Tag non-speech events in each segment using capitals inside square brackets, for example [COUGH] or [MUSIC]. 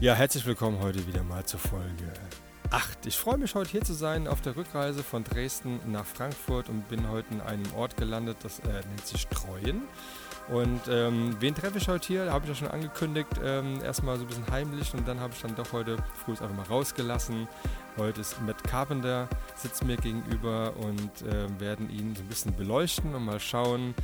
Ja, herzlich willkommen heute wieder mal zur Folge 8. Ich freue mich heute hier zu sein auf der Rückreise von Dresden nach Frankfurt und bin heute in einem Ort gelandet, das äh, nennt sich Treuen. Und ähm, wen treffe ich heute hier? Habe ich ja schon angekündigt. Ähm, erstmal so ein bisschen heimlich und dann habe ich dann doch heute früh einfach mal rausgelassen. Heute ist Matt Carpenter, sitzt mir gegenüber und äh, werden ihn so ein bisschen beleuchten und mal schauen,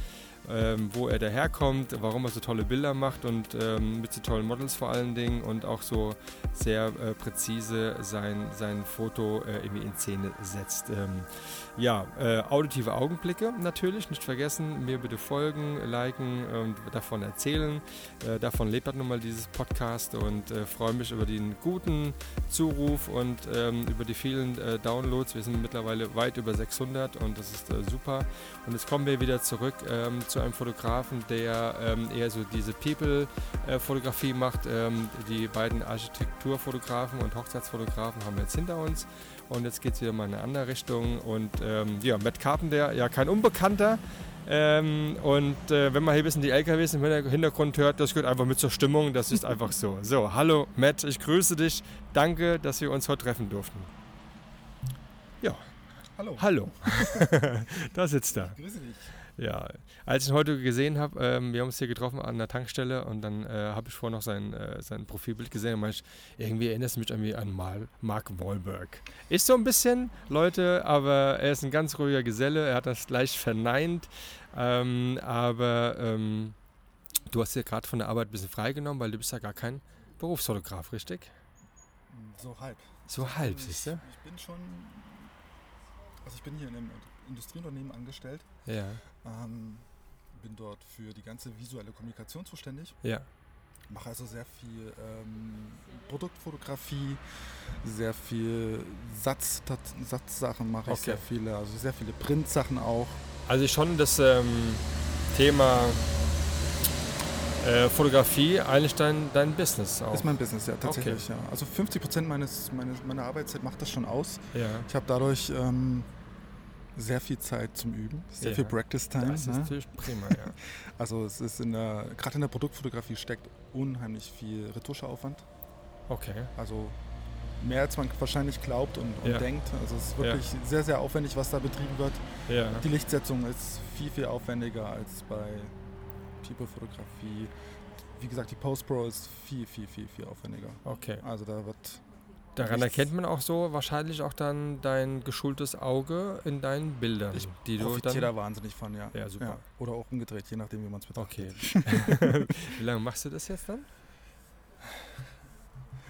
ähm, wo er daherkommt, warum er so tolle Bilder macht und ähm, mit so tollen Models vor allen Dingen und auch so sehr äh, präzise sein, sein Foto äh, irgendwie in Szene setzt. Ähm, ja, äh, auditive Augenblicke natürlich, nicht vergessen, mir bitte folgen, liken und davon erzählen. Äh, davon lebt halt nun mal dieses Podcast und äh, freue mich über den guten Zuruf und ähm, über die vielen äh, Downloads. Wir sind mittlerweile weit über 600 und das ist super. Und jetzt kommen wir wieder zurück ähm, zu einem Fotografen, der ähm, eher so diese People-Fotografie macht. Ähm, die beiden Architekturfotografen und Hochzeitsfotografen haben wir jetzt hinter uns. Und jetzt geht es wieder mal in eine andere Richtung. Und ähm, ja, Matt Carpenter, ja kein Unbekannter. Ähm, und äh, wenn man hier ein bisschen die LKWs im Hintergrund hört, das gehört einfach mit zur Stimmung. Das ist einfach so. [LAUGHS] So, hallo Matt, ich grüße dich. Danke, dass wir uns heute treffen durften. Ja. Hallo. Hallo. [LAUGHS] [LAUGHS] da sitzt er. Grüße dich. Ja, als ich ihn heute gesehen habe, ähm, wir haben uns hier getroffen an der Tankstelle und dann äh, habe ich vorher noch sein, äh, sein Profilbild gesehen und meinte, irgendwie erinnert es mich irgendwie an Mal Mark Wahlberg. Ist so ein bisschen, Leute, aber er ist ein ganz ruhiger Geselle, er hat das leicht verneint, ähm, aber ähm, du hast dir gerade von der Arbeit ein bisschen freigenommen, weil du bist ja gar kein Berufsfotograf, richtig? So halb. So halb, siehst du? Ich bin schon, also ich bin hier in einem Industrieunternehmen angestellt. Ja. Ähm, bin dort für die ganze visuelle Kommunikation zuständig. Ja. Mache also sehr viel ähm, Produktfotografie, sehr viel Satz, Satzsachen mache ich Okay. sehr viele, also sehr viele Printsachen auch. Also schon das ähm, Thema äh, Fotografie eigentlich dein, dein Business auch. Ist mein Business, ja, tatsächlich, ja. Also 50 Prozent meines, meines, meiner Arbeitszeit macht das schon aus. ja. Ich habe dadurch ähm, sehr viel Zeit zum Üben, sehr Ja. viel Practice Time. Das ist ne? natürlich prima, ja. [LAUGHS] Also es ist in der, gerade in der Produktfotografie steckt unheimlich viel Retuscheaufwand. Okay. Also mehr als man wahrscheinlich glaubt und, und Ja. denkt. Also es ist wirklich sehr, sehr aufwendig, was da betrieben wird. Ja. Die Lichtsetzung ist viel, viel aufwendiger als bei People-Fotografie. Wie gesagt, die Post-Pro ist viel, viel, viel, viel aufwendiger. Okay. Also da wird Daran nichts- erkennt man auch so wahrscheinlich auch dann dein geschultes Auge in deinen Bildern, Ich die du dann. da wahnsinnig von, ja. Ja, super. Oder auch umgedreht, je nachdem, wie man es betrachtet. Okay. [LAUGHS] Wie lange machst du das jetzt dann?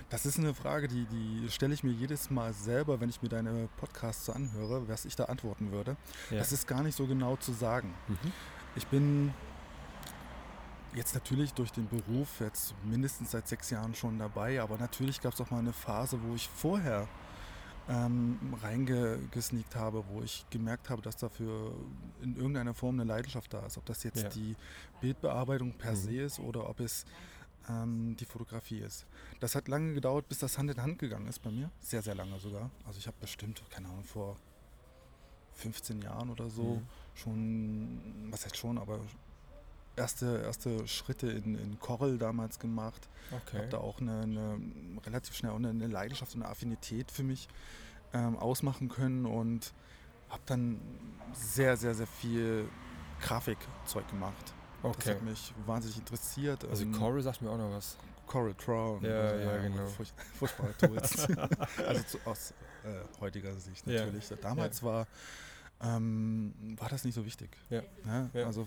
Das ist eine Frage, die, die stelle ich mir jedes Mal selber, wenn ich mir deine Podcasts so anhöre, was ich da antworten würde. Ja. Das ist gar nicht so genau zu sagen. Mhm. Ich bin jetzt natürlich durch den Beruf jetzt mindestens seit sechs Jahren schon dabei, aber natürlich gab es auch mal eine Phase, wo ich vorher ähm, reingesneakt habe, wo ich gemerkt habe, dass dafür in irgendeiner Form eine Leidenschaft da ist. Ob das jetzt Ja. die Bildbearbeitung per Mhm. se ist oder ob es ähm, die Fotografie ist. Das hat lange gedauert, bis das Hand in Hand gegangen ist bei mir. Sehr, sehr lange sogar. Also ich habe bestimmt, keine Ahnung, vor 15 Jahren oder so Mhm. schon, was heißt schon, aber erste, erste Schritte in, in Corel damals gemacht. Okay. Habe da auch eine, eine relativ schnell auch eine, eine Leidenschaft und eine Affinität für mich ähm, ausmachen können und habe dann sehr, sehr, sehr viel Grafikzeug gemacht. Das Okay. hat mich wahnsinnig interessiert. Also Ähm, Corel sagt mir auch noch was. Corel Draw. Ja, so, ja, genau. [LAUGHS] Furch furchtbare Tools. [LAUGHS] also zu, aus äh, heutiger Sicht Ja, natürlich. Damals war, ähm, war das nicht so wichtig. Ja. Ne? Ja. Also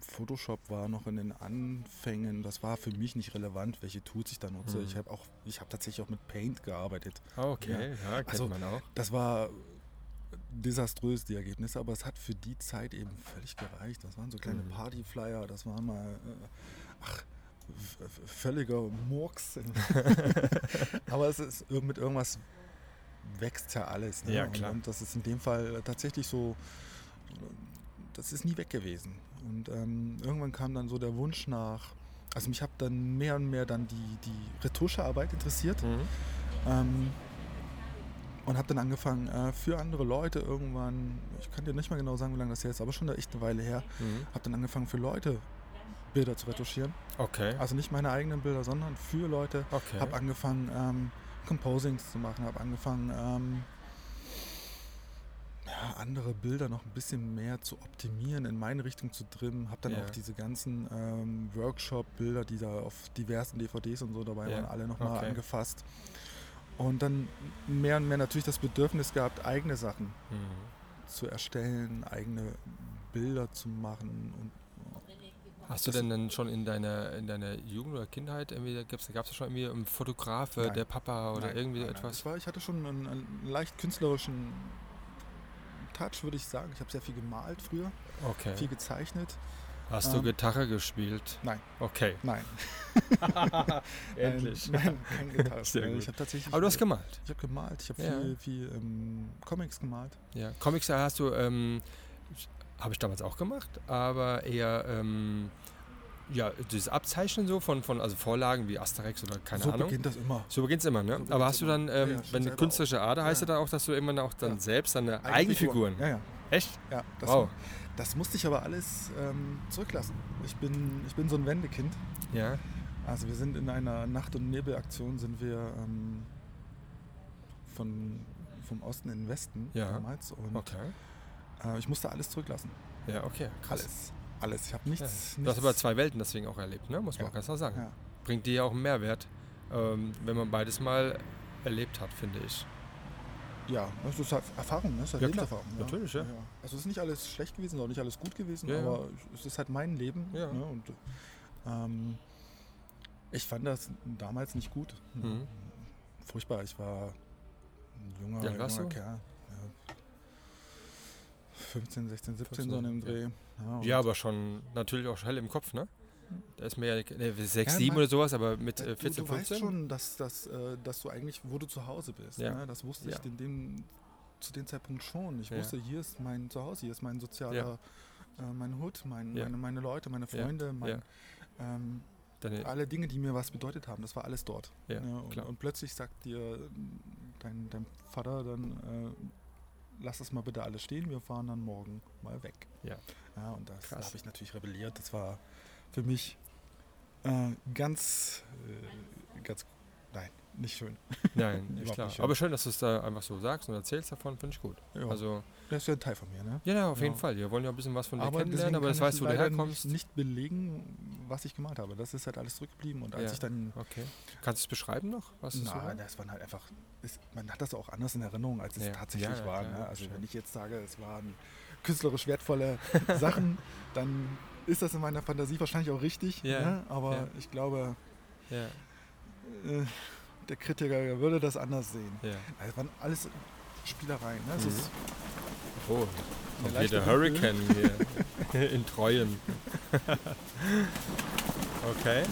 Photoshop war noch in den Anfängen, das war für mich nicht relevant, welche Tools ich da nutze. Mhm. Ich habe auch, ich habe tatsächlich auch mit Paint gearbeitet. Ah, Okay, ja, kennt Also- man auch. Das war desaströs, die Ergebnisse, aber es hat für die Zeit eben völlig gereicht. Das waren so kleine Mhm. Partyflyer, das war mal, äh, ach, völliger Murks. [LAUGHS] [LAUGHS] aber es ist mit irgendwas wächst ja alles. Ne? Ja, klar. Und, und das ist in dem Fall tatsächlich so, das ist nie weg gewesen. Und ähm, irgendwann kam dann so der Wunsch nach, also mich hat dann mehr und mehr dann die, die Retuschearbeit interessiert. Mhm. Ähm, und habe dann angefangen äh, für andere Leute irgendwann, ich kann dir nicht mal genau sagen, wie lange das her ist, aber schon eine echte Weile her, Mhm. habe dann angefangen für Leute Bilder zu retuschieren. Okay. Also nicht meine eigenen Bilder, sondern für Leute. Okay. Habe angefangen, ähm, Composings zu machen, habe angefangen, ähm, ja, andere Bilder noch ein bisschen mehr zu optimieren, in meine Richtung zu trimmen. Habe dann Ja. auch diese ganzen ähm, Workshop-Bilder, die da auf diversen DVDs und so dabei Ja, waren, alle nochmal okay. angefasst. Und dann mehr und mehr natürlich das Bedürfnis gehabt, eigene Sachen Mhm. zu erstellen, eigene Bilder zu machen. Und Hast du denn dann schon in deiner, in deiner Jugend oder Kindheit irgendwie, gab es da schon irgendwie einen Fotografe, Nein. der Papa oder Nein, irgendwie nein. etwas? Ich, war, ich hatte schon einen, einen leicht künstlerischen Touch, würde ich sagen. Ich habe sehr viel gemalt früher, Okay. viel gezeichnet. Hast du ähm, Gitarre gespielt? Nein. Okay. Nein. [LAUGHS] Endlich. Nein, nein keine Gitarre. Sehr gut. Ich tatsächlich. Aber du hast gemalt. Ich habe gemalt. Ich habe Ja. viel, viel ähm, Comics gemalt. Ja. Comics da hast du, ähm, habe ich damals auch gemacht, aber eher ähm, ja, dieses Abzeichnen so von, von also Vorlagen wie Asterix oder keine so Ahnung. beginnt das immer. So beginnt es immer, ne? So Aber hast du dann, ähm, ja, wenn eine künstlerische Ader, heißt Ja. ja dann auch, dass du irgendwann auch dann Ja. selbst deine Eigenfiguren. Eigenfiguren. Ja, ja. Echt? ja das, Wow. das musste ich aber alles ähm, zurücklassen. Ich bin, ich bin so ein Wendekind. Ja. Also wir sind in einer Nacht- und Nebelaktion sind wir ähm, von, vom Osten in den Westen Ja. damals und Okay. äh, ich musste alles zurücklassen. Ja, okay. Krass. Alles. Alles. Ich habe Ja. nichts, Du nichts. hast aber zwei Welten deswegen auch erlebt, ne? muss man Ja. auch ganz klar sagen. Ja. Bringt dir ja auch einen Mehrwert, ähm, wenn man beides mal erlebt hat, finde ich. Ja, das ist halt Erfahrung, ne? das ist halt Ja. Lebenserfahrung. Natürlich, ja. Also es ist nicht alles schlecht gewesen, auch nicht alles gut gewesen, Ja, ja. aber es ist halt mein Leben. Ja. Ne? Und ähm, ich fand das damals nicht gut. Mhm. Furchtbar, ich war ein junger, junger du? Kerl. Ja. 15, 16, 17 so 15, in dem ja. Dreh. Ja, und Ja, aber schon natürlich auch hell im Kopf, ne? Da ist mir ja ne, 6, Ja, 7 man- oder sowas, aber mit Ja, äh, 14, du, du weißt 15? schon, dass, dass, äh, dass du eigentlich, wo du zu Hause bist. Ja. Ne? Das wusste Ja. ich in dem, zu dem Zeitpunkt schon. Ich Ja. wusste, hier ist mein Zuhause, hier ist mein sozialer, Ja. äh, mein Hut, mein, Ja. meine, meine Leute, meine Ja. Freunde, mein, Ja. ähm, Deine, alle Dinge, die mir was bedeutet haben, das war alles dort. Ja, Ne? Und, und plötzlich sagt dir dein, dein Vater dann, äh, lass das mal bitte alles stehen, wir fahren dann morgen mal weg. Ja. ja und das Krass. habe ich natürlich rebelliert. Das war für mich äh, ganz, äh, ganz, nein, nicht schön. nein, [LAUGHS] Überhaupt klar. nicht schön. Aber schön, dass du es da einfach so sagst und erzählst davon, finde ich gut. Ja, Also, das ist ja ein Teil von mir, ne? ja, ja, auf jeden. Fall. Wir wollen ja ein bisschen was von dir Aber kennenlernen, aber das weißt, ich wo du herkommst. Nicht, nicht belegen, was ich gemalt habe. Das ist halt alles zurückgeblieben. Und als Ja. ich dann Okay. Kannst du es beschreiben noch? Was so Na, war? das waren halt einfach, ist, man hat das auch anders in Erinnerung, als es Ja. tatsächlich Ja, war. ne? Also schön. wenn ich jetzt sage, es waren künstlerisch wertvolle [LAUGHS] Sachen, dann ist das in meiner Fantasie wahrscheinlich auch richtig. Ja, Ne? Aber ich glaube, Ja, äh, der Kritiker würde das anders sehen. ja. Also Es waren alles Spielereien. Ne? Mhm. ist Oh, kommt hier der Hurricane hier in Treuen. [LAUGHS] okay.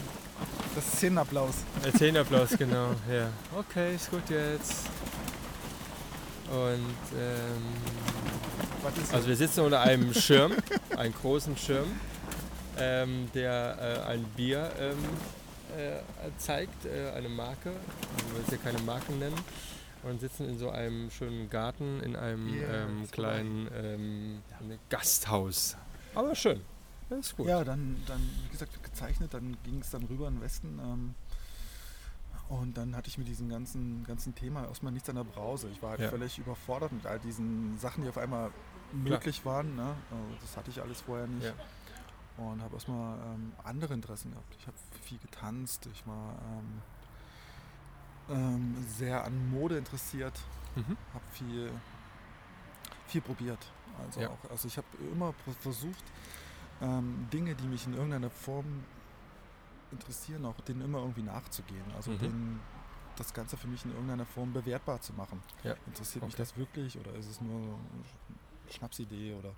das ist Szenenapplaus. Zehnerapplaus, genau. Ja. Okay, ist gut jetzt. Und ähm, Was ist also wir sitzen unter einem Schirm, [LAUGHS] einen großen Schirm, ähm, der äh, ein Bier ähm, äh, zeigt, äh, eine Marke. Ich will jetzt hier keine Marken nennen. Und sitzen in so einem schönen Garten, in einem Ja, ähm, kleinen ähm, Gasthaus. Aber schön. Das ist gut. Ja, dann, dann, wie gesagt, gezeichnet, dann ging es dann rüber in den Westen. Ähm, und dann hatte ich mit diesem ganzen, ganzen Thema erstmal nichts an der Brause. Ich war halt Ja. völlig überfordert mit all diesen Sachen, die auf einmal möglich waren. Ne? Also das hatte ich alles vorher nicht. Ja. Und habe erstmal ähm, andere Interessen gehabt. Ich habe viel getanzt, ich war ähm, ähm, sehr an Mode interessiert, Mhm. habe viel, viel probiert. Also, Ja. auch, also ich habe immer versucht, ähm, Dinge, die mich in irgendeiner Form interessieren, auch denen immer irgendwie nachzugehen. Also Mhm. denen, das Ganze für mich in irgendeiner Form bewertbar zu machen. Ja. Interessiert mich Okay. das wirklich oder ist es nur eine Schnapsidee oder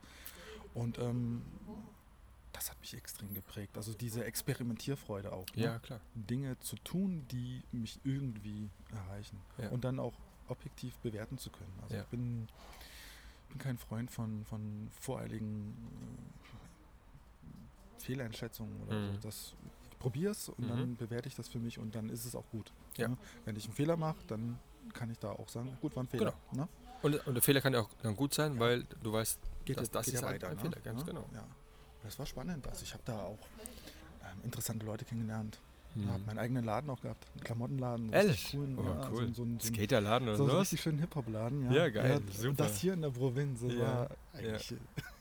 und ähm, das hat mich extrem geprägt. Also diese Experimentierfreude auch. ne? Ja, klar. Dinge zu tun, die mich irgendwie erreichen. Ja. Und dann auch objektiv bewerten zu können. Also Ja. ich bin, bin kein Freund von, von voreiligen äh, Fehleinschätzungen oder Mhm. so. Das, ich probiere es und Mhm. dann bewerte ich das für mich und dann ist es auch gut. Ja. ne? Wenn ich einen Fehler mache, dann kann ich da auch sagen, gut, war ein Fehler. Ne? Und, und der Fehler kann ja auch dann gut sein, weil du weißt, Geht, das, es- das geht ist ja ein, weiter. ein ne? Fehler, ganz Ja, genau. Ja. Das war spannend. Also ich habe da auch interessante Leute kennengelernt. Mhm. Habe meinen eigenen Laden auch gehabt, einen Klamottenladen. Ehrlich? coolen, Oh, ja, cool. So, so, ein- so, ein- Skaterladen oder so einen was? richtig schönen Hip-Hop-Laden. Ja. Ja, geil, Und super. das hier in der Provinz, das Ja, war eigentlich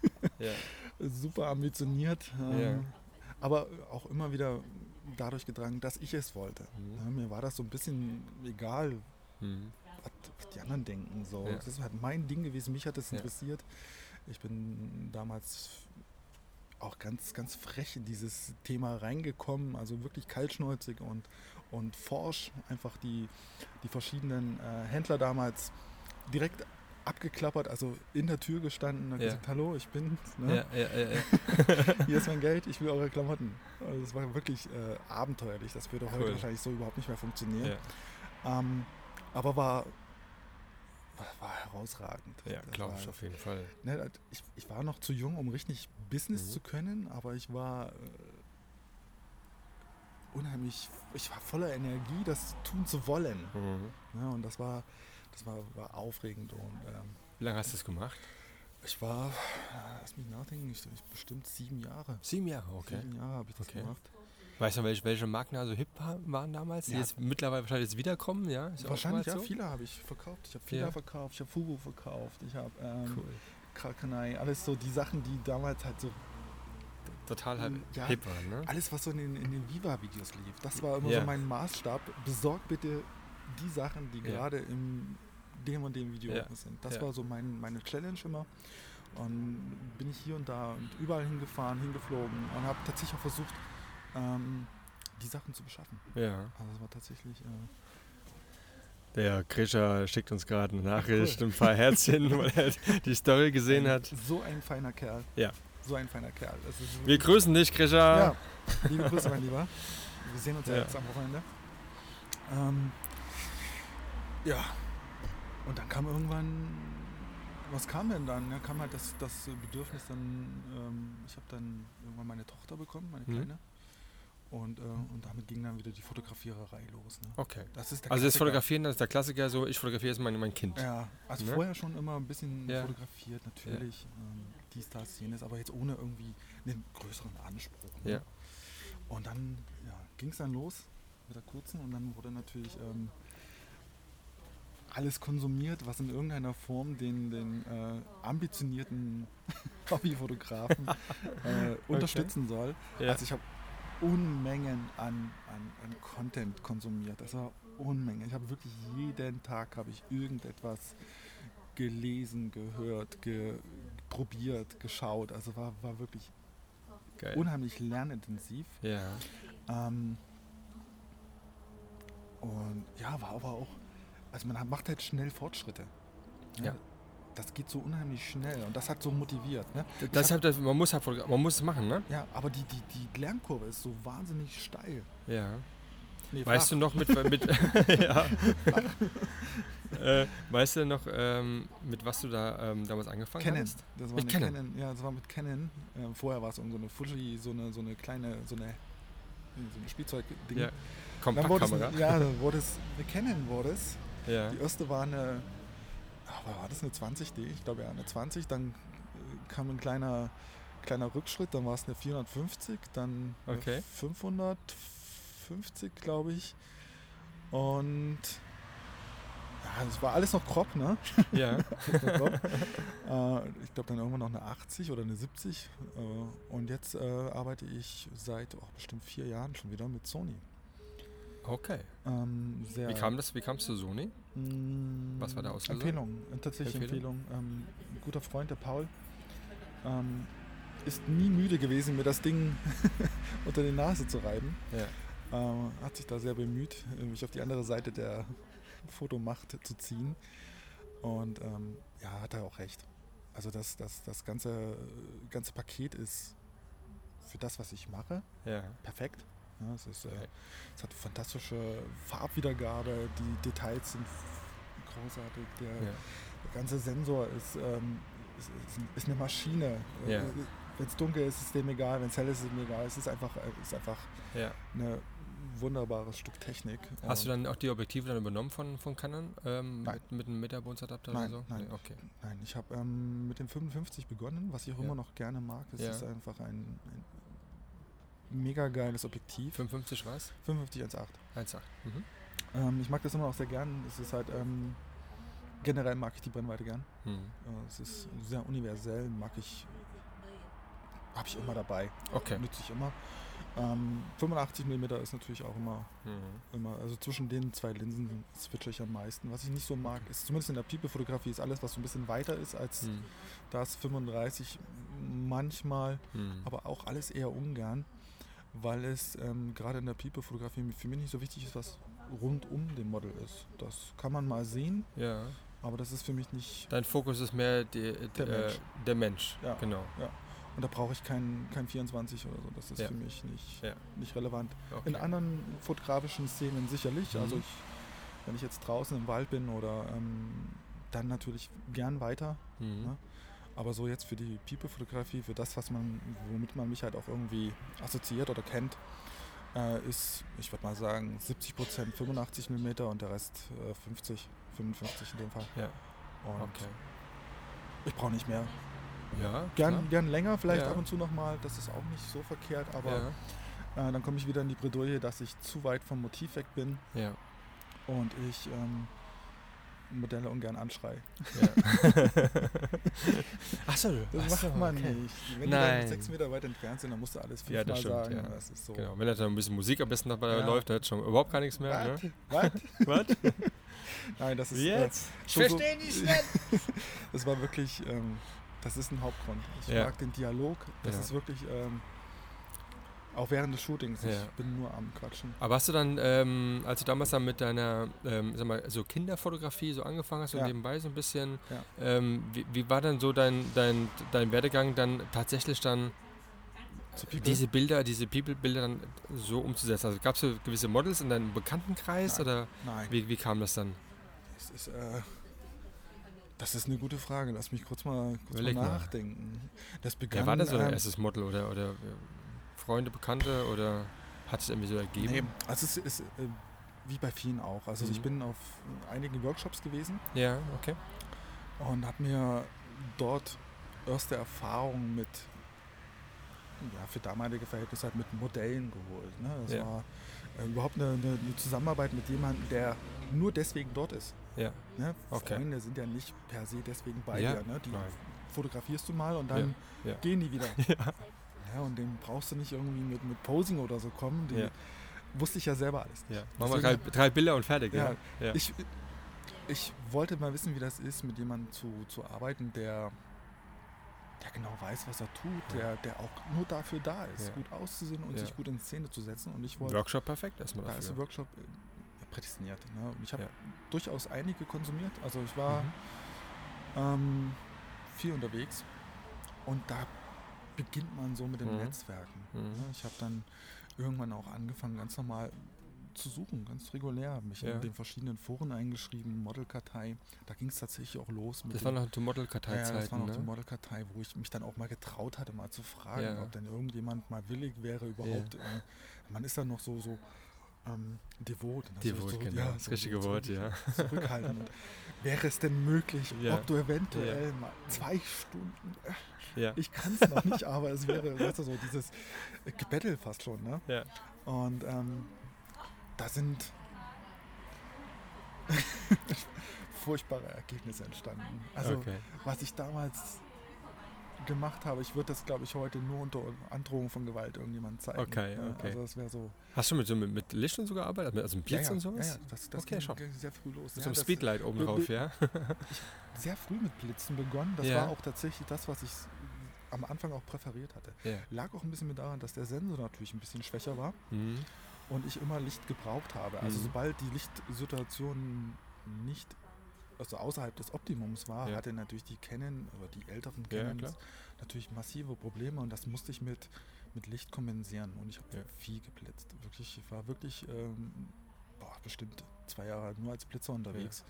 [LAUGHS] Ja. super ambitioniert. Ähm, Ja. Aber auch immer wieder dadurch getragen, dass ich es wollte. Mhm. Ja, mir war das so ein bisschen egal, Mhm. was, die anderen denken. So. Ja. Das ist halt mein Ding gewesen, mich hat das Ja. interessiert. Ich bin damals auch ganz, ganz frech in dieses Thema reingekommen, also wirklich kaltschnäuzig und, und forsch einfach die, die verschiedenen äh, Händler damals direkt abgeklappert, also in der Tür gestanden und Ja. gesagt, hallo, ich bin's, ne? Ja, ja, [LAUGHS] hier ist mein Geld, ich will eure Klamotten. Also das war wirklich äh, abenteuerlich, das würde heute Cool. wahrscheinlich so überhaupt nicht mehr funktionieren. Ähm, aber war, war, war herausragend. ja glaube ich auf jeden Fall. Ne, ich, ich war noch zu jung, um richtig Business Mhm. zu können, aber ich war äh, unheimlich, ich war voller Energie, das tun zu wollen. Mhm. Ja, und das war, das war, war aufregend. Und ähm, Wie lange hast du das gemacht? ich war, lass mich nachdenken, ich, ich bestimmt sieben Jahre. Sieben Jahre, okay. Sieben Jahre habe ich das Okay. gemacht. Weißt du, welche, welche Marken also hip waren damals, die Ja. jetzt mittlerweile wahrscheinlich jetzt wiederkommen? Ja, ist Wahrscheinlich, ja, so? viele habe ich verkauft. Ich habe viele Ja. verkauft, ich habe Fubu verkauft, ich habe ähm, Cool. Krakenei, alles so die Sachen, die damals halt so Total halt Ja. hip waren, ne? alles, was so in den, in den Viva-Videos lief, das war immer Ja. so mein Maßstab. Besorg bitte die Sachen, die Ja. gerade im dem und dem Video Ja. sind. Das war so mein, meine Challenge immer. Und bin ich hier und da und überall hingefahren, hingeflogen und habe tatsächlich auch versucht, ähm, die Sachen zu beschaffen. Ja. Also das war tatsächlich. Äh, Der Grisha schickt uns gerade eine Nachricht, ein paar Herzchen, [LAUGHS] weil er die Story gesehen ein- hat. So ein feiner Kerl. Ja. So ein feiner Kerl. Wir grüßen dich, Grisha. Ja, liebe Grüße, mein Lieber. Wir sehen uns ja, Ja. jetzt am Wochenende. Ähm, ja, und dann kam irgendwann, was kam denn dann? Da kam halt das, das Bedürfnis dann, ähm, ich habe dann irgendwann meine Tochter bekommen, meine Mhm. Und, äh, und damit ging dann wieder die Fotografiererei los. Ne? Okay. Das ist der Also das. Fotografieren, das ist der Klassiker, so ich fotografiere jetzt mein, mein Kind. Ja, also Ne? vorher schon immer ein bisschen Ja. fotografiert, natürlich. Ähm, dies, das, jenes, aber jetzt ohne irgendwie einen größeren Anspruch. Ne? Ja. Und dann ja, ging es dann los mit der kurzen und dann wurde natürlich ähm, alles konsumiert, was in irgendeiner Form den, den äh, ambitionierten [LAUGHS] Hobbyfotografen [LAUGHS] äh, unterstützen soll. Ja. Also ich habe Unmengen an, an, an Content konsumiert. Das war Unmengen. Ich habe wirklich jeden Tag habe ich irgendetwas gelesen, gehört, ge probiert, geschaut. Also war, war wirklich Geil. unheimlich lernintensiv. Ja. Ähm, und ja, war aber auch, also man macht halt schnell Fortschritte. ne? Ja. Das geht so unheimlich schnell und das hat so motiviert. Ne? Ich Deshalb, das, man, muss halt, man muss es machen, ne? Ja, aber die, die, die Lernkurve ist so wahnsinnig steil. Ja. Nee, Weißt du noch mit, mit [LAUGHS] [LAUGHS] ja. äh, weißt du noch, ähm, mit was du da ähm, damals angefangen Canon. hast? Das war Mit eine Canon? Ja, das war mit Canon. Ähm, vorher war es irgend so eine Fuji, so eine, so eine kleine, so eine, so eine Spielzeugding. Ja. Dann wurde es, Kompaktkamera? ja, wurde es, eine Canon wurde es. Ja. Die erste war eine, ah, war das eine 20D? Ich glaube ja, eine 20. Dann äh, kam ein kleiner, kleiner Rückschritt, dann war es eine 450, dann eine Okay. 550, glaube ich. Und ja, das war alles noch Crop, ne? [LAUGHS] ja. Crop. äh, ich glaube dann irgendwann noch eine 80 oder eine 70. Äh, und jetzt äh, arbeite ich seit oh, bestimmt vier Jahren schon wieder mit Sony. Okay. Ähm, Wie kam das? Wie kamst du zu Sony? Mm, Was war der Auslöser? Empfehlung, äh, tatsächlich Empfehlung? Empfehlung. Ähm, ein guter Freund, der Paul, ähm, ist nie müde gewesen, mir das Ding [LAUGHS] unter die Nase zu reiben. Ja. Ähm, hat sich da sehr bemüht, äh, mich auf die andere Seite der Fotomacht zu ziehen. Und ähm, ja, hat er auch recht. Also das, das, das ganze, ganze Paket ist für das, was ich mache, Ja. perfekt. Ja, es, ist, äh, es hat fantastische Farbwiedergabe, die Details sind großartig, der, Ja. der ganze Sensor ist, ähm, ist, ist, eine Maschine. Ja. Wenn es dunkel ist, ist es dem egal, wenn es hell ist, ist es mir egal. Es ist einfach, äh, ist einfach ja. ein wunderbares Stück Technik. Hast du dann auch die Objektive dann übernommen von, von Canon? Ähm, Nein. mit, mit einem Metabons-Adapter Nein, oder so? nein. Nee, okay. Nein, ich habe ähm, mit dem 55 begonnen, was ich auch Ja. immer noch gerne mag. Es Ja. ist einfach ein, ein mega geiles Objektiv. 55 was? 55 1.8. 1,8. Mhm. Ähm, ich mag das immer noch sehr gern. Es ist halt, ähm, generell mag ich die Brennweite gern. Mhm. Äh, es ist sehr universell, mag ich, habe ich immer dabei, Okay. nütze ich immer. Ähm, 85 mm ist natürlich auch immer, Mhm. immer, also zwischen den zwei Linsen switche ich am meisten. Was ich nicht so mag, ist zumindest in der People-Fotografie, ist alles, was so ein bisschen weiter ist als Mhm. das 35 manchmal, Mhm. aber auch alles eher ungern, weil es ähm, gerade in der People-Fotografie für mich nicht so wichtig ist, was rund um dem Model ist. Das kann man mal sehen, Ja. aber das ist für mich nicht, Dein Fokus ist mehr die, Der äh, Mensch. der Mensch. Ja. Genau. und da brauche ich kein, kein 24 oder so, das ist Ja. für mich nicht, Ja. nicht relevant. Okay. In anderen fotografischen Szenen sicherlich, Mhm. also ich, wenn ich jetzt draußen im Wald bin oder ähm, dann natürlich gern weiter, Mhm. ne? Aber so jetzt für die People-Fotografie, für das, was man, womit man mich halt auch irgendwie assoziiert oder kennt, äh, ist, ich würde mal sagen, 70% 85 mm und der Rest äh, 50, 55 in dem Fall. Ja. Und Okay. ich brauche nicht mehr. Ja. Gern, gern länger, vielleicht Ja. ab und zu nochmal, das ist auch nicht so verkehrt, aber äh, dann komme ich wieder in die Bredouille, dass ich zu weit vom Motiv weg bin Ja. ja. und ich ähm, Modelle ungern anschreie. ja. [LAUGHS] Achso, Das macht man nicht. Wenn die Nein. dann sechs Meter weit entfernt sind, dann musst du alles Ja, fünfmal das stimmt, sagen. ja. Das ist so. Genau. Wenn da dann ein bisschen Musik am besten dabei Ja. läuft, dann hat schon überhaupt gar nichts mehr. Ne? Was? Was? Was? Nein, das ist. Jetzt? Äh, schon so, [LAUGHS] das war wirklich. Ähm, das ist ein Hauptgrund. Ich Ja. mag den Dialog. Das Ja. ist wirklich. Ähm, auch während des Shootings. Ja. Ich bin nur am Quatschen. Aber hast du dann, ähm, als du damals dann mit deiner, ähm, sag mal, so Kinderfotografie so angefangen hast und Ja. nebenbei so ein bisschen, Ja. ähm, wie, wie war dann so dein, dein, dein Werdegang dann tatsächlich dann diese Bilder, diese People-Bilder dann so umzusetzen? Also gab es so gewisse Models in deinem Bekanntenkreis Nein. oder Nein. wie, wie kam das dann? Das ist, äh, das ist eine gute Frage. Lass mich kurz mal, kurz mal nachdenken. Das begann. Wer war das so dein ähm, erstes Model oder, oder Freunde, Bekannte oder hat es irgendwie so ergeben? Nee, also es ist äh, wie bei vielen auch. Also Mhm. ich bin auf einigen Workshops gewesen Ja, okay. und habe mir dort erste Erfahrungen mit, ja, für damalige Verhältnisse halt mit Modellen geholt. Ne? Das Ja. war äh, überhaupt eine, eine, eine Zusammenarbeit mit jemandem, der nur deswegen dort ist. Ja, Ne? Okay. Freunde sind ja nicht per se deswegen bei Ja, dir. Ne? Die nein. fotografierst du mal und dann ja. gehen die wieder. [LAUGHS] Ja. Und dem brauchst du nicht irgendwie mit, mit Posing oder so kommen. Die Ja. wusste ich ja selber alles. ja. Machen wir drei, drei Bilder und fertig. Ja, Ja. Ich, ich wollte mal wissen, wie das ist, mit jemandem zu, zu arbeiten, der, der genau weiß, was er tut, der, der auch nur dafür da ist, gut auszusehen und sich gut in Szene zu setzen. Und ich wollte, Workshop perfekt erstmal da ist dafür. Workshop äh, prädestiniert. Ne? Und ich habe durchaus einige konsumiert. Also ich war Mhm. ähm, viel unterwegs und da beginnt man so mit den Mhm. Netzwerken. Mhm. Ich habe dann irgendwann auch angefangen, ganz normal zu suchen, ganz regulär, mich Ja. in den verschiedenen Foren eingeschrieben, Modelkartei. Da ging es tatsächlich auch los mit Das war noch die ja, ja, das war noch die ne? Modelkartei, wo ich mich dann auch mal getraut hatte, mal zu fragen, Ja. ob denn irgendjemand mal willig wäre, überhaupt. Äh, man ist dann noch so, so ähm, devot. ne? so, Devot, so, genau, ja, das so- richtige so Wort, ja. [LAUGHS] Zurückhaltend. Wäre es denn möglich, Ja. ob du eventuell mal zwei Stunden, äh, Ja. ich kann es noch nicht, aber es wäre, weißt du, so dieses Gebettel fast schon, ne? Ja. Und ähm, da sind [LAUGHS] furchtbare Ergebnisse entstanden. Also okay. was ich damals gemacht habe, ich würde das, glaube ich, heute nur unter Androhung von Gewalt irgendjemandem zeigen. Okay, Ja, okay. Also das wäre so. Hast du mit, so mit, mit Licht und so gearbeitet? Also mit Blitz ja, ja, und sowas? Ja, ja, das, das Okay, ging, schon. ging sehr früh los. Mit so einem Speedlight oben be- drauf, ja? Sehr früh mit Blitzen begonnen. Das war auch tatsächlich das, was ich am Anfang auch präferiert hatte. ja. Lag auch ein bisschen mit daran, dass der Sensor natürlich ein bisschen schwächer war Mhm. und ich immer Licht gebraucht habe. Also Mhm. sobald die Lichtsituation nicht also außerhalb des Optimums war, Ja. hatte natürlich die Canon oder die älteren Ja, Canons klar. natürlich massive Probleme und das musste ich mit, mit Licht kompensieren und ich habe Ja. viel geblitzt. Wirklich, ich war wirklich ähm, boah, bestimmt zwei Jahre nur als Blitzer unterwegs.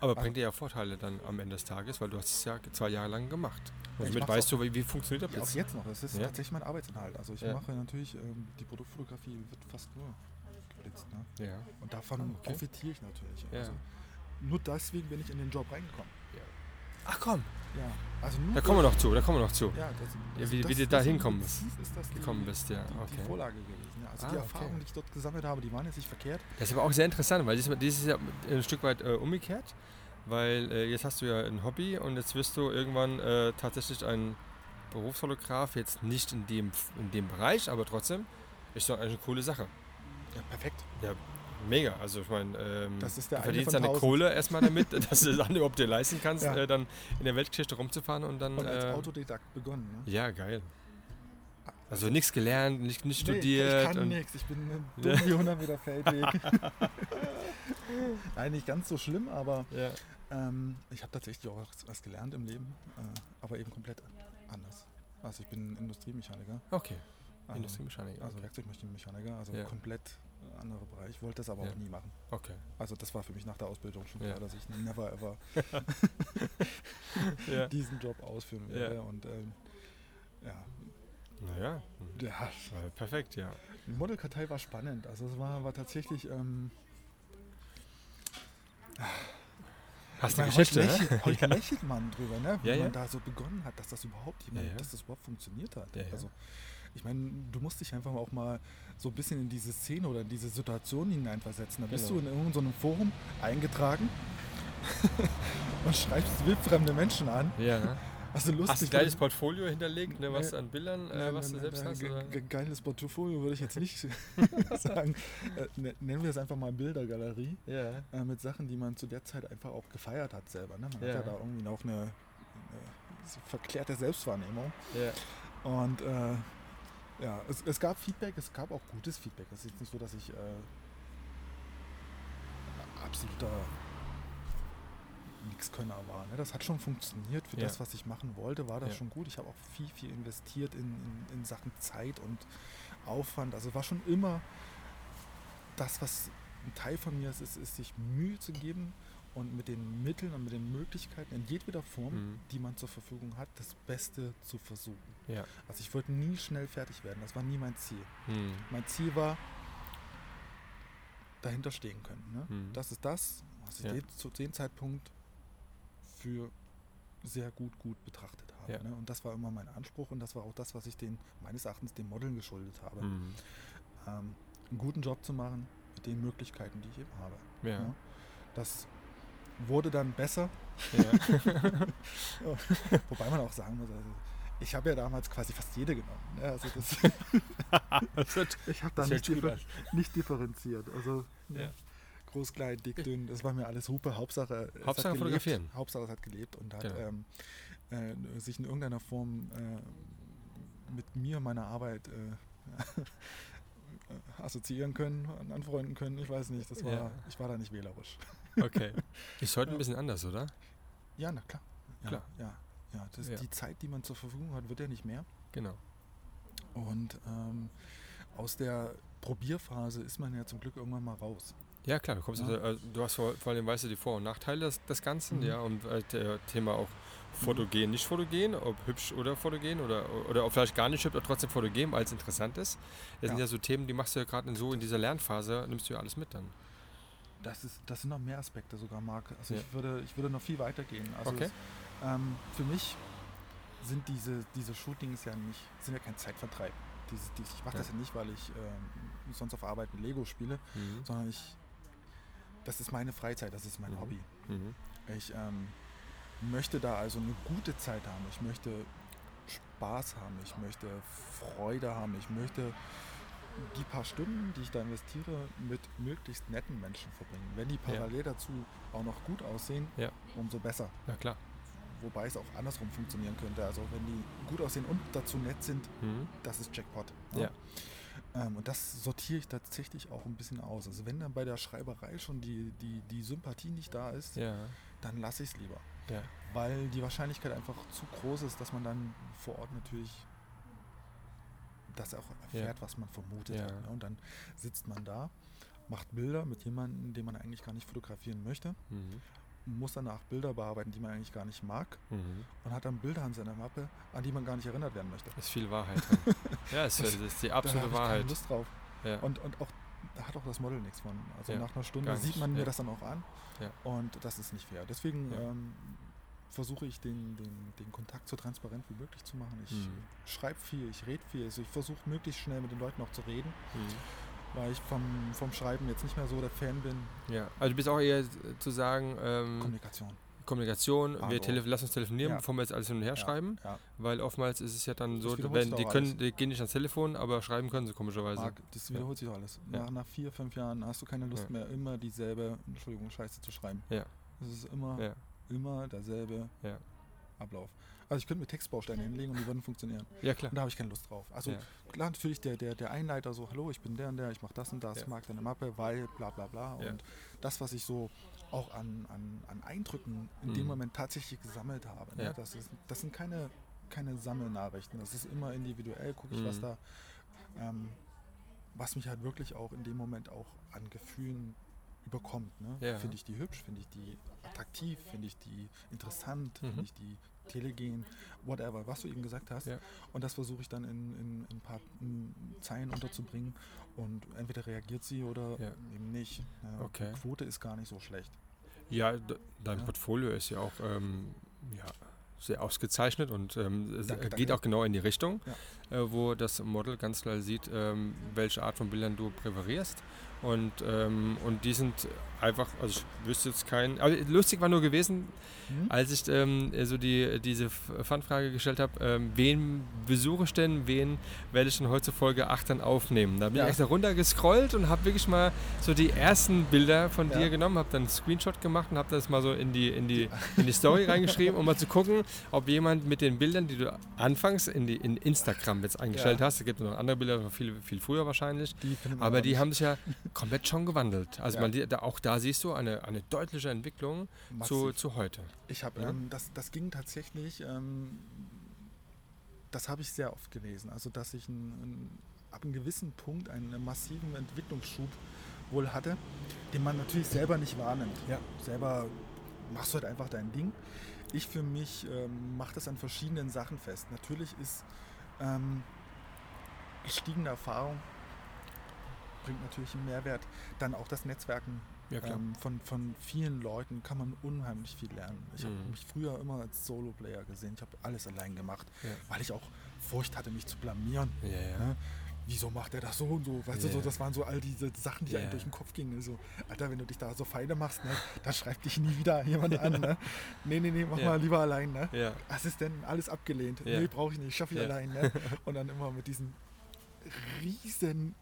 Aber Also- bringt dir ja Vorteile dann am Ende des Tages, weil du hast es ja zwei Jahre lang gemacht. Und ich damit weißt du, wie, wie funktioniert der Ja, auch jetzt noch. Das ist Ja. tatsächlich mein Arbeitsinhalt. Also ich Ja. mache natürlich, ähm, die Produktfotografie wird fast nur geblitzt. Ne? Ja. Und davon Ah, okay. profitiere ich natürlich. Ja. Also nur deswegen bin ich in den Job reingekommen. Ach komm, Ja, also Da kommen wir noch zu, da kommen wir noch zu. Ja, das, Ja, wie- wie du da hinkommen Motiv ist das die, gekommen bist, ja, die, okay. die Vorlage gewesen. Ja. Also Ah, die okay. Erfahrungen, die ich dort gesammelt habe, die waren jetzt nicht verkehrt. Das ist aber auch sehr interessant, weil dieses, dieses ist ja ein Stück weit äh, umgekehrt, weil äh, jetzt hast du ja ein Hobby und jetzt wirst du irgendwann äh, tatsächlich ein Berufsfotograf, jetzt nicht in dem, in dem Bereich, aber trotzdem ist doch eigentlich eine coole Sache. Ja, perfekt. Mega, also ich meine, ähm, Das ist der du verdienst deine. Kohle [LAUGHS] erstmal damit, dass du dann überhaupt dir leisten kannst, Ja. äh, dann in der Weltgeschichte rumzufahren und dann... Und als äh, Autodidakt begonnen. Ne? ja, geil. Also nichts gelernt, nicht, nicht Nee, studiert. ich kann nichts, ich bin [LAUGHS] dumm wie 100 Meter Feldweg. [LAUGHS] Nein, nicht ganz so schlimm, aber ja. ähm, ich habe tatsächlich auch was- gelernt im Leben, äh, aber eben komplett anders. Also ich bin Industriemechaniker, Okay, also, Industriemechaniker. also Also, Werkzeugmaschinenmechaniker, also Ja. komplett anderer Bereich. Wollte das aber Ja. auch nie machen. okay. Also das war für mich nach der Ausbildung schon Ja. klar, dass ich never ever [LAUGHS] Ja. diesen Job ausführen Ja. werde. Und ähm, ja, Naja, ja, äh, perfekt, ja. die Modelkartei war spannend. Also es war, war tatsächlich. Ähm, Hast du Geschichte, heute, ne? lächelt, [LAUGHS] heute lächelt man drüber, ne? wie Ja, ja. man da so begonnen hat, dass das überhaupt jemand, Ja, ja. dass das überhaupt funktioniert hat. Ja, ja. Also ich meine, du musst dich einfach auch mal so ein bisschen in diese Szene oder in diese Situation hineinversetzen. Da bist Genau. du in irgendeinem Forum eingetragen [LAUGHS] und schreibst wildfremde Menschen an. Ja. Also lustig. Hast du ein geiles Portfolio hinterlegt, ne, was an Bildern, äh, was du selbst hast? Oder? ge- Geiles Portfolio würde ich jetzt nicht [LAUGHS] [LAUGHS] sagen. Äh, ne- nennen wir es einfach mal Bildergalerie Ja. äh, mit Sachen, die man zu der Zeit einfach auch gefeiert hat selber. Ne? Man Ja. hat ja da irgendwie noch eine, eine verklärte Selbstwahrnehmung. ja. Und äh, ja, es, es gab Feedback, es gab auch gutes Feedback. Es ist jetzt nicht so, dass ich äh, absoluter Nixkönner war. Ne? Das hat schon funktioniert. Für Ja. das, was ich machen wollte, war das Ja. schon gut. Ich habe auch viel, viel investiert in, in, in Sachen Zeit und Aufwand. Also war schon immer das, was ein Teil von mir ist, ist, ist sich Mühe zu geben und mit den Mitteln und mit den Möglichkeiten in jedweder Form, Mhm. die man zur Verfügung hat, das Beste zu versuchen. Ja. Also ich wollte nie schnell fertig werden. Das war nie mein Ziel. Hm. Mein Ziel war, dahinter stehen können. Ne? Mhm. Das ist das, was ich Ja. den, zu dem Zeitpunkt für sehr gut, gut betrachtet habe. Ja. Ne? Und das war immer mein Anspruch und das war auch das, was ich den, meines Erachtens den Modeln geschuldet habe. Hm. Ähm, einen guten Job zu machen mit den Möglichkeiten, die ich eben habe. Ja. Ja. Das wurde dann besser, [LAUGHS] ja. wobei man auch sagen muss, also ich habe ja damals quasi fast jede genommen. Ne? Also das, [LAUGHS] Das wird- ich habe da nicht, differ nicht differenziert. Also Ja. groß, klein, dick, dünn, das war mir alles Hupe. Hauptsache, es Hauptsache hat gelebt. fotografieren. Hauptsache es hat gelebt und hat Genau. ähm, äh, sich in irgendeiner Form äh, mit mir, meiner Arbeit äh, [LAUGHS] assoziieren können, an- anfreunden können. Ich weiß nicht, das war, Ja. ich war da nicht wählerisch. Okay. [LAUGHS] Ist heute ein bisschen anders, oder? Ja, na klar. Ja, Klar. Ja, ja, das, Ja. Die Zeit, die man zur Verfügung hat, wird ja nicht mehr. Genau. Und ähm, aus der Probierphase ist man ja zum Glück irgendwann mal raus. Ja, klar, du kommst Ja. also, also, du hast vor, vor allem weißt du die Vor- und Nachteile des, des Ganzen, Mhm. ja, und äh, der Thema auch fotogen, nicht fotogen, ob hübsch oder fotogen oder, oder ob vielleicht gar nicht hübsch, aber trotzdem fotogen, weil es interessant ist. Das sind Ja. ja so Themen, die machst du ja gerade in so in dieser Lernphase, nimmst du ja alles mit dann. Das, ist, das sind noch mehr Aspekte sogar, Marc. Also Ja. ich, würde, ich würde noch viel weiter gehen. Also Okay. es, ähm, für mich sind diese, diese Shootings ja nicht, sind ja kein Zeitvertreib. Diese, die, ich mache das Ja. ja nicht, weil ich ähm, sonst auf Arbeit mit Lego spiele, Mhm. sondern ich, das ist meine Freizeit, das ist mein Mhm. Hobby. Mhm. Ich ähm, möchte da also eine gute Zeit haben. Ich möchte Spaß haben. Ich möchte Freude haben. Ich möchte die paar Stunden, die ich da investiere, mit möglichst netten Menschen verbringen. Wenn die Ja. parallel dazu auch noch gut aussehen, Ja. umso besser. Ja, klar. Wobei es auch andersrum funktionieren könnte. Also wenn die gut aussehen und dazu nett sind, Mhm. das ist Jackpot. Ja. Ähm, und das sortiere ich tatsächlich auch ein bisschen aus. Also wenn dann bei der Schreiberei schon die, die, die Sympathie nicht da ist, Ja. dann lasse ich es lieber. Ja. Weil die Wahrscheinlichkeit einfach zu groß ist, dass man dann vor Ort natürlich das auch erfährt, was man vermutet Ja. hat. Ne? Und dann sitzt man da, macht Bilder mit jemandem, den man eigentlich gar nicht fotografieren möchte, Mhm. muss danach Bilder bearbeiten, die man eigentlich gar nicht mag Mhm. und hat dann Bilder an seiner Mappe, an die man gar nicht erinnert werden möchte. Ist viel Wahrheit drin. [LAUGHS] ja, ist, das ist die Da habe absolute ich keine Wahrheit. Lust drauf. Ja. Und, und auch da hat auch das Model nichts von. Also Ja, nach einer Stunde sieht man mir ja. das dann auch an Ja. und das ist nicht fair. Deswegen Ja. ähm, versuche ich den, den, den Kontakt so transparent wie möglich zu machen. Ich Mhm. schreibe viel, ich rede viel. Also ich versuche möglichst schnell mit den Leuten auch zu reden, Mhm. weil ich vom, vom Schreiben jetzt nicht mehr so der Fan bin. Ja, also du bist auch eher äh, zu sagen, ähm, Kommunikation. Kommunikation, Ah, wir so. tele lass uns telefonieren, Ja. bevor wir jetzt alles hin und her schreiben, Ja, weil oftmals ist es ja dann so, Das wiederholt wenn, die, können, die gehen nicht ans Telefon, aber schreiben können sie komischerweise. Marc, das wiederholt sich doch alles. Ja. Nach, nach vier, fünf Jahren hast du keine Lust Ja. mehr, immer dieselbe, Entschuldigung, Scheiße zu schreiben. Ja. Es ist immer, Ja, immer derselbe Ja. Ablauf. Also ich könnte mir Textbausteine hinlegen und die würden funktionieren. ja klar. Und da habe ich keine Lust drauf. Also Ja. klar, natürlich der, der, der Einleiter so, hallo, ich bin der und der, ich mache das und das, Ja. mag deine Mappe, weil bla bla bla. Ja. Und das, was ich so auch an, an, an Eindrücken in Mhm. dem Moment tatsächlich gesammelt habe. Ne? Ja. Das, ist, das sind keine, keine Sammelnachrichten. Das ist immer individuell, gucke ich, was Mhm. da, ähm, was mich halt wirklich auch in dem Moment auch an Gefühlen überkommt. Ne? Ja. Finde ich die hübsch, finde ich die attraktiv, finde ich die interessant, Mhm. finde ich die telegen, whatever, was du eben gesagt hast. Ja. Und das versuche ich dann in, in, in ein paar mm, Zeilen unterzubringen. Und entweder reagiert sie oder Ja. eben nicht. Ja, Okay. Die Quote ist gar nicht so schlecht. Ja, dein Ja. Portfolio ist ja auch ähm, ja, sehr ausgezeichnet und ähm, Danke, geht danke. auch genau in die Richtung, äh, wo das Model ganz klar sieht, ähm, welche Art von Bildern du präferierst. Und, ähm, und die sind einfach, also ich wüsste jetzt keinen. Aber lustig war nur gewesen, Hm? als ich ähm, so die, diese F- Fun-Frage gestellt habe, ähm, wen besuche ich denn, wen werde ich denn heute zur Folge 8 dann aufnehmen? Da bin Ja. ich extra runter gescrollt und habe wirklich mal so die ersten Bilder von Ja. dir genommen, habe dann einen Screenshot gemacht und habe das mal so in die, in die, [LAUGHS] in die Story reingeschrieben, um mal zu gucken, ob jemand mit den Bildern, die du anfangs in, die, in Instagram jetzt eingestellt Ja. hast, es gibt noch andere Bilder, viel, viel früher wahrscheinlich, Die aber die haben sich ja [LAUGHS] komplett schon gewandelt. Also Ja. man, da, auch da siehst du eine, eine deutliche Entwicklung zu, zu heute. Ich habe, Ja. ähm, das, das ging tatsächlich, ähm, das habe ich sehr oft gelesen. Also, dass ich ein, ein, ab einem gewissen Punkt einen massiven Entwicklungsschub wohl hatte, den man natürlich selber nicht wahrnimmt. Ja. Selber machst du halt einfach dein Ding. Ich für mich ähm, mache das an verschiedenen Sachen fest. Natürlich ist ähm, gestiegene Erfahrung bringt natürlich einen Mehrwert. Dann auch das Netzwerken Ja, ähm, von, von vielen Leuten kann man unheimlich viel lernen. Ich habe Mhm. mich früher immer als Solo-Player gesehen. Ich habe alles allein gemacht, Ja. weil ich auch Furcht hatte, mich zu blamieren. Ja. Ne? Wieso macht er das so und so? Weißt du, so, das waren so all diese Sachen, die einem durch den Kopf gingen. So, Alter, wenn du dich da so feine machst, ne, dann schreibt dich nie wieder jemand an. Ne? Nee, nee, nee, mach mal lieber allein. Ne? Ja, Assistent, alles abgelehnt. Ja. Nee, brauche ich nicht, schaffe ich allein. Ne? [LAUGHS] Und dann immer mit diesem riesen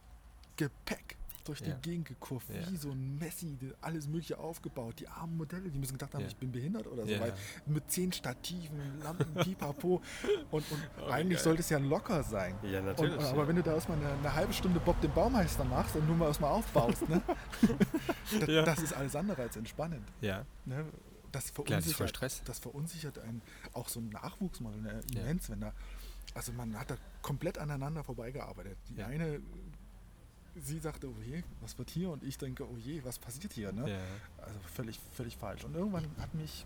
Gepäck durch die Ja. Gegend gekurft, Ja. wie so ein Messi, alles mögliche aufgebaut. Die armen Modelle, die müssen gedacht haben, Ja. ich bin behindert oder so, Ja. weil mit zehn Stativen, Lampen, [LAUGHS] Pipapo und, und Oh, eigentlich geil. sollte es ja locker sein. ja Und, natürlich. aber ja. wenn du da erstmal eine, eine halbe Stunde Bob den Baumeister machst und nur mal erstmal aufbaust, ne? [LAUGHS] das, Ja. das ist alles andere als entspannend. ja, Ne? Das klar, das ist voll verunsichert, Stress. das verunsichert einen auch so ein Nachwuchsmodell ne, Ja. immens, wenn da, also man hat da komplett aneinander vorbeigearbeitet. Die Ja. eine, sie sagte, oh je, was wird hier? Und ich denke, oh je, was passiert hier? Ne? Ja. Also völlig, völlig falsch. Und irgendwann hat mich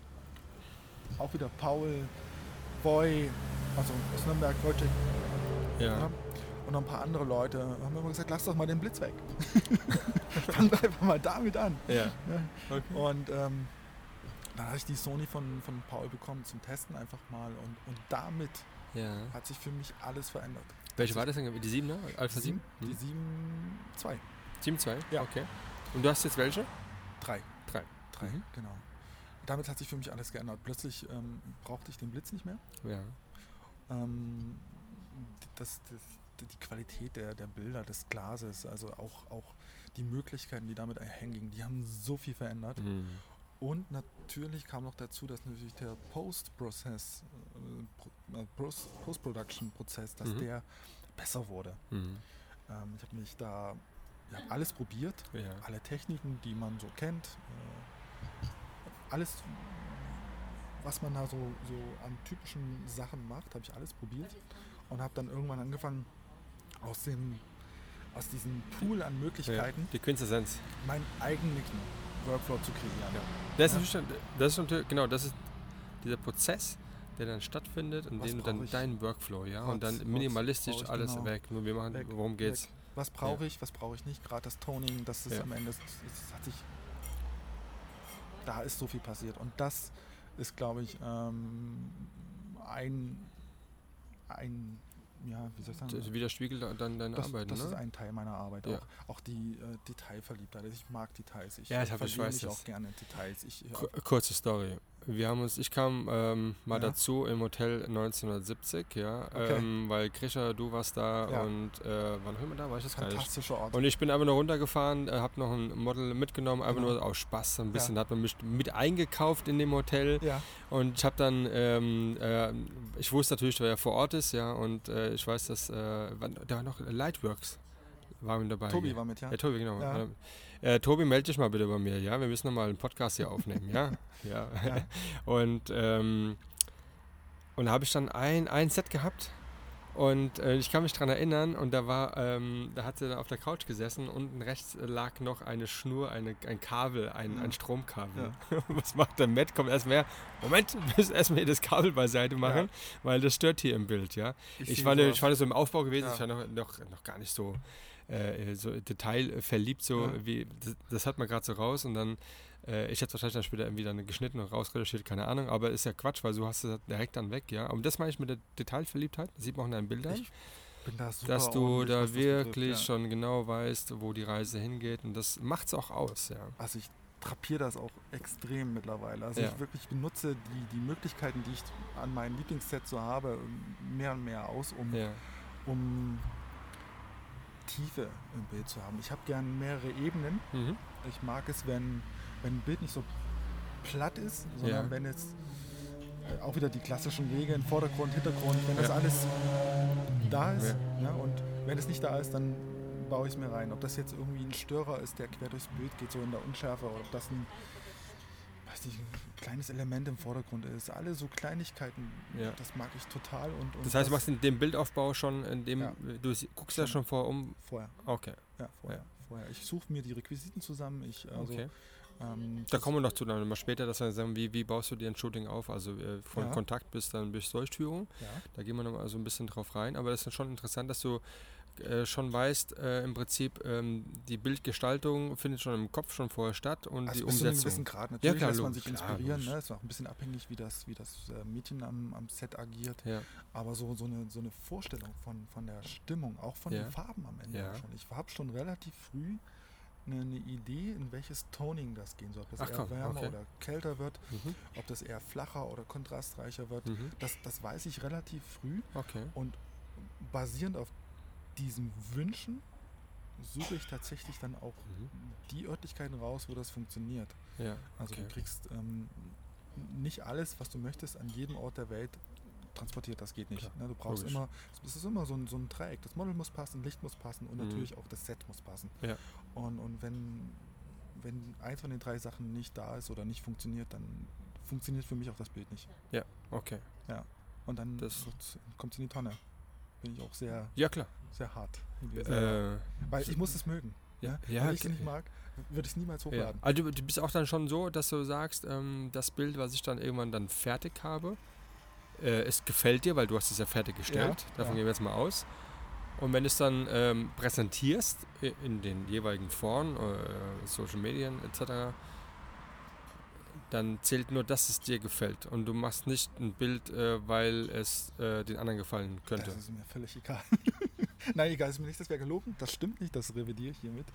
auch wieder Paul, Boy, also aus Nürnberg, Wojciech, Ja. ja, und noch ein paar andere Leute haben immer gesagt, lass doch mal den Blitz weg. [LAUGHS] Fang doch einfach mal damit an. Ja. Ne? Okay. Und ähm, dann hatte ich die Sony von, von Paul bekommen zum Testen einfach mal und, und damit hat sich für mich alles verändert. Welche war das denn? Die 7, ne? Alpha 7? Die Hm. 7, 2, 7 2? Ja. Okay. Und du hast jetzt welche? 3. 3. 3, Mhm. genau. Damit hat sich für mich alles geändert. Plötzlich ähm, brauchte ich den Blitz nicht mehr. Ja. Ähm, das, das, die Qualität der, der Bilder, des Glases, also auch, auch die Möglichkeiten, die damit einhergingen, die haben so viel verändert. Mhm. Und natürlich kam noch dazu, dass natürlich der Post-Prozess, äh, äh, Post- Post-Production-Prozess, dass Mhm. der besser wurde. Mhm. Ähm, ich habe mich da ja, alles probiert, Ja. alle Techniken, die man so kennt, äh, alles, was man da so, so an typischen Sachen macht, habe ich alles probiert und habe dann irgendwann angefangen, aus, dem, aus diesem Pool an ja. Möglichkeiten Die Quintessenz. meinen eigenen Workflow zu kreieren. Ja. Das ist, Ja. natürlich- das ist natürlich, genau, das ist dieser Prozess, der dann stattfindet, in Was dem dann ich? deinen Workflow, ja, und Was- dann was minimalistisch ich alles genau? weg. Nur wir machen, Weg, worum geht's? weg. Was brauche ich, was brauche ich nicht? Gerade das Toning, das ist Ja. am Ende, das, das hat sich, da ist so viel passiert. Und das ist, glaube ich, ähm, ein, ein ja, wie soll ich sagen? Das widerspiegelt dann deine das, Arbeit, das ne? ist ein Teil meiner Arbeit. Ja. Auch, auch die äh, Detailverliebtheit. Also Ich mag Details. Ich, Ja, äh, ich hab- ich weiß mich das. auch gerne in Details. Ich, Ku- Kurze Story. Wir haben uns, ich kam ähm, mal Ja. dazu im Hotel 1970, ja, Okay. ähm, weil Krischer, du warst da Ja. und äh, wann waren wir da? War ich das gar nicht. Ort. Und ich bin einfach nur runtergefahren, äh, habe noch ein Model mitgenommen, einfach Genau. nur aus Spaß, so ein Ja. bisschen, hat man mich mit eingekauft in dem Hotel ja, und ich habe dann, ähm, äh, ich wusste natürlich, wer vor Ort ist, ja, und äh, ich weiß, dass, äh, da war noch Lightworks, war mit dabei. Tobi war mit, ja. Ja, Tobi, genau. Ja. Äh, Tobi, melde dich mal bitte bei mir, ja? Wir müssen nochmal einen Podcast hier aufnehmen, ja? [LAUGHS] ja. Ja. Und, ähm, und da habe ich dann ein, ein Set gehabt und äh, ich kann mich daran erinnern und da war, ähm, da hat sie dann auf der Couch gesessen, unten rechts lag noch eine Schnur, eine, ein Kabel, ein, Mhm. ein Stromkabel. [LAUGHS] Was macht der Matt? Kommt erst mehr, Moment, wir [LAUGHS] müssen erstmal hier das Kabel beiseite machen, weil das stört hier im Bild, ja? Ich, sehe war, ich war so im Aufbau gewesen, Ja. ich war noch, noch, noch gar nicht so, äh, so detailverliebt, so Ja. wie das, das hat man gerade so raus und dann, äh, ich hätte es wahrscheinlich dann später irgendwie dann geschnitten und rausretuschiert, keine Ahnung, aber ist ja Quatsch, weil so hast du das direkt dann weg, ja. Und das meine ich mit der Detailverliebtheit, das sieht man auch in deinen Bildern, Ich da dass du da betrifft, wirklich ja. schon genau weißt, wo die Reise hingeht und das macht es auch aus, ja. Also ich drapiere das auch extrem mittlerweile. Also Ja. ich wirklich benutze die, die Möglichkeiten, die ich an meinem Lieblingsset so habe, mehr und mehr aus, um, Ja, um Tiefe im Bild zu haben. Ich habe gern mehrere Ebenen. mhm. Ich mag es, wenn, wenn ein Bild nicht so platt ist, sondern Ja. wenn es äh, auch wieder die klassischen Regeln, Vordergrund, Hintergrund, wenn das Ja. alles da ist ja. und wenn es nicht da ist, dann baue ich es mir rein. Ob das jetzt irgendwie ein Störer ist, der quer durchs Bild geht, so in der Unschärfe, oder ob das ein, weiß nicht, ein kleines Element im Vordergrund ist. Alle so Kleinigkeiten, Ja. das mag ich total. Und, und Das heißt, du machst den, den Bildaufbau schon, in dem, Ja. du guckst Schon. schon vor um, vorher. okay, Ja, vorher. vorher. Ich suche mir die Requisiten zusammen. Ich, also, okay. ähm, Da kommen wir noch zu, dann mal später, dass wir sagen, wie, wie baust du dir ein Shooting auf? Also äh, von Ja. Kontakt bis dann bis Durchführung. ja. Da gehen wir noch mal so ein bisschen drauf rein. Aber das ist schon interessant, dass du äh, schon weißt, äh, im Prinzip ähm, die Bildgestaltung findet schon im Kopf schon vorher statt und Also die bis zu einem Umsetzung. gewissen Grad. Natürlich klar, lässt man sich klar, inspirieren. logisch. Ne? Ist auch ein bisschen abhängig, wie das, wie das äh, Mädchen am, am Set agiert. Ja, Aber so, so, eine, so eine Vorstellung von, von der Stimmung, auch von Ja. den Farben am Ende Ja. schon. Ich habe schon relativ früh eine, eine Idee, in welches Toning das gehen soll. Ob das Ach eher komm, wärmer okay. oder kälter wird, mhm. ob das eher flacher oder kontrastreicher wird. Mhm. Das, das weiß ich relativ früh. okay. Und basierend auf diesen Wünschen suche ich tatsächlich dann auch Mhm. die Örtlichkeiten raus, wo das funktioniert. Ja, Also okay. du kriegst ähm, nicht alles, was du möchtest, an jedem Ort der Welt transportiert. Das geht nicht. Ne? Du brauchst logisch. immer, es ist immer so ein, so ein Dreieck. Das Model muss passen, Licht muss passen und Mhm. natürlich auch das Set muss passen. Ja. Und, und wenn, wenn eins von den drei Sachen nicht da ist oder nicht funktioniert, dann funktioniert für mich auch das Bild nicht. Ja, okay. Und dann kommt es in die Tonne. Bin ich auch sehr, Ja, klar. Sehr hart. Äh, weil ich muss es mögen. ja, ne? ja, Wenn ich es nicht mag, würde ich es niemals Ja. hochladen. Also du, du bist auch dann schon so, dass du sagst, ähm, das Bild, was ich dann irgendwann dann fertig habe, äh, es gefällt dir, weil du hast es ja fertiggestellt. Ja, Davon ja. gehen wir jetzt mal aus. Und wenn du es dann ähm, präsentierst in den jeweiligen Foren, äh, Social Medien etc., dann zählt nur, dass es dir gefällt. Und du machst nicht ein Bild, äh, weil es äh, den anderen gefallen könnte. Das ist mir völlig egal. [LAUGHS] Nein, egal ist mir nicht, das wäre gelogen. Das stimmt nicht, das revidiere ich hiermit.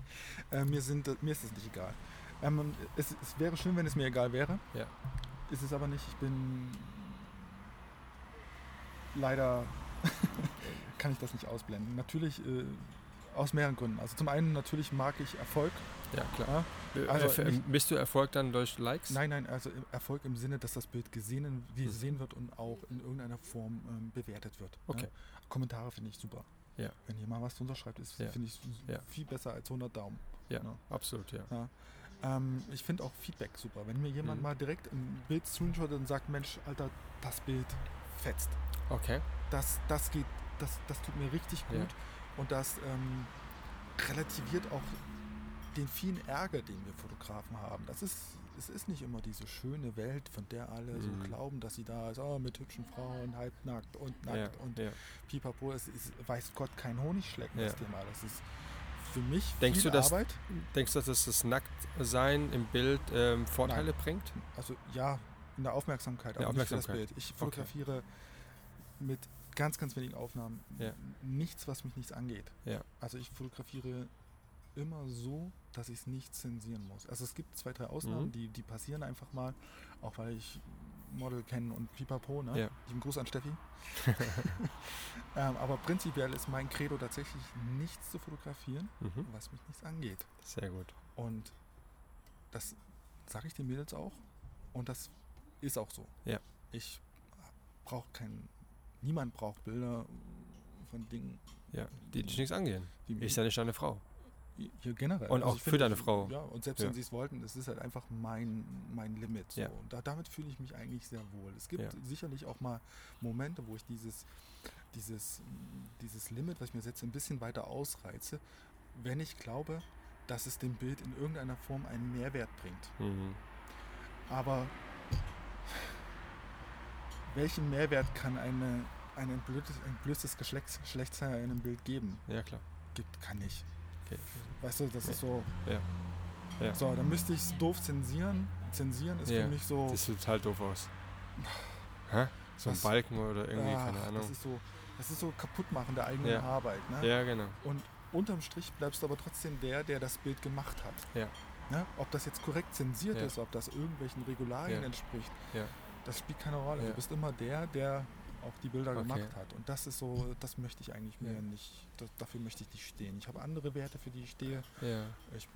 Äh, mir, sind, mir ist es nicht egal. Ähm, es, es wäre schön, wenn es mir egal wäre. Ja. Ist es aber nicht. Ich bin leider [LAUGHS] kann ich das nicht ausblenden. Natürlich äh, aus mehreren Gründen. Also zum einen natürlich mag ich Erfolg. Ja, klar. Ja? Äh, Also äh, bist du Erfolg dann durch Likes? Nein, nein, also Erfolg im Sinne, dass das Bild gesehen, wie Hm. gesehen wird und auch in irgendeiner Form ähm, bewertet wird. Okay. Ja? Kommentare finde ich super. Ja. Wenn jemand was drunter schreibt, ist Ja. finde ich Ja. viel besser als 100 Daumen. Ja, Ja. absolut, ja. Ähm, ich finde auch Feedback super. Wenn mir jemand Mhm. mal direkt ein Bild screenshottet und sagt, Mensch, Alter, das Bild fetzt. Okay. Das, das geht, das, das tut mir richtig gut und das ähm, relativiert auch den vielen Ärger, den wir Fotografen haben. Das ist, es ist nicht immer diese schöne Welt, von der alle Mhm. so glauben, dass sie da ist, oh, mit hübschen Frauen, halbnackt und nackt Ja, und ja. pipapo. Es ist, weiß Gott, kein Honigschlecken, das Ja. Thema. Das ist für mich Denkst viel du, dass- Arbeit. Denkst du, dass das Nacktsein im Bild ähm, Vorteile bringt? Also ja, in der Aufmerksamkeit, aber nicht für das Aufmerksamkeit. Bild. Ich fotografiere mit ganz, ganz wenigen Aufnahmen Ja. nichts, was mich nichts angeht. Ja. Also ich fotografiere immer so, dass ich es nicht zensieren muss. Also es gibt zwei, drei Ausnahmen, Mhm. die, die passieren einfach mal, auch weil ich Model kenne und pipapo, ne? Ja. Lieben Gruß an Steffi. [LAUGHS] ähm, aber prinzipiell ist mein Credo tatsächlich nichts zu fotografieren, Mhm. was mich nichts angeht. Sehr gut. Und das sage ich den Mädels auch. Und das ist auch so. Ja. Ich brauche kein, niemand braucht Bilder von Dingen, Ja, die dich nichts angehen. die Ist ja nicht deine Frau. Hier generell. Und auch ich für deine Frau. Ja, und selbst Ja. wenn sie es wollten, es ist halt einfach mein, mein Limit. So. Ja. Und da, damit fühle ich mich eigentlich sehr wohl. Es gibt Ja. sicherlich auch mal Momente, wo ich dieses, dieses, dieses Limit, was ich mir setze, ein bisschen weiter ausreize, wenn ich glaube, dass es dem Bild in irgendeiner Form einen Mehrwert bringt. Mhm. Aber welchen Mehrwert kann eine, ein entblößtes, entblößtes Geschlechts, Geschlechtsteil in einem Bild geben? Ja, klar. Gibt, kann nicht. Weißt du, das ist so. Ja. Ja. So, dann müsste ich es doof zensieren. Zensieren ist Ja, für mich so. Das sieht total doof aus. Hä? So ein Balken oder irgendwie, ach, keine Ahnung. Das ist so, das ist so kaputtmachen der eigenen Ja. Arbeit. Ne? Ja, genau. Und unterm Strich bleibst du aber trotzdem der, der das Bild gemacht hat. Ja. Ne? Ob das jetzt korrekt zensiert ist, ob das irgendwelchen Regularien entspricht, Ja. das spielt keine Rolle. Du bist immer der, der auch die Bilder Okay. gemacht hat. Und das ist so, das möchte ich eigentlich Ja. mir nicht, das, dafür möchte ich nicht stehen. Ich habe andere Werte, für die ich stehe. Ja. Ich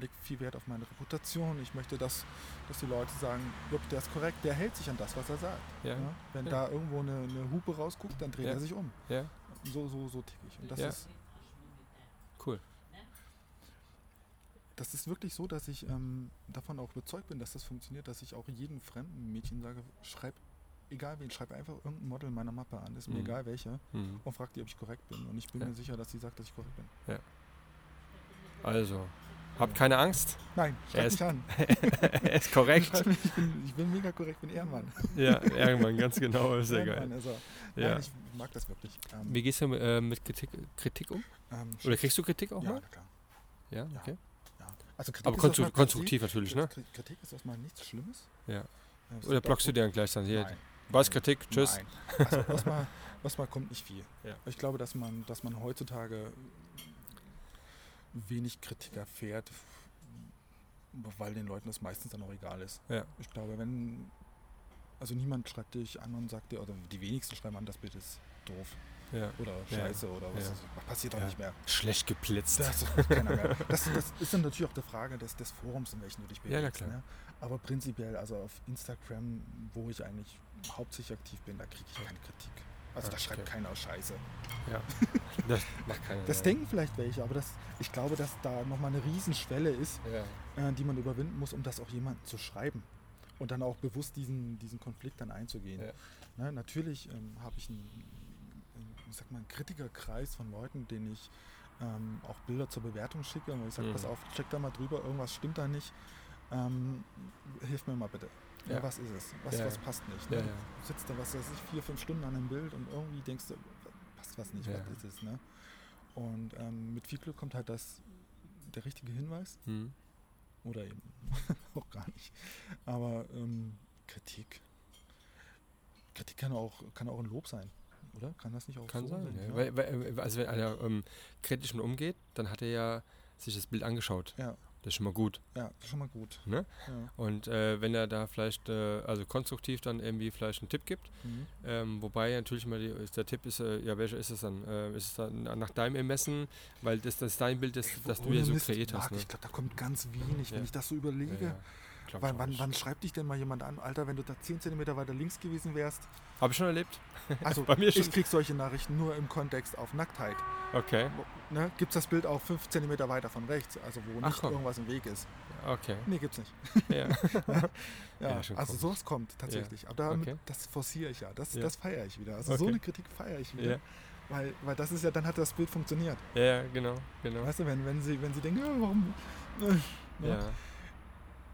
lege viel Wert auf meine Reputation. Ich möchte, dass, dass die Leute sagen, der ist korrekt, der hält sich an das, was er sagt. Ja. Wenn da irgendwo eine, eine Hupe rausguckt, dann dreht er sich um. So, so, so tick ich. Und das ist Cool. das ist wirklich so, dass ich ähm, davon auch überzeugt bin, dass das funktioniert, dass ich auch jedem fremden Mädchen sage, schreib, egal wen, schreib einfach irgendein Model meiner Mappe an, ist mir Mhm. egal welche, Mhm. und frag die, ob ich korrekt bin. Und ich bin Ja. mir sicher, dass sie sagt, dass ich korrekt bin. Also, habt keine Angst. Nein, schreib Er ist mich an. [LAUGHS] er ist korrekt. [LAUGHS] Mich, ich, bin, ich bin mega korrekt, bin Ehrenmann. ja, irgendwann, ganz genau. Sehr Ehrenmann geil. ist er. Ja. Nein, ich mag das wirklich. Ähm, Wie gehst du äh, mit Kritik, Kritik um? ähm, Oder kriegst du Kritik auch ja, mal? klar. Ja, Ja. okay. Ja. Also Kritik Aber ist konstru erstmal per se- konstruktiv natürlich, ne? Kri- Kritik ist erstmal nichts Schlimmes. Ja. Ja, Oder blockst du dir dann gleich dann hier? Nein. Was Kritik? Tschüss. Nein. Also erstmal, erstmal [LAUGHS] kommt nicht viel. Ja. Ich glaube, dass man, dass man heutzutage wenig Kritik erfährt, weil den Leuten das meistens dann auch egal ist. Ja. Ich glaube, wenn. Also niemand schreibt dich an und sagt dir, oder die wenigsten schreiben an, das Bild ist doof Ja. oder Ja. scheiße oder was. Ja. weiß ich. Passiert doch Ja. nicht mehr. Schlecht geblitzt. Das. [LAUGHS] Das, das ist dann natürlich auch die Frage des, des Forums, in welchem du dich Ja, bewegst. klar. Ne? Aber prinzipiell, also auf Instagram, wo ich eigentlich hauptsächlich aktiv bin, da kriege ich keine Kritik. Also Ah, da schreibt okay. keiner Scheiße. Ja. [LAUGHS] Das. Das denken vielleicht welche, aber das, ich glaube, dass da nochmal eine Riesenschwelle ist, Ja. äh, die man überwinden muss, um das auch jemandem zu schreiben. Und dann auch bewusst diesen, diesen Konflikt dann einzugehen. Ja. Ne, natürlich ähm, habe ich einen, einen, ich sag mal, einen Kritikerkreis von Leuten, denen ich ähm, auch Bilder zur Bewertung schicke. Und ich sage, Mhm. pass auf, check da mal drüber, irgendwas stimmt da nicht. Ähm, hilf mir mal bitte. Ja. Ja. was ist es? Was, Ja, was ja. passt nicht? Ja, ne? ja. Du sitzt da, was weiß ich, vier, fünf Stunden an einem Bild und irgendwie denkst du, passt was nicht, Ja. was ist es? Ne? Und ähm, mit viel Glück kommt halt das, der richtige Hinweis Hm. oder eben [LAUGHS] auch gar nicht. Aber ähm, Kritik. Kritik kann auch, kann auch ein Lob sein, oder? Kann das nicht auch Kann so sein. sein? Ja. Weil, weil, also wenn einer ähm, kritisch mit umgeht, dann hat er ja sich das Bild angeschaut. Ja. Das ist schon mal gut. ja, das ist schon mal gut. Ne? Ja. Und äh, wenn er da vielleicht, äh, also konstruktiv dann irgendwie vielleicht einen Tipp gibt, Mhm. ähm, wobei natürlich mal die, der Tipp ist, äh, ja, welcher ist es dann? Äh, ist es dann nach deinem Ermessen, weil das, das ist dein Bild, das, das du ja so Mist, kreiert hast. Marc, Ne? Ich glaube, da kommt ganz wenig, wenn Ja. ich das so überlege. Ja, ja. Glaub ich Wann, wann, schreibt dich denn mal jemand an, Alter, wenn du da 10 cm weiter links gewesen wärst? Hab ich schon erlebt? Also, [LAUGHS] Bei mir schon. ich krieg solche Nachrichten nur im Kontext auf Nacktheit. Okay, Ne? Gibt es das Bild auch 5 cm weiter von rechts, also wo Ach nicht komm. irgendwas im Weg ist? okay. Nee, gibt's nicht. Ja. [LAUGHS] [LAUGHS] Ja, Ja, also sowas kommt tatsächlich. Aber damit, Okay. das forciere ich ja. Das, Ja. das feiere ich wieder. Also so Okay. eine Kritik feiere ich wieder. Ja. Weil, weil das ist ja, dann hat das Bild funktioniert. ja, ja, genau, genau. Weißt du, wenn, wenn sie, wenn sie denken, ja, warum. Äh? Ja,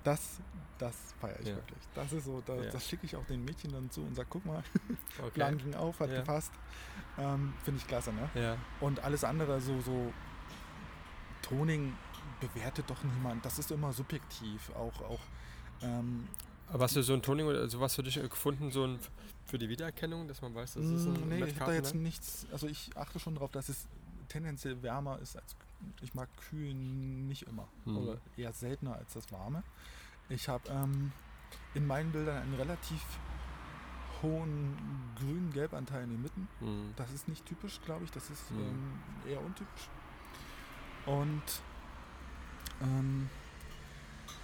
Das, das feiere ich Ja. wirklich. Das ist so, da, Ja. das schicke ich auch den Mädchen dann zu und sage, guck mal, [LAUGHS] okay. Plan ging auf, hat Ja. gepasst. Ähm, Finde ich klasse, ne? Ja, Und alles andere, so, so Toning bewertet doch niemand. Das ist immer subjektiv. Auch, auch ähm, Aber hast du so ein Toning oder sowas für dich äh, gefunden, so ein für die Wiedererkennung, dass man weiß, das ist ein Mm, nee, Matt ich habe da jetzt nichts, also ich achte schon darauf, dass es tendenziell wärmer ist als ich mag kühl nicht immer Mhm. oder eher seltener als das warme. Ich habe ähm, in meinen Bildern einen relativ hohen grün-gelb-Anteil in den Mitten. Mhm. Das ist nicht typisch, glaube ich. Das ist Mhm. ähm, eher untypisch. Und ähm,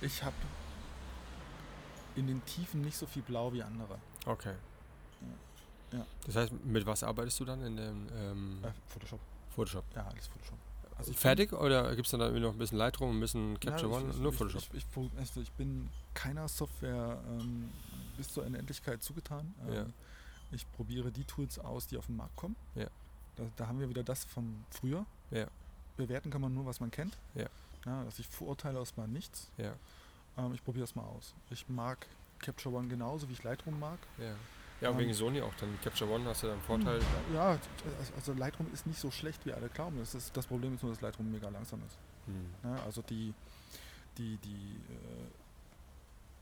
ich habe in den Tiefen nicht so viel Blau wie andere. Okay. Ja. Das heißt, mit was arbeitest du dann in dem ähm, Äh, Photoshop. Photoshop? Ja, alles Photoshop. Also Fertig oder gibt es dann irgendwie noch ein bisschen Lightroom, ein bisschen Capture Ja, One? Nur Photoshop. Ich, ich, ich, also ich bin keiner Software ähm, bis zur Unendlichkeit zugetan. Ähm, Ja. Ich probiere die Tools aus, die auf den Markt kommen. Ja. Da, da haben wir wieder das vom früher. Ja. Bewerten kann man nur, was man kennt. Ja. Ja, dass ich verurteile aus mal nichts. ja, Ähm, ich probiere es mal aus. Ich mag Capture One genauso, wie ich Lightroom mag. ja. Ja, Ähm, wegen Sony auch. Dann Capture One hast du dann einen Vorteil. Ja, also- also Lightroom ist nicht so schlecht, wie alle glauben. Das, ist, das Problem ist nur, dass Lightroom mega langsam ist. Mhm. Ne? Also die, die, die, äh,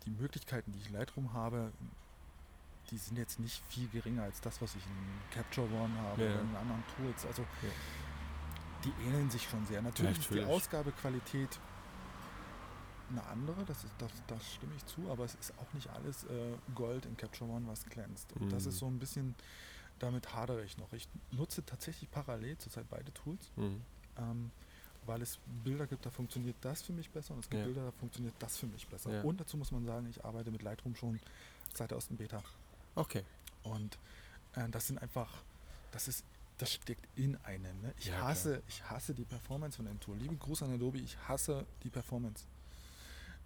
die Möglichkeiten, die ich in Lightroom habe, die sind jetzt nicht viel geringer als das, was ich in Capture One habe Ja, oder ja. in anderen Tools. Also Ja. die ähneln sich schon sehr. Natürlich ist die natürlich. Ausgabequalität eine andere, das, ist, das, das stimme ich zu, aber es ist auch nicht alles äh, Gold in Capture One, was glänzt. Und das Mhm. ist so ein bisschen, damit hadere ich noch. Ich nutze tatsächlich parallel zurzeit beide Tools Mhm. ähm, weil es Bilder gibt, da funktioniert das für mich besser und es gibt Ja. Bilder, da funktioniert das für mich besser. Ja. Und dazu muss man sagen, ich arbeite mit Lightroom schon seit der ersten Beta. Okay. Und äh, das sind einfach, das ist, das steckt in einem. Ne? Ich Ja, hasse, ich hasse die Performance von dem Tool. Liebe Gruß an Adobe, ich hasse die Performance.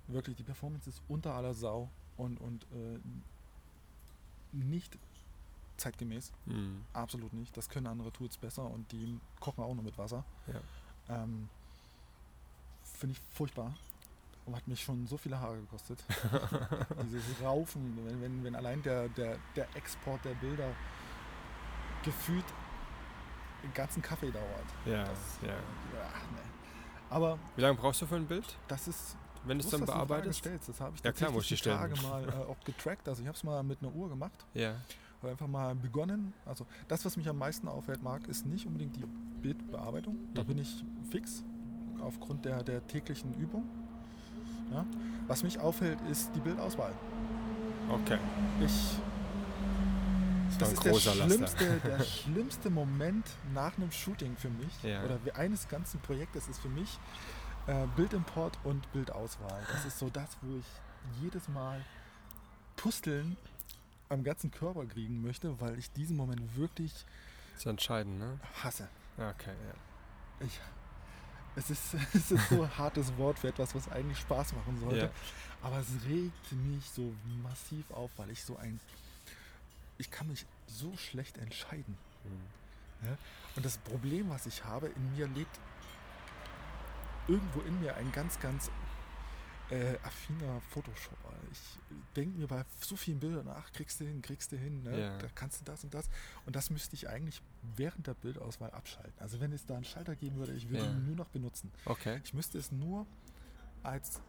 Wirklich, die Performance ist unter aller Sau und, und äh, nicht zeitgemäß. Mhm. Absolut nicht. Das können andere Tools besser und die kochen auch nur mit Wasser. Ja. Ähm, Finde ich furchtbar. Und hat mich schon so viele Haare gekostet. [LAUGHS] Dieses Raufen, wenn, wenn, wenn allein der, der, der Export der Bilder gefühlt den ganzen Kaffee dauert. Ja, Das, ja. ja nee. Aber Wie lange brauchst du für ein Bild, das ist. Wenn du es dann Frage bearbeitest? stellst. Das habe ich Ja, klar, tatsächlich muss ich die. Tage mal äh, auch getrackt. Also ich habe es mal mit einer Uhr gemacht. Ja. Habe einfach mal begonnen. Also das, was mich am meisten auffällt, mag, ist nicht unbedingt die Bildbearbeitung. Da Mhm. bin ich fix aufgrund der, der täglichen Übung. Ja. Was mich auffällt, ist die Bildauswahl. Okay. Ich, Das, ist der schlimmste, der [LAUGHS] schlimmste Moment nach einem Shooting für mich Ja. oder eines ganzen Projektes ist für mich äh, Bildimport und Bildauswahl. Das ist so das, wo ich jedes Mal Pusteln am ganzen Körper kriegen möchte, weil ich diesen Moment wirklich Das ist entscheidend, ne? hasse. Okay, ja. Ich, es, ist, [LAUGHS] es ist so ein hartes Wort für etwas, was eigentlich Spaß machen sollte. Ja. Aber es regt mich so massiv auf, weil ich so ein. Ich kann mich so schlecht entscheiden. Mhm. Und das Problem, was ich habe, in mir lebt irgendwo in mir ein ganz, ganz äh, affiner Photoshopper. Ich denke mir bei so vielen Bildern, ach, kriegst du hin, kriegst du hin, ne? Ja. da kannst du das und das. Und das müsste ich eigentlich während der Bildauswahl abschalten. Also wenn es da einen Schalter geben würde, ich würde Ja. ihn nur noch benutzen. Okay. Ich müsste es nur als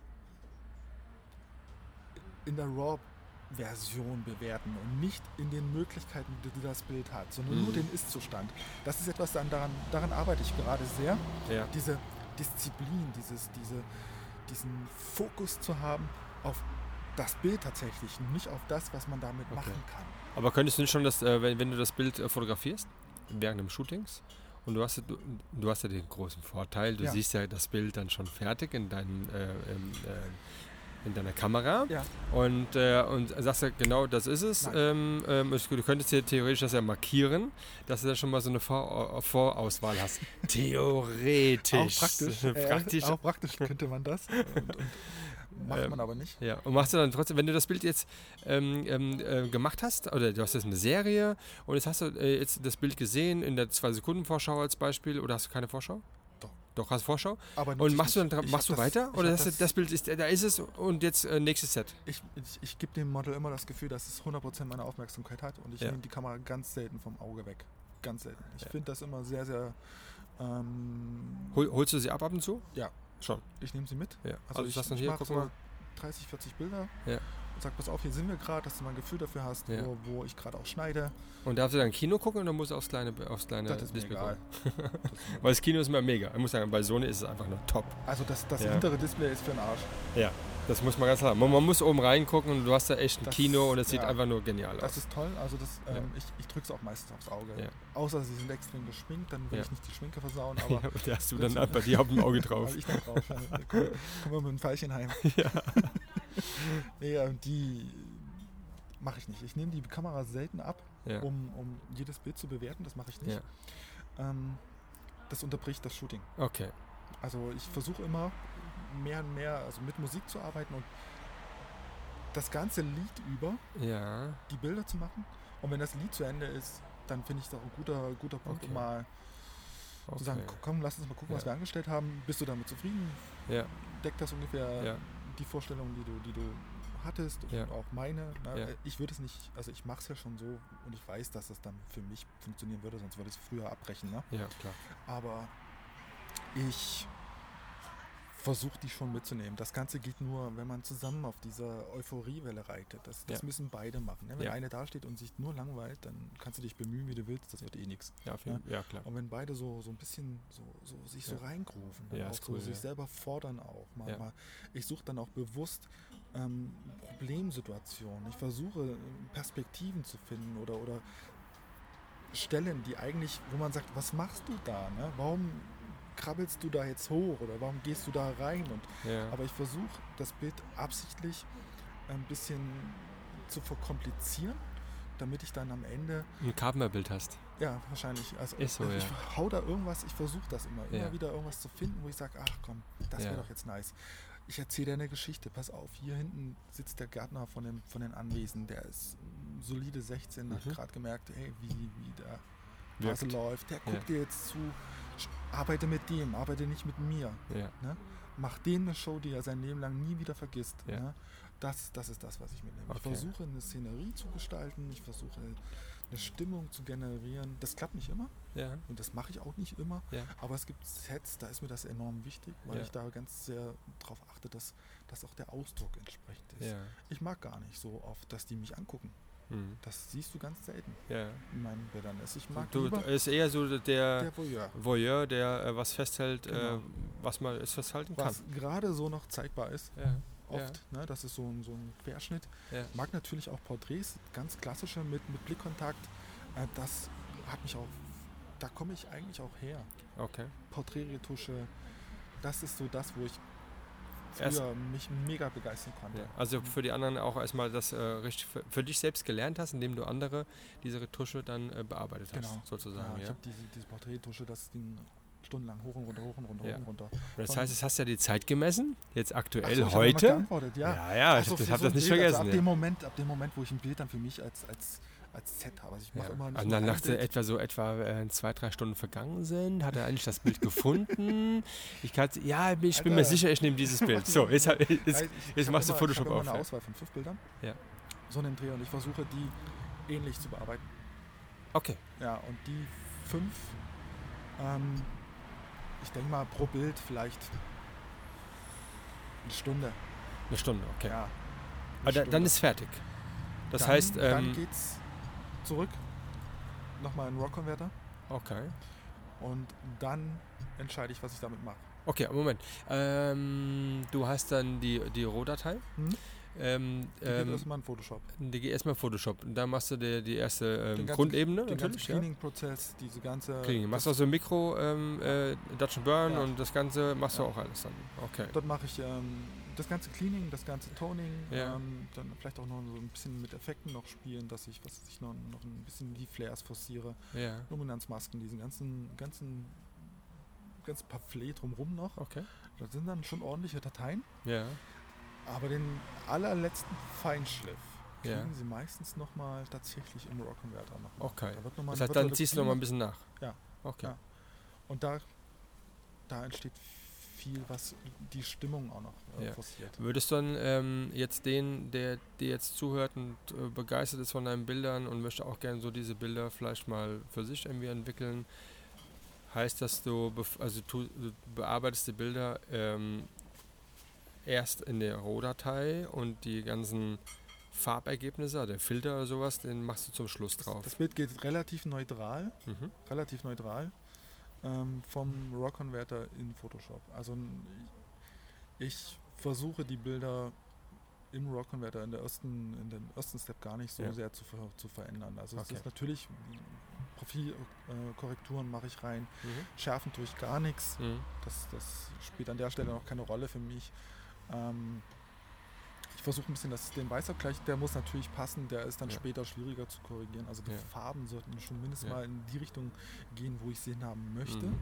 in der RAW-Version bewerten und nicht in den Möglichkeiten, die das Bild hat, sondern nur Mhm. den Ist-Zustand. Das ist etwas, daran, daran arbeite ich gerade sehr, Ja. diese Disziplin, dieses, diese, diesen Fokus zu haben auf das Bild tatsächlich, nicht auf das, was man damit Okay. machen kann. Aber könntest du nicht schon, das, äh, wenn, wenn du das Bild äh, fotografierst, während des Shootings, und du hast, ja- du, du hast ja den großen Vorteil, du Ja. siehst ja das Bild dann schon fertig in, deinem, äh, äh, in deiner Kamera Ja. und, äh, und sagst ja genau, das ist es. Ähm, ähm, du könntest hier theoretisch das ja markieren, dass du da schon mal so eine Vor Vorauswahl hast. [LAUGHS] Theoretisch. Auch praktisch, [LAUGHS] äh, praktisch. auch praktisch könnte man das. Und, und macht Ähm, man aber nicht. Ja, und machst du dann trotzdem, wenn du das Bild jetzt ähm, ähm, äh, gemacht hast, oder du hast jetzt eine Serie und jetzt hast du äh, jetzt das Bild gesehen in der 2-Sekunden-Vorschau als Beispiel, oder hast du keine Vorschau? Doch. Hast Vorschau. Aber Und ich machst du dann Ich machst du das- weiter? ich Oder hab das, das, Bild ist, da ist es und jetzt äh, nächstes Set. Ich, ich, ich gebe dem Model immer das Gefühl, dass es 100% meiner Aufmerksamkeit hat und ich Ja. nehme die Kamera ganz selten vom Auge weg. Ganz selten. Ich Ja. finde das immer sehr, sehr. Ähm, Hol, holst du sie ab ab und zu? Ja. Schon. ich nehme sie mit. Ja. Also, du ich, ich hier, mache so mal. 30, 40 Bilder Ja. Sag, pass auf, hier sind wir gerade, dass du mal ein Gefühl dafür hast, Ja. wo, wo ich gerade auch schneide. Und darfst du dann Kino gucken oder musst du aufs kleine, aufs kleine Das ist Display [LAUGHS] egal. Weil das Kino ist immer mega. Ich muss sagen, bei Sony ist es einfach nur top. Also das, das Ja. hintere Display ist für den Arsch. Ja, das muss man ganz klar. Man, man muss oben reingucken und du hast da echt ein Das- Kino und es sieht ja. einfach nur genial Das aus. ist toll. Also das, Ja. ähm, ich, ich drücke es auch meistens aufs Auge. Ja. Außer sie sind extrem geschminkt, dann will Ja. ich nicht die Schminke versauen, [LAUGHS] Ja, aber und da hast du dann [LAUGHS] bei dir auf dem Auge drauf. Hab ich dann drauf. Ja. Kommen kommen wir mit dem Pfeilchen heim. [LAUGHS] Ja. Nee, ähm, die mache ich nicht. Ich nehme die Kamera selten ab, Ja. um, um jedes Bild zu bewerten. Das mache ich nicht. ja. Ähm, das unterbricht das Shooting. Okay. Also ich versuche immer mehr und mehr also mit Musik zu arbeiten und das ganze Lied über Ja. die Bilder zu machen. Und wenn das Lied zu Ende ist, dann finde ich das auch ein guter, guter Punkt, Okay. um mal Okay. zu sagen, komm, lass uns mal gucken, was Ja. wir angestellt haben. Bist du damit zufrieden? Ja. Deckt das ungefähr Ja. die Vorstellung, die du, die du hattest Ja. und auch meine. Ne? Ja. Ich würde es nicht, also ich mache es ja schon so und ich weiß, dass das dann für mich funktionieren würde, sonst würde ich es früher abbrechen. Ne? Ja, klar. Aber ich versuche die schon mitzunehmen. Das Ganze geht nur, wenn man zusammen auf dieser Euphoriewelle reitet. Das, das Ja. müssen beide machen. Ne? Wenn Ja. eine dasteht und sich nur langweilt, dann kannst du dich bemühen, wie du willst. Das wird eh nichts. Ja, jeden, ja. klar. Und wenn beide so, so ein bisschen so, so sich so reingrooven, Ja, auch ist so cool, sich selber fordern auch. Mal, mal. Ich suche dann auch bewusst ähm, Problemsituationen. Ich versuche äh, Perspektiven zu finden oder, oder Stellen, die eigentlich, wo man sagt, was machst du da? Ne? Warum krabbelst du da jetzt hoch oder warum gehst du da rein? Und, Ja. aber ich versuche das Bild absichtlich ein bisschen zu verkomplizieren, damit ich dann am Ende ein Carpenter-Bild hast. ja, wahrscheinlich. Also Ist so, ich ja. hau da irgendwas, ich versuche das immer, immer Ja. wieder irgendwas zu finden, wo ich sage, ach komm, das wäre Ja. doch jetzt nice. Ich erzähle dir eine Geschichte, pass auf, hier hinten sitzt der Gärtner von, dem, von den Anwesen, der ist solide 16, hat Mhm. gerade gemerkt, hey, wie, wie der Hase läuft, der Ja. guckt dir jetzt zu, sch- arbeite mit dem, arbeite nicht mit mir. Ja. Ne? Mach denen eine Show, die er sein Leben lang nie wieder vergisst. Ja. Ne? Das, das ist das, was ich mitnehme. Ich Okay. versuche eine Szenerie zu gestalten, ich versuche eine Stimmung zu generieren. Das klappt nicht immer Ja. und das mache ich auch nicht immer. Aber es gibt Sets, da ist mir das enorm wichtig, weil ich da ganz sehr darauf achte, dass, dass auch der Ausdruck entsprechend ist. Ich mag gar nicht so oft, dass die mich angucken. Mhm. Das siehst du ganz selten Ja. in meinen Bildern. Ich mag Du ist eher so der, der Voyeur. Voyeur, der äh, was festhält, Genau. äh, was man es festhalten kann. Was gerade so noch zeigbar ist, Ja. oft. Ne, das ist so ein, so ein Querschnitt. Ja. Mag natürlich auch Porträts, ganz klassische mit, mit Blickkontakt. Äh, das hat mich auch, da komme ich eigentlich auch her. Okay. Porträtretusche, das ist so das, wo ich Erst- früher mich mega begeistern konnte. Ja. Also für die anderen auch erstmal das äh, richtig für, für dich selbst gelernt hast, indem du andere diese Retusche dann äh, bearbeitet hast, Genau. sozusagen. Ja, ich Ja. habe diese, diese Porträtretusche, das ging stundenlang hoch und runter, hoch und runter, Ja. hoch und runter. Das heißt, es hast ja die Zeit gemessen, jetzt aktuell so, ich heute. ja. ja, ja, ich Ach so, hab das, für hab so das nicht Bild, vergessen. Also ab, ja. dem Moment, ab dem Moment, wo ich ein Bild dann für mich als, als, als Set habe. Also ich mache Ja. immer Und nur dann Bild. etwa so etwa äh, zwei, drei Stunden vergangen sind, hat er eigentlich das Bild gefunden. Ich kann, ja, ich bin mir Alter. sicher, ich nehme dieses Bild. So, jetzt, jetzt, Ja, jetzt, ich- ich jetzt machst du Photoshop ich auf. immer eine Ja. Auswahl von fünf Bildern. Ja. So einen Dreh und ich versuche die ähnlich zu bearbeiten. Okay, Ja, und die fünf, ähm, ich denke mal pro Bild vielleicht eine Stunde. eine Stunde, okay. Ja, eine Aber da, dann Stunde. ist fertig. Das dann, heißt, dann ähm, geht's zurück, nochmal in Rock-Converter okay. und dann entscheide ich, was ich damit mache. Okay, Moment. Ähm, du hast dann die, die Rohdatei. Hm? Ähm, Die geht ähm, erstmal in Photoshop. die geht erstmal Photoshop. Und da machst du die, die erste ähm, Den ganzen- Grundebene Den ganzen. Cleaning-Prozess, diese ganze... Cleaning. Machst du das- also Mikro, ähm, äh, Dutch Burn Ja. und das Ganze machst du Ja. auch alles dann. Okay. Dort mache ich ähm, das ganze Cleaning, das ganze Toning, Ja. ähm, dann vielleicht auch noch so ein bisschen mit Effekten noch spielen, dass ich, was ich noch, noch ein bisschen die Flares forciere, Ja. Luminanzmasken, diesen ganzen, ganzen, ganzen Pamphlet drumrum noch. Okay. Das sind dann schon ordentliche Dateien, Ja. aber den allerletzten Feinschliff kriegen Ja. sie meistens nochmal tatsächlich im Rock-Converter noch. mal. Okay. Da wird noch mal Das heißt, dann ziehst du noch mal ein bisschen nach. Ja. Okay. Ja. Und da, da entsteht viel, was die Stimmung auch noch äh, Ja. forciert. Würdest du dann ähm, jetzt den, der dir jetzt zuhört und äh, begeistert ist von deinen Bildern und möchte auch gerne so diese Bilder vielleicht mal für sich irgendwie entwickeln, heißt das, du, also du, du bearbeitest die Bilder ähm, erst in der Rohdatei und die ganzen Farbergebnisse, der Filter oder sowas, den machst du zum Schluss drauf. Das Bild geht relativ neutral, Mhm. relativ neutral ähm, vom RAW-Converter in Photoshop. Also n- ich versuche die Bilder im RAW-Converter in, der ersten, in dem ersten Step gar nicht so Ja. sehr zu, zu verändern. Also es Okay. ist natürlich, Profilkorrekturen mache ich rein, Mhm. schärfen tue ich gar nichts. Mhm. Das, das spielt an der Stelle noch keine Rolle für mich. Ähm, ich versuche ein bisschen das, den Weißabgleich, der muss natürlich passen, der ist dann Ja. später schwieriger zu korrigieren. Also die Ja. Farben sollten schon mindestens Ja. mal in die Richtung gehen, wo ich sie hinhaben möchte. Mhm.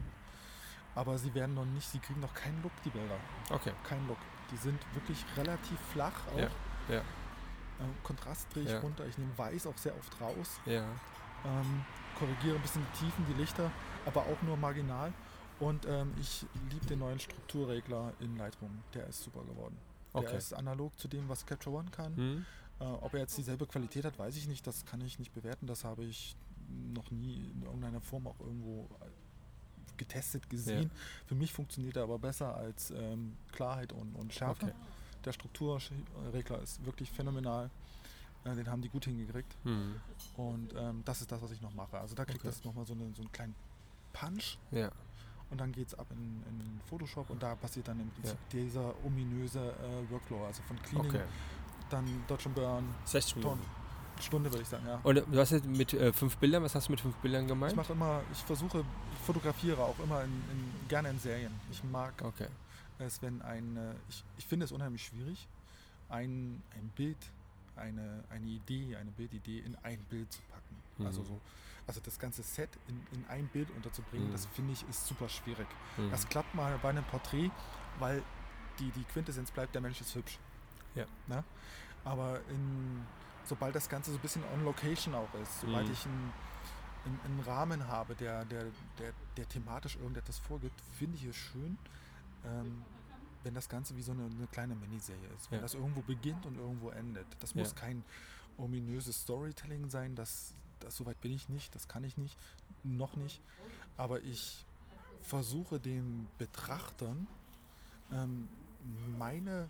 Aber sie werden noch nicht, sie kriegen noch keinen Look, die Bilder. Okay. Keinen Look. Die sind wirklich relativ flach auch. Ja, ja. Äh, Kontrast drehe ich runter. Ich nehme Weiß auch sehr oft raus. Ja. Ähm, korrigiere ein bisschen die Tiefen, die Lichter, aber auch nur marginal. Und ähm, ich liebe den neuen Strukturregler in Lightroom. Der ist super geworden. Der Okay. ist analog zu dem, was Capture One kann. Mhm. Äh, ob er jetzt dieselbe Qualität hat, weiß ich nicht. Das kann ich nicht bewerten. Das habe ich noch nie in irgendeiner Form auch irgendwo äh, getestet, gesehen. Für mich funktioniert er aber besser als ähm, Klarheit und, und Schärfe. Okay. Der Strukturregler ist wirklich phänomenal. Äh, den haben die gut hingekriegt. Mhm. Und ähm, das ist das, was ich noch mache. Also da kriegt Okay. das nochmal so, eine, so einen kleinen Punch Ja. Und dann geht es ab in, in Photoshop und da passiert dann im Prinzip dieser ominöse äh, Workflow. Also von Cleaning, Okay. dann Dodge and Burn, 60 Ton. Minuten. Stunde würde ich sagen, ja. Und du hast jetzt mit äh, fünf Bildern, was hast du mit fünf Bildern Ich gemeint? mache immer, ich versuche, ich fotografiere auch immer in, in, gerne in Serien. Ich mag Okay. es, wenn ein, äh, ich, ich finde es unheimlich schwierig, ein, ein Bild, eine, eine Idee, eine Bildidee in ein Bild zu packen. Mhm. Also so, also das ganze Set in, in ein Bild unterzubringen, Mhm. das finde ich ist super schwierig. Mhm. Das klappt mal bei einem Porträt, weil die, die Quintessenz bleibt, der Mensch ist hübsch. Ja. Ne? Aber in, sobald das Ganze so ein bisschen on location auch ist, sobald Mhm. ich einen, einen, einen Rahmen habe, der, der, der, der thematisch irgendetwas vorgibt, finde ich es schön, ähm, wenn das Ganze wie so eine, eine kleine Miniserie ist. Wenn Ja. das irgendwo beginnt und irgendwo endet. Das muss Ja. kein ominöses Storytelling sein, das, das soweit bin ich nicht, das kann ich nicht, noch nicht. Aber ich versuche den Betrachtern ähm, meine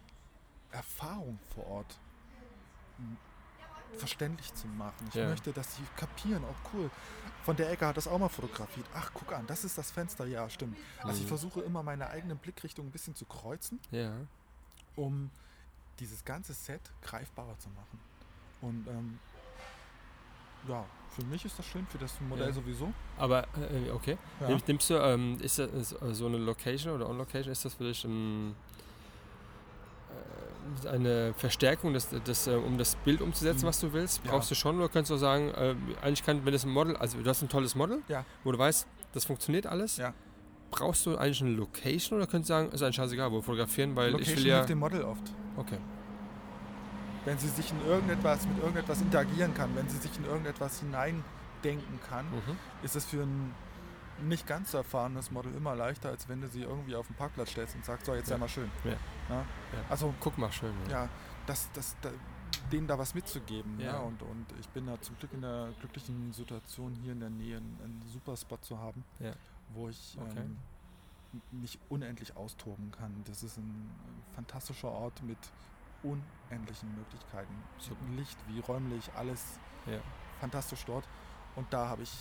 Erfahrung vor Ort m, verständlich zu machen. Ich Ja. möchte, dass sie kapieren, auch cool. Von der Ecke hat das auch mal fotografiert. Ach, guck an, das ist das Fenster, ja, stimmt. Also ich Mhm. versuche immer meine eigene Blickrichtung ein bisschen zu kreuzen, Ja. um dieses ganze Set greifbarer zu machen. Und ähm, ja, für mich ist das schön, für das Modell Ja. sowieso. Aber, äh, okay. Ja. Nimm, nimmst du, ähm, ist das ist, äh, so eine Location oder On-Location, ist das für dich ein, äh, eine Verstärkung, des, äh, um das Bild umzusetzen, Mhm. was du willst? Ja. Brauchst du schon oder könntest du sagen, äh, eigentlich kann, wenn das ein Model, also du hast ein tolles Model, Ja. wo du weißt, das funktioniert alles. Ja. Brauchst du eigentlich eine Location oder könntest du sagen, ist ein scheißegal, wo wir fotografieren, weil Location ich will ja. hilft dem Model oft. Okay. Wenn sie sich in irgendetwas, mit irgendetwas interagieren kann, wenn sie sich in irgendetwas hineindenken kann, Mhm. ist es für ein nicht ganz erfahrenes Model immer leichter, als wenn du sie irgendwie auf den Parkplatz stellst und sagst, so, jetzt Ja. sei mal schön. Ja. Ja? Also, Guck mal schön. ja, das, das, da, denen da was mitzugeben. Ja. Ja. Und, und ich bin da zum Glück in der glücklichen Situation, hier in der Nähe einen, einen super Spot zu haben, wo ich Okay. ähm, mich unendlich austoben kann. Das ist ein fantastischer Ort mit unendlichen Möglichkeiten. Super. Licht wie räumlich, alles Ja. fantastisch dort. Und da habe ich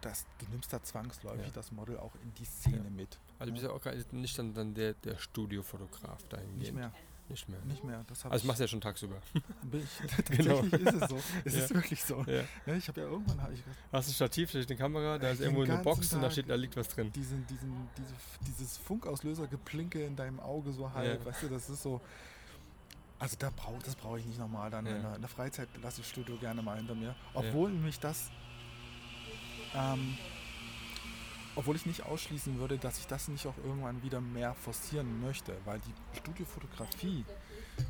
das, du nimmst da zwangsläufig Ja. das Model auch in die Szene Ja. mit. Also du bist ja auch nicht dann, dann der, der Studiofotograf dahingehend. Nicht mehr, Nicht mehr. nicht mehr. Das Also ich, machst du ja schon tagsüber. [LAUGHS] bin ich, [LAUGHS] [LAUGHS] Genau. tatsächlich ist es so. Es Ja. ist wirklich so. Ja. Ja, ich habe ja irgendwann hab ich Hast du ein Stativ, da steht eine Kamera, da ist irgendwo eine Box und da Tag. steht, da liegt was drin. diesen, diesen, diese, dieses Funkauslöser-Geplinke in deinem Auge so halb, weißt du, das ist so. Also da brauch, das brauche ich nicht nochmal. Dann in, der, in der Freizeit lasse ich Studio gerne mal hinter mir. Obwohl mich das. Ähm, obwohl ich nicht ausschließen würde, dass ich das nicht auch irgendwann wieder mehr forcieren möchte, weil die Studiofotografie,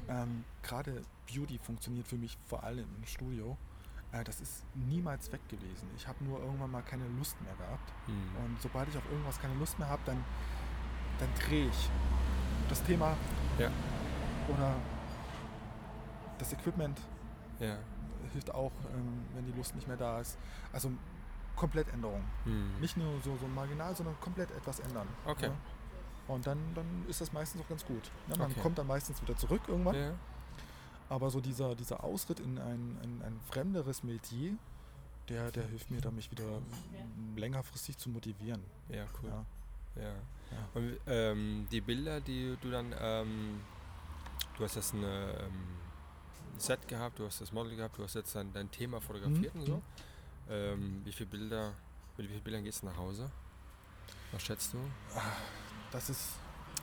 ähm, gerade Beauty funktioniert für mich vor allem im Studio. Äh, das ist niemals weg gewesen. Ich habe nur irgendwann mal keine Lust mehr gehabt. Hm. Und sobald ich auf irgendwas keine Lust mehr habe, dann, dann drehe ich. Das Thema Ja. oder das Equipment Ja. hilft auch, ähm, wenn die Lust nicht mehr da ist. Also Komplettänderung. Hm. Nicht nur so, so marginal, sondern komplett etwas ändern. Okay. Ja? Und dann, dann ist das meistens auch ganz gut. Ja, man Okay. kommt dann meistens wieder zurück irgendwann. Ja. Aber so dieser, dieser Ausritt in ein, ein, ein fremderes Metier, der, der hilft mir da, mich wieder längerfristig zu motivieren. Ja, cool. Ja. Ja. Und ähm, die Bilder, die du dann, ähm, du hast jetzt ein ähm, Set gehabt, du hast das Model gehabt, du hast jetzt dein, dein Thema fotografiert Mhm. und so. Ähm, wie viele Bilder, mit wie vielen Bildern gehst du nach Hause? Was schätzt du? Das ist.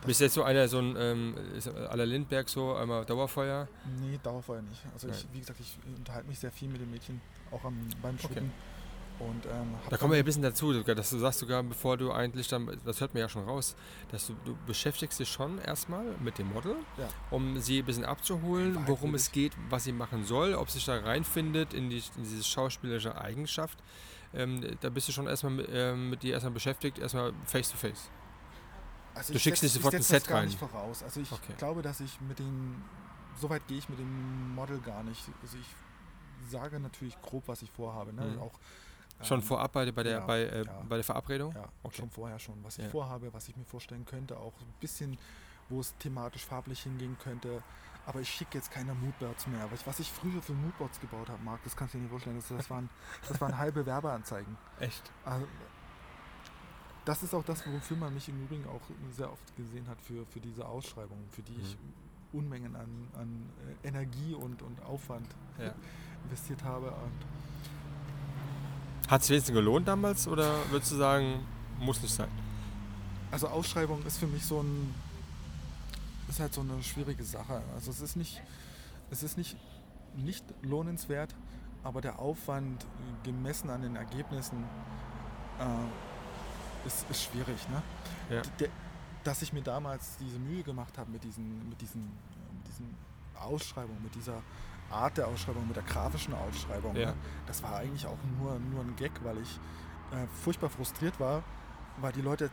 Bist du jetzt so einer, so ein, ähm, la Lindberg so, einmal Dauerfeuer? Nee, Dauerfeuer nicht. Also ich, wie gesagt, ich unterhalte mich sehr viel mit den Mädchen, auch am, beim Schwimmen. Und, ähm, Da kommen wir ein bisschen dazu, dass du sagst sogar, bevor du eigentlich dann, das hört man ja schon raus, dass du, du beschäftigst dich schon erstmal mit dem Model, Ja. um sie ein bisschen abzuholen, worum es geht, was sie machen soll, ob sie sich da reinfindet in, die, in diese schauspielerische Eigenschaft. Ähm, da bist du schon erstmal mit, ähm, mit dir erstmal beschäftigt, erstmal face to face. Also Du schickst nicht sofort ein Set gar rein. nicht voraus. Also ich Okay. glaube, dass ich mit den, so weit gehe ich mit dem Model gar nicht. Also ich sage natürlich grob, was ich vorhabe. Ne? Mhm. Auch, Schon ähm, vorab bei, der- bei, der, ja, bei, äh, ja. bei der Verabredung? Ja, Okay. schon vorher schon, was ich vorhabe, was ich mir vorstellen könnte, auch ein bisschen, wo es thematisch farblich hingehen könnte. Aber ich schicke jetzt keine Moodboards mehr. Was, was ich früher für Moodboards gebaut habe, Marc, das kannst du dir nicht vorstellen. Das, das, waren, das waren halbe Werbeanzeigen. Echt? Also, das ist auch das, wofür man mich im Übrigen auch sehr oft gesehen hat für, für diese Ausschreibung, für die ich Mhm. Unmengen an, an äh, Energie und, und Aufwand investiert habe. Und Hat es wenigstens gelohnt damals oder würdest du sagen, muss nicht sein? also Ausschreibung ist für mich so ein ist halt so eine schwierige Sache. Also es ist nicht es ist nicht nicht lohnenswert, aber der Aufwand gemessen an den Ergebnissen äh, ist, ist schwierig. Ne? Ja. der, dass ich mir damals diese Mühe gemacht habe mit diesen, mit diesen, mit diesen Ausschreibungen, mit dieser Art der Ausschreibung, mit der grafischen Ausschreibung. Ja. Ne? Das war eigentlich auch nur, nur ein Gag, weil ich äh, furchtbar frustriert war, weil die Leute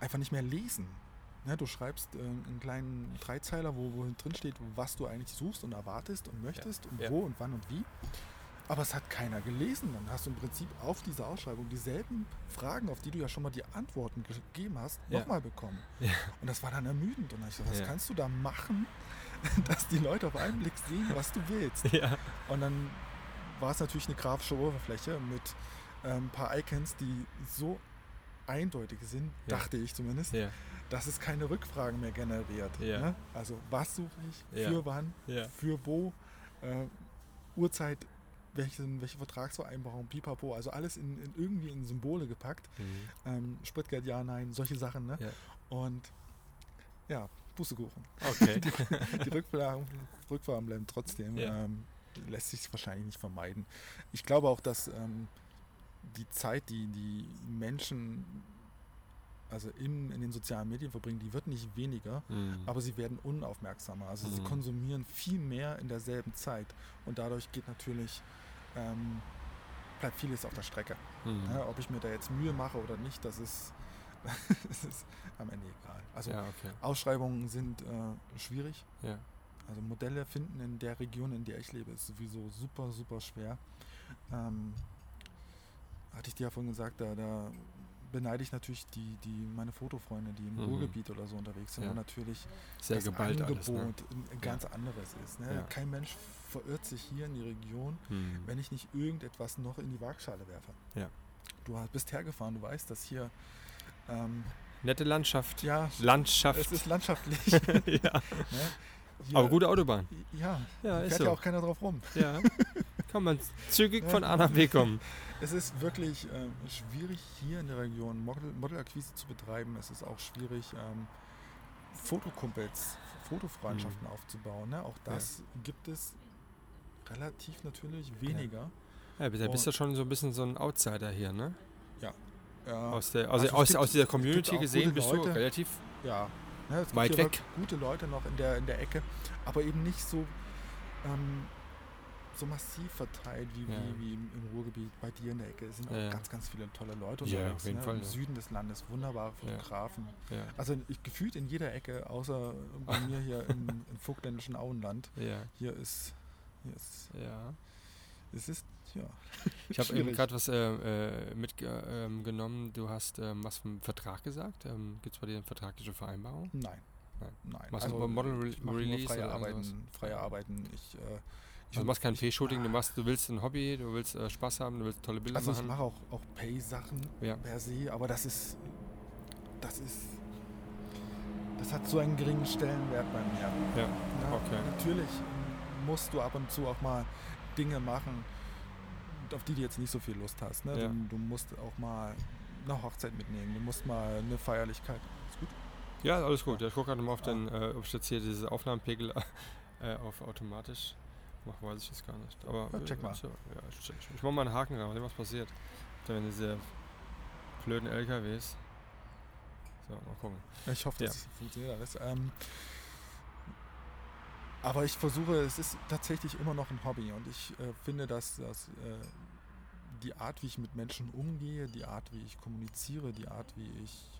einfach nicht mehr lesen. Ne? Du schreibst äh, einen kleinen Dreizeiler, wo, wo drin steht, was du eigentlich suchst und erwartest und möchtest und Ja. wo und wann und wie. Aber es hat keiner gelesen. Dann hast du im Prinzip auf dieser Ausschreibung dieselben Fragen, auf die du ja schon mal die Antworten gegeben hast, Ja. nochmal bekommen. Ja. Und das war dann ermüdend. Und dann ich gesagt, was Ja. kannst du da machen, [LAUGHS] dass die Leute auf einen Blick sehen, was du willst? Ja. Und dann war es natürlich eine grafische Oberfläche mit ähm, ein paar Icons, die so eindeutig sind, Ja. dachte ich zumindest, Ja. dass es keine Rückfragen mehr generiert. Ja. Ne? Also was suche ich, für wann, für wo, äh, Uhrzeit, welchen, welche Vertragsvereinbarung, pipapo, also alles in, in irgendwie in Symbole gepackt. Mhm. Ähm, Spritgeld, ja, nein, solche Sachen. Ne? Und ja, Pustekuchen. Okay. [LAUGHS] Die Rückfragen, Rückfragen bleiben trotzdem. Ja. Ähm, lässt sich wahrscheinlich nicht vermeiden. Ich glaube auch, dass ähm, die Zeit, die die Menschen also in, in den sozialen Medien verbringen, die wird nicht weniger, Mhm. aber sie werden unaufmerksamer. Also sie Mhm. konsumieren viel mehr in derselben Zeit und dadurch geht natürlich, ähm, bleibt vieles auf der Strecke. Mhm. Ja, ob ich mir da jetzt Mühe mache oder nicht, das ist, [LAUGHS] das ist am Ende egal. Also ja, okay. Ausschreibungen sind äh, schwierig. Ja. Also Modelle finden in der Region, in der ich lebe, ist sowieso super, super schwer. Ähm, hatte ich dir ja vorhin gesagt, da, da beneide ich natürlich die, die meine Fotofreunde, die im Mhm. Ruhrgebiet oder so unterwegs sind, Ja. wo natürlich Sehr das Angebot alles. Ne? ein ganz anderes ist. Ne? Ja. Kein Mensch verirrt sich hier in die Region, Mhm. wenn ich nicht irgendetwas noch in die Waagschale werfe. Ja. Du bist hergefahren, du weißt, dass hier ähm, Nette Landschaft. ja, Landschaft. es ist landschaftlich. [LAUGHS] ja. ne? Hier- Aber gute Autobahn. Ja, Ja, ist fährt so. ja auch keiner drauf rum. Ja. Kann man zügig Ja. von A nach B kommen. [LAUGHS] Es ist wirklich ähm, schwierig, hier in der Region Model, Modelakquise zu betreiben. Es ist auch schwierig, ähm, Fotokumpels, Fotofreundschaften Mhm. aufzubauen. Ne? Auch das gibt es relativ natürlich weniger. Ja, da bist du schon so ein bisschen so ein Outsider hier, ne? Ja, Aus, der, Also es aus, gibt- aus dieser es Community gesehen bist du Leute. relativ ja. Es gibt Weit weg. Gute Leute noch in der, in der Ecke, aber eben nicht so, ähm, so massiv verteilt wie, Ja. wie, wie im, im Ruhrgebiet. Bei dir in der Ecke sind auch Ja. ganz, ganz viele tolle Leute Ja, unterwegs. auf jeden ne? Fall, Im ja. Süden des Landes wunderbare Ja. Fotografen. ja, Also ich, gefühlt in jeder Ecke, außer bei [LAUGHS] mir hier im, im vogtländischen Auenland. ja, Hier ist, hier ist, ja. es ist, ja. [LAUGHS] Ich habe eben gerade was äh, äh, mitgenommen. du hast ähm, was vom Vertrag gesagt. Ähm, Gibt es bei dir eine vertragliche Vereinbarung? Nein. Nein. Nein. Machst also, du Model Re Release freie Arbeiten, freie Arbeiten. Ich, äh, ich also du machst kein Pay-Shooting, du, du willst ein Hobby, du willst äh, Spaß haben, du willst tolle Bilder also machen. Also ich mache auch, auch Pay-Sachen ja. per se, aber das ist, das ist, das hat so einen geringen Stellenwert bei mir. Ja, Na, okay. Natürlich musst du ab und zu auch mal Dinge machen, auf die du jetzt nicht so viel Lust hast. Ne? Ja. Du, du, musst auch mal eine Hochzeit mitnehmen, du musst mal eine Feierlichkeit. Ist gut? Ja, alles gut. Ja, ich gucke gerade mal auf den, äh, ob ich jetzt hier diese Aufnahmepegel [LAUGHS] äh, auf automatisch mache, weiß ich jetzt gar nicht. Aber ja, check mal. Ja, ich, ich, ich mache mal einen Haken rein, was passiert. Wenn diese blöden LKWs. So, mal gucken. Ich hoffe, dass ja. funktioniert alles. Ähm, aber ich versuche, es ist tatsächlich immer noch ein Hobby und ich äh, finde, dass, dass äh, die Art, wie ich mit Menschen umgehe, die Art, wie ich kommuniziere, die Art, wie ich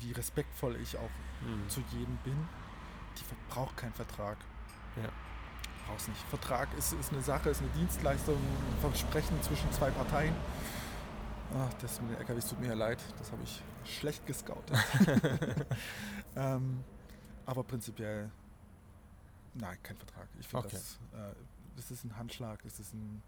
wie respektvoll ich auch mhm. zu jedem bin, die braucht keinen Vertrag. Ja. Brauchst nicht. Vertrag ist, ist eine Sache, ist eine Dienstleistung, ein Versprechen zwischen zwei Parteien. Ach, das mit den LKWs tut mir ja leid, das habe ich schlecht gescoutet. [LAUGHS] ähm, aber prinzipiell, nein, kein Vertrag. Ich finde, okay. das, äh, das ist ein Handschlag, das ist ein,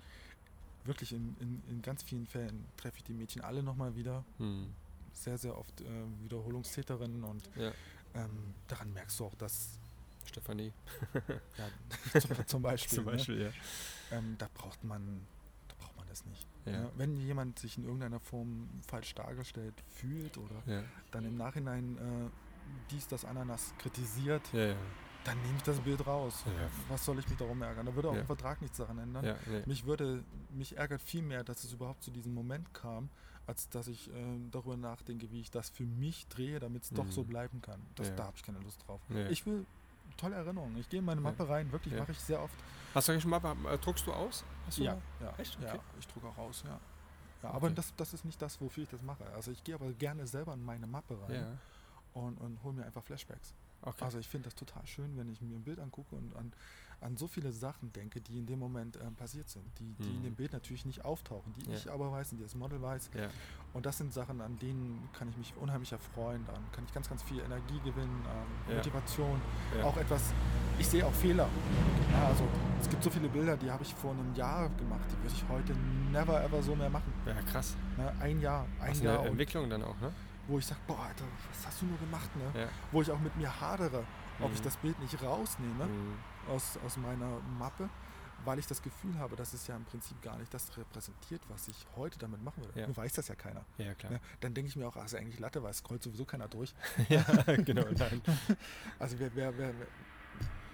wirklich in, in, in ganz vielen Fällen treffe ich die Mädchen alle nochmal wieder. Hm sehr, sehr oft äh, Wiederholungstäterinnen und ja. ähm, daran merkst du auch, dass Stefanie. [LAUGHS] ja, [LAUGHS] zum, zum, Beispiel. zum Beispiel, ne? ja. Ähm, da braucht man, da braucht man das nicht. Ja. Wenn jemand sich in irgendeiner Form falsch dargestellt fühlt oder dann im Nachhinein äh, dies, das Ananas kritisiert, ja, dann nehme ich das Bild raus. Ja. Was soll ich mich darum ärgern? Da würde auch ja. im Vertrag nichts daran ändern. Ja. Mich würde, mich ärgert viel mehr, dass es überhaupt zu diesem Moment kam, als dass ich äh, darüber nachdenke, wie ich das für mich drehe, damit es mhm. doch so bleiben kann. Das, Da habe ich keine Lust drauf. Ich will tolle Erinnerungen. Ich gehe in meine Mappe rein, wirklich mache ich sehr oft. Hast du eigentlich eine Mappe? Äh, druckst du aus? Du ja, ja, Echt? Okay. ja, ich drucke auch aus, ja. ja aber das, das ist nicht das, wofür ich das mache. Also ich gehe aber gerne selber in meine Mappe rein und, und hole mir einfach Flashbacks. Okay. Also ich finde das total schön, wenn ich mir ein Bild angucke und an, an so viele Sachen denke, die in dem Moment äh, passiert sind, die, die mhm. in dem Bild natürlich nicht auftauchen, die ja. ich aber weiß und die das Model weiß. Ja. Und das sind Sachen, an denen kann ich mich unheimlich erfreuen, dann kann ich ganz, ganz viel Energie gewinnen, ähm, ja. Motivation, auch etwas, ich sehe auch Fehler. also es gibt so viele Bilder, die habe ich vor einem Jahr gemacht, die würde ich heute never ever so mehr machen. Ja, krass. Ne, ein Jahr, ein Was Jahr. Eine Entwicklung dann auch, ne? Wo ich sage, boah, Alter, was hast du nur gemacht, ne? Ja. Wo ich auch mit mir hadere, ob mhm. ich das Bild nicht rausnehme Mhm. aus, aus meiner Mappe, weil ich das Gefühl habe, dass es ja im Prinzip gar nicht das repräsentiert, was ich heute damit machen würde. Ja. Nur weiß das ja keiner. Ja, klar. Ne? Dann denke ich mir auch, ach, ist ja eigentlich Latte, weil es scrollt sowieso keiner durch. [LAUGHS] ja, genau. Nein. [LAUGHS] Also wer, wer, wer,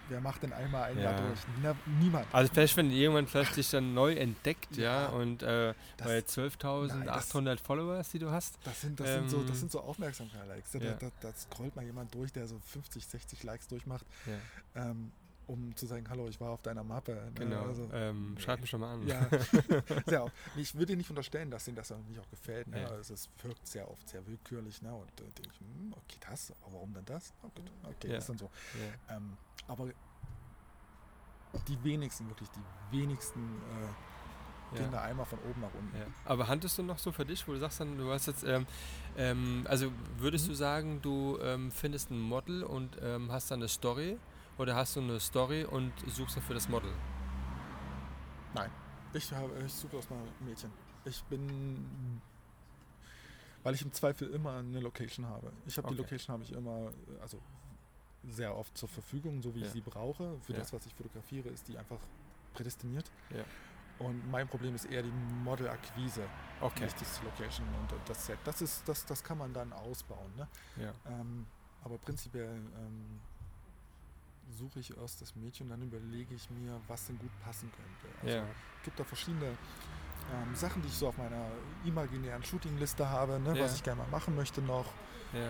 wer macht denn einmal ein Ja. Jahr durch? Na, niemand. Also vielleicht, wenn jemand vielleicht dich dann neu entdeckt, ja, Ja. und äh, bei Nein, 12.800 Followers, die du hast, Das sind, das sind so, Ähm, das sind so Aufmerksamkeit-Likes. Da, ja. da, da scrollt mal jemand durch, der so 50, 60 Likes durchmacht, ja, ähm, um zu sagen, hallo, ich war auf deiner Mappe. ne? genau, Also, ähm, nee. schreib mich schon mal an. Ja, [LAUGHS] sehr Ich würde dir nicht unterstellen, dass ihnen das nicht auch gefällt. Ne? Ja. Also es wirkt sehr oft sehr willkürlich. Ne? Und äh, denke ich, hm, okay, das, aber warum denn das? Oh, gut, okay, Ja. ist dann so. Ja. Ähm, aber die wenigsten, wirklich die wenigsten äh, gehen da einmal von oben nach unten. Aber handelst du noch so für dich, wo du sagst dann, du hast jetzt, ähm, ähm, also würdest Mhm. du sagen, du ähm, findest ein Model und ähm, hast dann eine Story oder hast du eine Story und suchst dafür das Model? Nein, ich, habe, ich suche erstmal Mädchen. Ich bin, weil ich im Zweifel immer eine Location habe. Ich habe die Okay. Location habe ich immer, also sehr oft zur Verfügung, so wie Ja. ich sie brauche. Für Ja. das, was ich fotografiere, ist die einfach prädestiniert. Ja. Und mein Problem ist eher die Model-Akquise, Okay. nicht das Location und das Set. Das, ist, das, das kann man dann ausbauen. Ne? Ähm, aber prinzipiell ähm, suche ich erst das Mädchen und dann überlege ich mir, was denn gut passen könnte. Also Ja. gibt da verschiedene ähm, Sachen, die ich so auf meiner imaginären Shootingliste habe, ne, Ja. was ich gerne mal machen möchte noch. ja.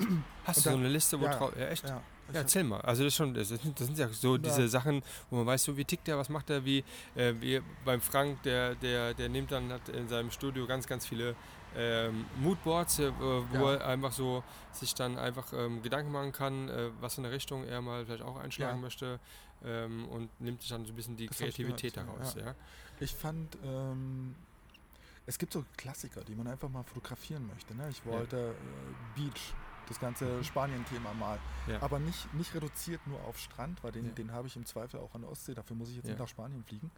Ähm, Hast du so dann- eine Liste, wo ja, drauf. Ja, echt? ja, Ja, erzähl mal. Also das, schon, das, sind, das sind ja so Ja. diese Sachen, wo man weiß, so wie tickt der, was macht er, wie, äh, wie beim Frank, der, der, der nimmt dann hat in seinem Studio ganz, ganz viele ähm, Moodboards, äh, wo Ja. er einfach so sich dann einfach ähm, Gedanken machen kann, äh, was für eine Richtung er mal vielleicht auch einschlagen Ja. möchte ähm, und nimmt sich dann so ein bisschen die Das Kreativität daraus. Ja. Ich fand, ähm, es gibt so Klassiker, die man einfach mal fotografieren möchte. Ne? Ich wollte äh, Beach, das ganze Spanien-Thema mal. Mhm. Ja. Aber nicht, nicht reduziert nur auf Strand, weil den, Ja. den habe ich im Zweifel auch an der Ostsee. Dafür muss ich jetzt Ja. nicht nach Spanien fliegen.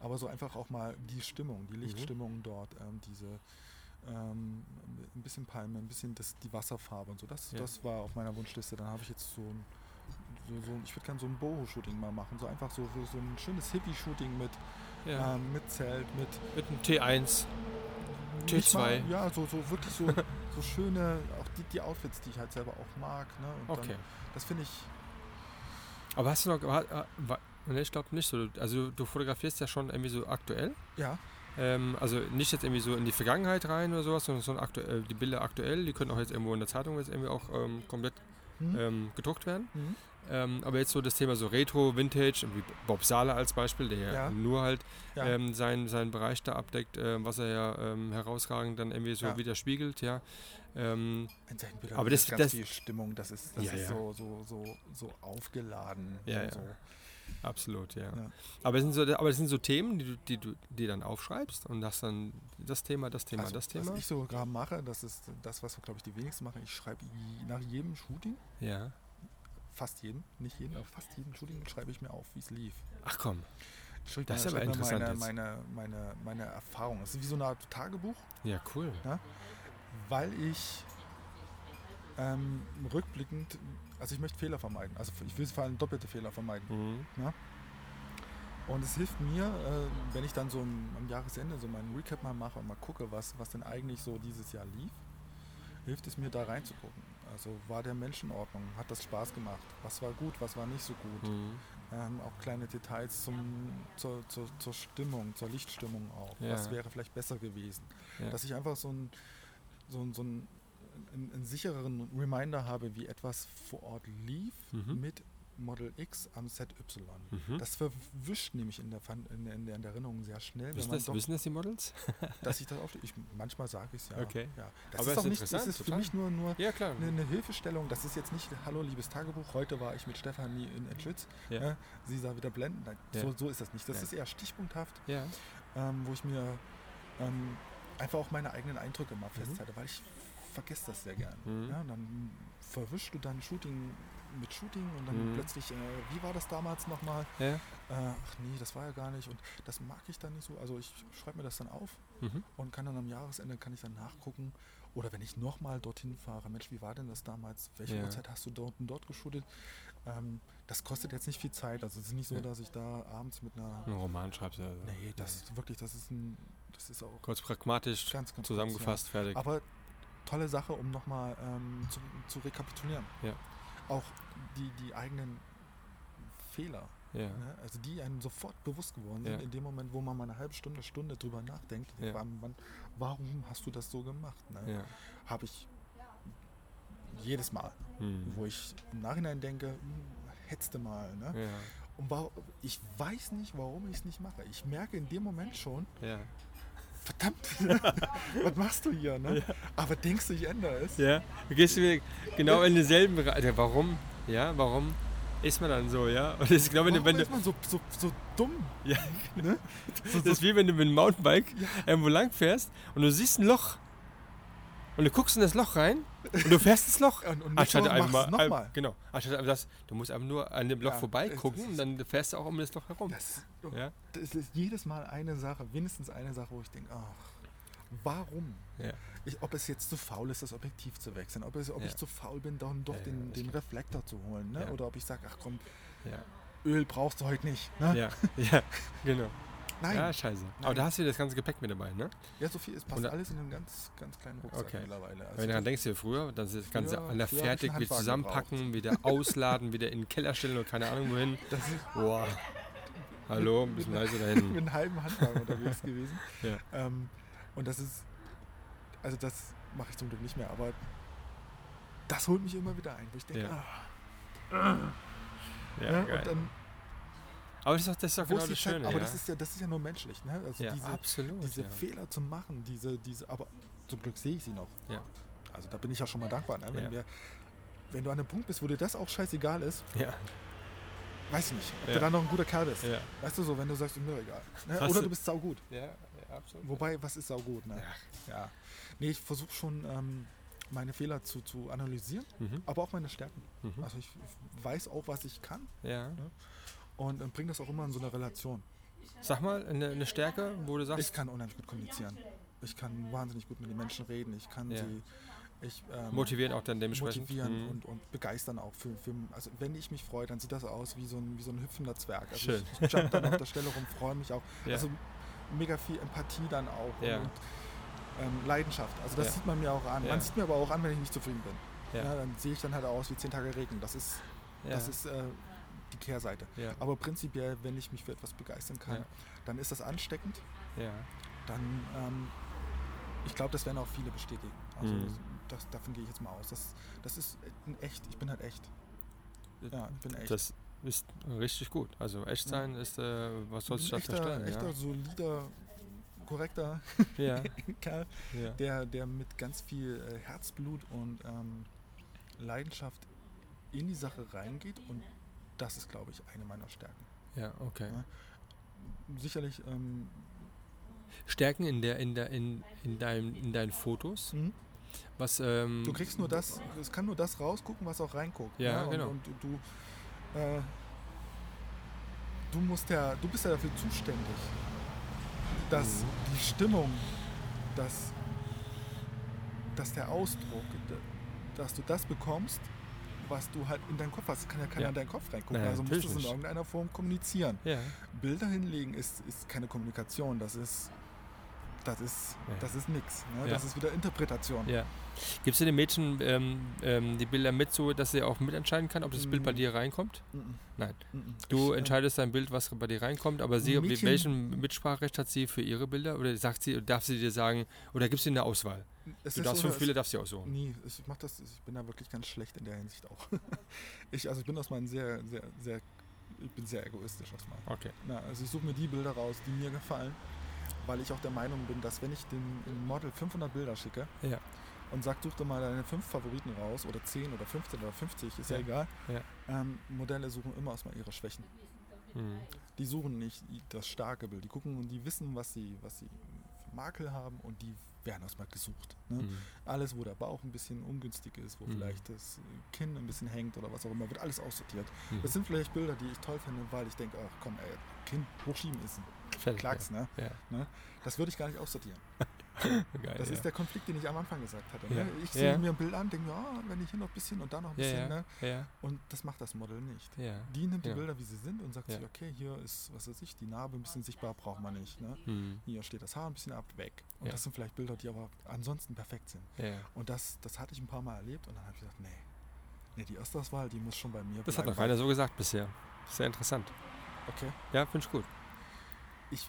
Aber so einfach auch mal die Stimmung, Mhm. die Lichtstimmung dort, ähm, diese ähm, ein bisschen Palme, ein bisschen das, die Wasserfarbe und so. Das, Ja. das war auf meiner Wunschliste. Dann habe ich jetzt so ein, so, so, ich würde gerne so ein Boho-Shooting mal machen. So einfach so, so, so ein schönes Hippie-Shooting mit, ja. ähm, mit Zelt, mit Mit einem T1. nicht T2. Mal, ja, so, so wirklich so, so schöne, auch die, die Outfits, die ich halt selber auch mag. Ne? Und Okay. Dann, das finde ich, Aber hast du noch. War, war, nee, ich glaube nicht so. Also, du fotografierst ja schon irgendwie so aktuell. ja, Ähm, also nicht jetzt irgendwie so in die Vergangenheit rein oder sowas, sondern so aktuell, die Bilder aktuell, die können auch jetzt irgendwo in der Zeitung jetzt irgendwie auch ähm, komplett hm? ähm, gedruckt werden. Mhm. Ähm, aber jetzt so das Thema so Retro, Vintage, wie Bob Sala als Beispiel, der ja, nur halt ja. ähm, seinen, seinen Bereich da abdeckt, ähm, was er ja herausragend dann irgendwie so Ja. widerspiegelt, ja. Ähm, In seinen Bildern Aber ist das- ganz das- viel Stimmung, das ist, das Ja, ist ja. So, so, so, so aufgeladen. Ja. So. Absolut, ja. Ja. Aber, es sind so, aber es sind so Themen, die du, die du die dann aufschreibst und das dann das Thema, das Thema, Also, das Thema. Was ich sogar mache, das ist das, was glaube ich die wenigsten machen. Ich schreibe nach jedem Shooting, Ja. fast jedem, nicht jedem, aber fast jedem Shooting schreibe ich mir auf, wie es lief. Ach komm. Schreibe Das ist aber interessant meine, meine, meine, meine Erfahrung. Es ist wie so eine Art Tagebuch, Ja, cool. weil ich ähm, rückblickend, also ich möchte Fehler vermeiden. Also ich will vor allem doppelte Fehler vermeiden. Mhm. Und es hilft mir, äh, wenn ich dann so am, am Jahresende so meinen Recap mal mache und mal gucke, was, was denn eigentlich so dieses Jahr lief, hilft es mir da reinzugucken. Also war der Mensch in Ordnung? Hat das Spaß gemacht? Was war gut, was war nicht so gut? Mhm. Ähm, auch kleine Details zum, zur, zur, zur Stimmung, zur Lichtstimmung auch. Ja. Was wäre vielleicht besser gewesen? Ja. Dass ich einfach so ein so, ein- so ein, einen, einen sichereren Reminder habe, wie etwas vor Ort lief Mhm. mit Model X am ZY. Mhm. Das verwischt nämlich in der, in, der, in der Erinnerung sehr schnell, Wissen das, doch, wissen das die Models? [LAUGHS] dass ich das auf, ich Manchmal sage ich es ja. Okay. ja. Das Aber ist auch nicht, das ist für total. mich nur, nur Ja, eine, eine Hilfestellung. Das ist jetzt nicht, hallo liebes Tagebuch, heute war ich mit Stefanie in Etschütz. Ja. Äh, sie sah wieder blenden. Nein, so, so ist das nicht. Das ist eher stichpunkthaft, ähm, wo ich mir ähm, einfach auch meine eigenen Eindrücke mal Mhm. festhalte, weil ich vergesse das sehr gern. Mhm. Ja, dann verwischst du dann Shooting mit Shooting und dann Mhm. plötzlich, äh, wie war das damals nochmal? Ja. Äh, ach nee, das war ja gar nicht und das mag ich dann nicht so. Also ich schreibe mir das dann auf Mhm. und kann dann am Jahresende kann ich dann nachgucken. Oder wenn ich nochmal dorthin fahre, Mensch, wie war denn das damals? Welche Ja. Uhrzeit hast du dort und dort geshootet? Ähm, das kostet jetzt nicht viel Zeit. Also es ist nicht so, Ja. dass ich da abends mit einer. Ein Roman schreibst du. Also. Nee, das ist wirklich, das ist ein. Das ist auch Kurz pragmatisch ganz, ganz zusammengefasst, fertig. Kurz, ja. Aber tolle Sache, um nochmal ähm, zu, zu rekapitulieren. Ja. Auch die, die eigenen Fehler. ja. Ne? Also die einem sofort bewusst geworden sind, in dem Moment, wo man mal eine halbe Stunde, Stunde drüber nachdenkt, wann, warum hast du das so gemacht? Ne? Habe ich jedes Mal, Mhm. wo ich im Nachhinein denke, hm, hetzte mal. Ne? Ja. Und ich weiß nicht, warum ich es nicht mache. Ich merke in dem Moment schon, Ja. Verdammt, [LAUGHS] was machst du hier? Ne? Aber denkst du, ich ändere es? Ja. Du gehst wieder genau in denselben Bereich. Ja, Warum? Ja, warum ist man dann so, ja? Und [LAUGHS] das ist genau, wenn du, Warum wenn du, ist man so, so, so dumm? ja, Ne? [LAUGHS] So, das ist wie wenn du mit dem Mountainbike irgendwo lang fährst und du siehst ein Loch. Und du guckst in das Loch rein und du fährst ins Loch. [LAUGHS] Und, und Anstatt einfach mal, nochmal. genau. Anstatt einfach das, du musst einfach nur an dem Loch Ja, vorbeigucken das und dann fährst du auch um das Loch herum. Das, Ja? das ist jedes Mal eine Sache, mindestens eine Sache, wo ich denke, ach, warum? Ja. Ich, ob es jetzt zu faul ist, das Objektiv zu wechseln, ob, es, ob Ja. ich zu faul bin, dann doch den, das den Reflektor zu holen, ne? Oder ob ich sage, ach komm. Öl brauchst du heute nicht. Ne? Ja. ja, genau. Nein, Ja, ja. scheiße. Aber Nein. da hast du das ganze Gepäck mit dabei, ne? so viel, es passt Und da- alles in einen ganz, ganz kleinen Rucksack Okay. mittlerweile. Also Wenn du daran denkst, wie früher, dann ist das Ganze hab ich fertig, Handwagen zusammenpacken, wieder ausladen, wieder in den Keller stellen oder keine Ahnung wohin. [LAUGHS] das ist Boah. Hallo, ein bisschen leiser da [LAUGHS] mit hinten. einem halben Handwagen unterwegs [LAUGHS] gewesen. Ja. Ähm, und das ist, also das mache ich zum Glück nicht mehr, aber das holt mich immer wieder ein, wo ich denke, Ja. ah, Ja, geil. und dann, Aber das ist das ist wo genau das Zeit, Schöne. aber ja. das ist ja, das ist ja nur menschlich, ne? Also ja, diese, absolut. diese ja. Fehler zu machen, diese, diese, aber zum Glück sehe ich sie noch. Ja. Also da bin ich ja schon mal dankbar, ne? wenn, Ja. wir, wenn du an einem Punkt bist, wo dir das auch scheißegal ist, Ja. weiß ich nicht, ob Ja. du da noch ein guter Kerl bist. Ja. Weißt du so, wenn du sagst, mir egal. Ne? Oder du- bist saugut. Ja, ja, absolut. Wobei, was ist saugut? Ne? Ja. Nee, ich versuche schon, ähm, meine Fehler zu, zu analysieren, Mhm. aber auch meine Stärken. Mhm. Also ich ich weiß auch, was ich kann Ja. Und äh, bringe das auch immer in so eine Relation. Sag mal, eine, eine Stärke, wo du sagst, Ich kann unheimlich gut kommunizieren. Ich kann wahnsinnig gut mit den Menschen reden. Ich kann Ja. sie ich, ähm, motivieren auch dann dementsprechend. motivieren Mhm. und, und begeistern auch. Für, für, also wenn ich mich freue, dann sieht das aus wie so ein, wie so ein hüpfender Zwerg. Also Schön. ich, jump dann auf der [LAUGHS] Stelle rum, freue mich auch. Ja. Also mega viel Empathie dann auch Ja. und ähm, Leidenschaft. Also das sieht man mir auch an. Man sieht mir aber auch an, wenn ich nicht zufrieden bin. Dann sehe ich dann halt aus wie zehn Tage Regen. Das ist, das ist äh, die Kehrseite. ja. Aber prinzipiell, wenn ich mich für etwas begeistern kann, Ja. dann ist das ansteckend. ja. Dann, ähm, ich glaube, das werden auch viele bestätigen. Also Mhm. das, davon gehe ich jetzt mal aus. Das, das ist in echt. Ich bin halt echt. Ja, ich bin echt. Das ist richtig gut. Also echt sein ist, äh, was du ein da echter, verstellen? echter, solider, korrekter [LAUGHS] Ja. Kerl, ja. der, der mit ganz viel äh, Herzblut und ähm, Leidenschaft in die Sache reingeht und das ist, glaube ich, eine meiner Stärken. ja, okay. Ja. Sicherlich, ähm, Stärken in der, in der, in, in deinem, in deinen Fotos. Was, ähm, du kriegst nur das, es kann nur das rausgucken, was auch reinguckt. Ja, ne? genau. Und, und du, äh, du musst ja, du bist ja dafür zuständig, dass Mhm. die Stimmung, dass, dass der Ausdruck, dass du das bekommst, was du halt in deinen Kopf hast. Es kann ja keiner Ja. in deinen Kopf reingucken. Naja, also musst du es in irgendeiner Form kommunizieren. ja. Bilder hinlegen ist, ist keine Kommunikation, das ist das ist, Ja. das ist nix. Ne? Ja. Das ist wieder Interpretation. Ja. Gibst du den Mädchen ähm, ähm, die Bilder mit, so dass sie auch mitentscheiden kann, ob das Bild bei Mm. dir reinkommt? Mhm. Nein. Mhm. Du Ich, äh, entscheidest dein Bild, was bei dir reinkommt, aber sie, Mädchen- welchen Mitspracherecht hat sie für ihre Bilder? Oder sagt sie, darf sie dir sagen, oder gibt es eine Auswahl? es Du darfst so, fünf Bilder, darfst du aussuchen. Nee, ich mach das, ich bin da wirklich ganz schlecht in der Hinsicht auch. [LAUGHS] ich, also ich bin aus meinem sehr, sehr, sehr, ich bin sehr egoistisch meinem. Okay. Na, also ich suche mir die Bilder raus, die mir gefallen, weil ich auch der Meinung bin, dass wenn ich dem, Model 500 Bilder schicke Ja. und sag, such dir mal deine fünf Favoriten raus oder 10 oder 15 oder 50, ist ja, Ja. egal. Ähm, Modelle suchen immer erstmal ihre Schwächen. Mhm. Die suchen nicht das starke Bild. Die gucken und die wissen, was sie, was sie für Makel haben und die werden erstmal gesucht. Ne? Mhm. Alles, wo der Bauch ein bisschen ungünstig ist, wo Mhm. vielleicht das Kinn ein bisschen hängt oder was auch immer, wird alles aussortiert. Mhm. Das sind vielleicht Bilder, die ich toll finde, weil ich denke, ach komm, ey, Kinn hochschieben ist ein Fertig, Klacks, ne? Ja. ne? Das würde ich gar nicht aussortieren. Geil, Das ja. ist der Konflikt, den ich am Anfang gesagt hatte. Ja. Ne? Ich Ja. sehe mir ein Bild an, denke mir, ah, wenn ich hier noch ein bisschen und da noch ein ja, bisschen, ja, ne? ja, Und das macht das Model nicht. ja. Die nimmt die Ja. Bilder, wie sie sind und sagt Ja. sich, okay, hier ist, was weiß ich, die Narbe ein bisschen sichtbar, braucht man nicht. Ne? Mhm. Hier steht das Haar ein bisschen ab, weg. Und Ja. das sind vielleicht Bilder, die aber ansonsten perfekt sind. ja. Und das, das hatte ich ein paar Mal erlebt und dann habe ich gesagt, nee, nee, die Erstauswahl, die muss schon bei mir Das hat bleiben. noch keiner so gesagt bisher. Sehr interessant. Okay. Ja, finde ich gut. Ich-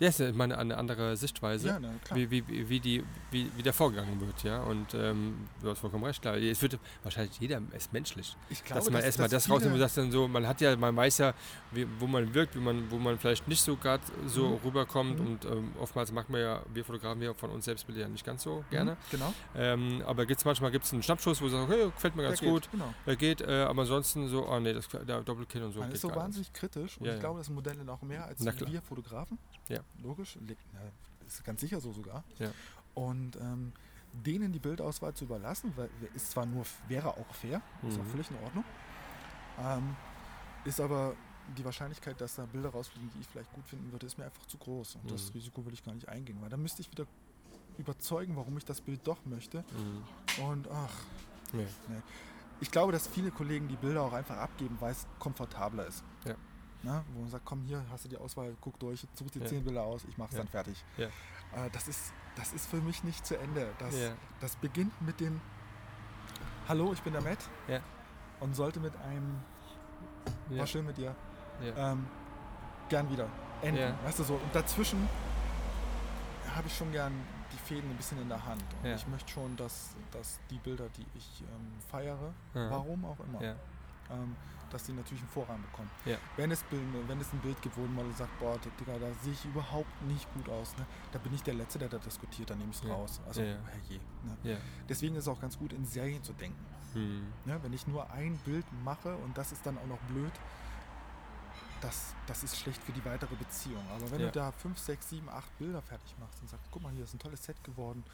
Ja, ist ja immer eine, andere Sichtweise. Ja, na, wie, wie, wie, die, wie, wie der vorgegangen wird, ja. Und ähm, du hast vollkommen recht, klar. Es wird wahrscheinlich jeder ist menschlich. ich glaube, dass man erstmal das rausnimmt und dann so, man hat ja, man weiß ja, wie, wo man wirkt, wie man, wo man vielleicht nicht so gerade so Mhm. rüberkommt Mhm. und ähm, oftmals macht man ja, wir Fotografen ja von uns selbst Bilder ja nicht ganz so gerne. Mhm, Genau. Ähm, aber gibt's manchmal gibt es einen Schnappschuss, wo du sagst, okay, gefällt mir ganz Der gut, Geht, genau. er geht, äh, aber ansonsten so, oh nee, das der Doppelkinn und so Man ist so gar nicht. wahnsinnig kritisch und Ja, ich glaube, das sind Modelle noch mehr als wir Fotografen. Ja. Logisch. Ist ganz sicher so sogar. Ja. Und ähm, denen die Bildauswahl zu überlassen, weil ist zwar nur, wäre auch fair, ist auch Mhm. völlig in Ordnung, ähm, ist aber die Wahrscheinlichkeit, dass da Bilder rausfliegen, die ich vielleicht gut finden würde, ist mir einfach zu groß. Und das Mhm. Risiko will ich gar nicht eingehen, weil dann müsste ich wieder überzeugen, warum ich das Bild doch möchte. Mhm. Und ach, Nee. ich glaube, dass viele Kollegen die Bilder auch einfach abgeben, weil es komfortabler ist. Na, wo man sagt, komm hier, hast du die Auswahl, guck durch, such dir Ja. zehn Bilder aus, ich mach's Ja. dann fertig. Ja. Äh, das, ist, das ist für mich nicht zu Ende. Das, das beginnt mit dem Hallo, ich bin der Matt und sollte mit einem. War schön mit dir, ähm, gern wieder enden. Weißt du so, und dazwischen habe ich schon gern die Fäden ein bisschen in der Hand. Und ich möchte schon, dass, dass die Bilder, die ich ähm, feiere, warum auch immer. Ähm, dass die natürlich einen Vorrang bekommen. Ja. Wenn, es, wenn es ein Bild gibt, wo man sagt, boah, Digga, da sehe ich überhaupt nicht gut aus, ne? da bin ich der Letzte, der da diskutiert, dann nehme ich es Ja. raus. Also, Ja, herrje. Ne? Deswegen ist es auch ganz gut, in Serien zu denken. Mhm. Ne? Wenn ich nur ein Bild mache und das ist dann auch noch blöd, das, das ist schlecht für die weitere Beziehung. Aber wenn du da 5, 6, 7, 8 Bilder fertig machst und sagst, guck mal, hier ist ein tolles Set geworden,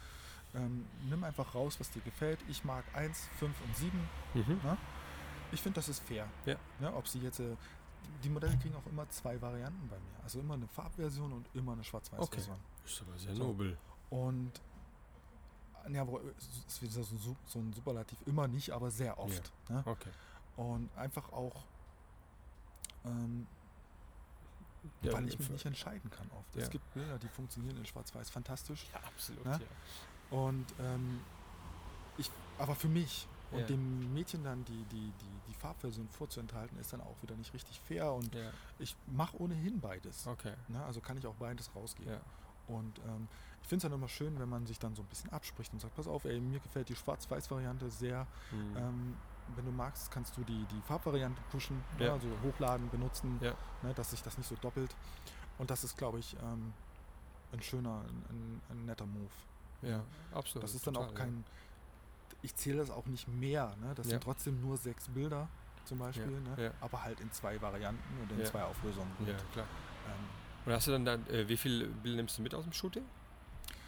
ähm, nimm einfach raus, was dir gefällt. Ich mag 1, 5 und 7. Mhm. Ich finde, das ist fair. Ja. Ne, ob sie jetzt, äh, die Modelle kriegen auch immer zwei Varianten bei mir. Also immer eine Farbversion und immer eine Schwarz-Weiß-Version. Ist aber sehr So. nobel. Und ja, wo, es ist so, ein Superlativ, immer nicht, aber sehr oft. Ne? Okay. Und einfach auch, ähm, Ja, weil ich mich nicht entscheiden kann oft. Ja. Es gibt Bilder, die funktionieren in Schwarz-Weiß fantastisch. Ja, absolut. Ne? Ja. Und ähm, ich, aber für mich und Ja. dem Mädchen dann die, die, die, die Farbversion vorzuenthalten, ist dann auch wieder nicht richtig fair. Und Ja. ich mache ohnehin beides. Okay. Ne? Also kann ich auch beides rausgeben. Ja. Und ähm, ich finde es dann immer schön, wenn man sich dann so ein bisschen abspricht und sagt, pass auf, ey, mir gefällt die Schwarz-Weiß-Variante sehr. Mhm. Ähm, wenn du magst, kannst du die, die Farbvariante pushen, Ja. ne? also hochladen, benutzen, Ja. ne? dass sich das nicht so doppelt. Und das ist, glaube ich, ähm, ein schöner, ein, ein, ein netter Move. ja, absolut. Das ist dann auch kein, ich zähle das auch nicht mehr, ne? das Ja. sind trotzdem nur sechs Bilder zum Beispiel, Ja, ne? ja. aber halt in zwei Varianten und in zwei Auflösungen. Ja, Und, ja klar. ähm, Und hast du dann, dann äh, wie viele Bilder nimmst du mit aus dem Shooting?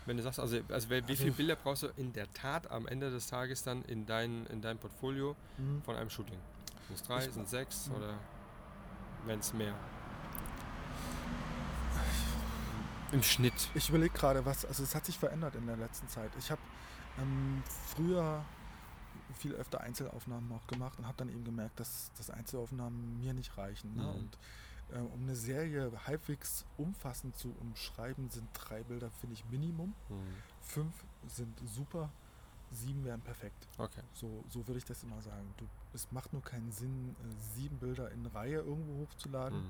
Wenn du sagst, also, also wie Also- viele Bilder brauchst du in der Tat am Ende des Tages dann in dein, in dein Portfolio hm. von einem Shooting? Sind es drei, Ich- sind es sechs Mhm. oder wenn es mehr? Im Schnitt. Ich überlege gerade, was, also es hat sich verändert in der letzten Zeit. Ich habe ähm, früher viel öfter Einzelaufnahmen auch gemacht und habe dann eben gemerkt, dass, dass Einzelaufnahmen mir nicht reichen. Ne? Mhm. Und äh, um eine Serie halbwegs umfassend zu umschreiben, sind drei Bilder, finde ich, Minimum. Mhm. Fünf sind super, sieben wären perfekt. Okay. So, so würde ich das immer sagen. Du, es macht nur keinen Sinn, äh, sieben Bilder in Reihe irgendwo hochzuladen.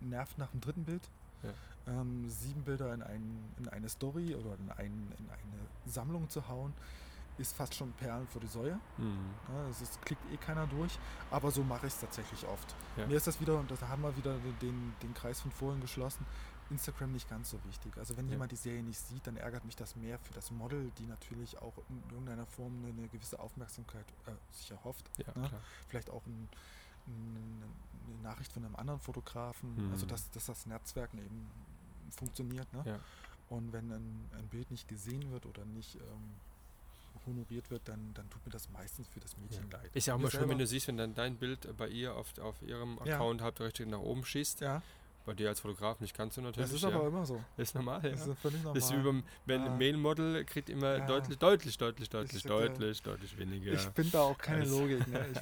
Mhm. Nervt nach dem dritten Bild. Ja. Ähm, sieben Bilder in, ein, in eine Story oder in, ein, in eine Sammlung zu hauen, ist fast schon Perlen vor die Säue. Mhm. Ja, es ist, klickt eh keiner durch, aber so mache ich es tatsächlich oft. Ja. Mir ist das wieder, und da haben wir wieder den, den Kreis von vorhin geschlossen, Instagram nicht ganz so wichtig. Also wenn Ja. jemand die Serie nicht sieht, dann ärgert mich das mehr für das Model, die natürlich auch in irgendeiner Form eine, eine gewisse Aufmerksamkeit äh, sich erhofft. Ja, Ne? Vielleicht auch ein, eine Nachricht von einem anderen Fotografen, Mhm. also dass, dass das Netzwerk eben funktioniert. Ne? Ja. Und wenn ein, ein Bild nicht gesehen wird oder nicht ähm, honoriert wird, dann, dann tut mir das meistens für das Mädchen leid. Ist ja auch mal schön, wenn du siehst, wenn dann dein Bild bei ihr auf, auf ihrem Ja. Account hauptsächlich nach oben schießt. Ja, Bei dir als Fotograf nicht ganz so natürlich. das ist ja. aber immer so. ist normal, ja. Das ist völlig normal. Das ist wie beim wenn ein Mail-Model kriegt immer Ja. deutlich, deutlich, deutlich, deutlich, hätte- deutlich, deutlich weniger. Ich bin da auch keine. Logik. Ne? [LAUGHS] Ich,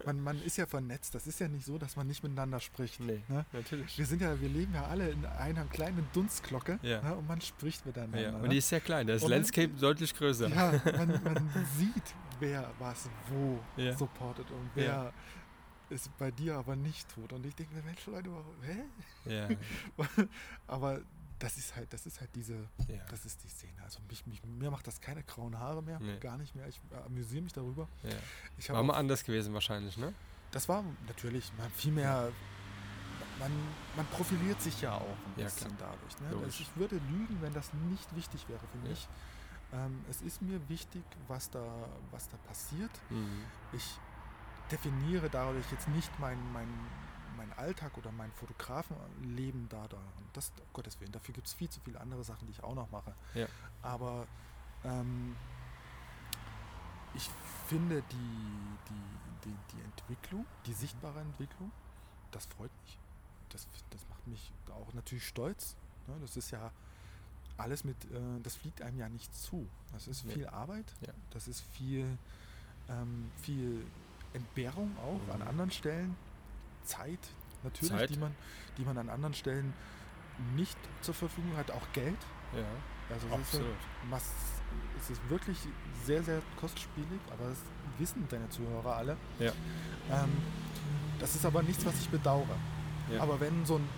ich, man, man ist ja vernetzt. Das ist ja nicht so, dass man nicht miteinander spricht. nee, Ne? natürlich. Wir sind ja, wir leben ja alle in einer kleinen Dunstglocke Ja. ne? und man spricht miteinander. Ja, ne? und die ist sehr klein, da ist Und- Landscape deutlich größer. Ja, [LAUGHS] man, man sieht, wer was wo supportet und wer es bei dir aber nicht tut. Und ich denke mir, Mensch, Leute, warum- hä? Ja, [LAUGHS] Aber das ist halt, das ist halt diese, ja. das ist die Szene. Also mich, mich, mir macht das keine grauen Haare mehr, Nee. gar nicht mehr. Ich äh, amüsiere mich darüber. ja. War mal anders gewesen wahrscheinlich, ne? Das war natürlich man viel mehr. Man, man profiliert sich ja auch ein bisschen dadurch. Ne? Also ich würde lügen, wenn das nicht wichtig wäre für mich. Ähm, es ist mir wichtig, was da, was da passiert. Mhm. Ich definiere dadurch jetzt nicht mein, mein, mein Alltag oder mein Fotografenleben da daran. Das, um Gottes Willen, dafür gibt es viel zu viele andere Sachen, die ich auch noch mache. Ja. Aber ähm, ich finde die, die, die, die Entwicklung, die sichtbare Entwicklung, das freut mich. Das, das macht mich auch natürlich stolz. Ne? Das ist ja alles mit, äh, das fliegt einem ja nicht zu. Das ist viel Arbeit, Ja. das ist viel, ähm, viel Entbehrung auch an Mhm. anderen Stellen, Zeit natürlich, Zeit. Die, man, die man an anderen Stellen nicht zur Verfügung hat, auch Geld. Ja, Also es ist, absolut. was, es ist wirklich sehr, sehr kostspielig, aber das wissen deine Zuhörer alle. Ja. Ähm, das ist aber nichts, was ich bedauere. Ja. Aber wenn so ein,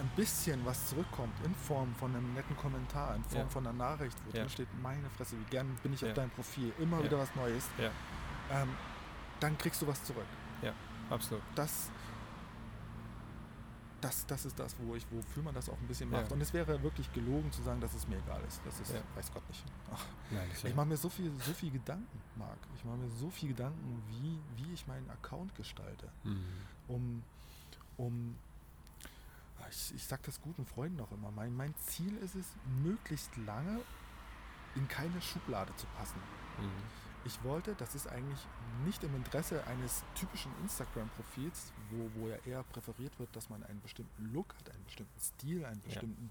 ein bisschen was zurückkommt in Form von einem netten Kommentar, in Form Ja. von einer Nachricht, wo Ja. drin steht, meine Fresse, wie gern bin ich auf deinem Profil, immer wieder was Neues, Ja. ähm, dann kriegst du was zurück. Absolut. Das, das, das ist das, wo ich, wofür man das auch ein bisschen Ja. macht. Und es wäre wirklich gelogen zu sagen, dass es mir egal ist. Das ist, Ja. weiß Gott nicht. Ach, Nein, das ich mache mir so viel, so viel Gedanken, Marc. Ich mache mir so viel Gedanken, wie, wie ich meinen Account gestalte, mhm. um, um ich, ich sage das guten Freunden auch immer, mein, mein Ziel ist es, möglichst lange in keine Schublade zu passen. Mhm. Ich wollte, das ist eigentlich nicht im Interesse eines typischen Instagram-Profils, wo, wo ja eher präferiert wird, dass man einen bestimmten Look hat, einen bestimmten Stil, ein bestimmten,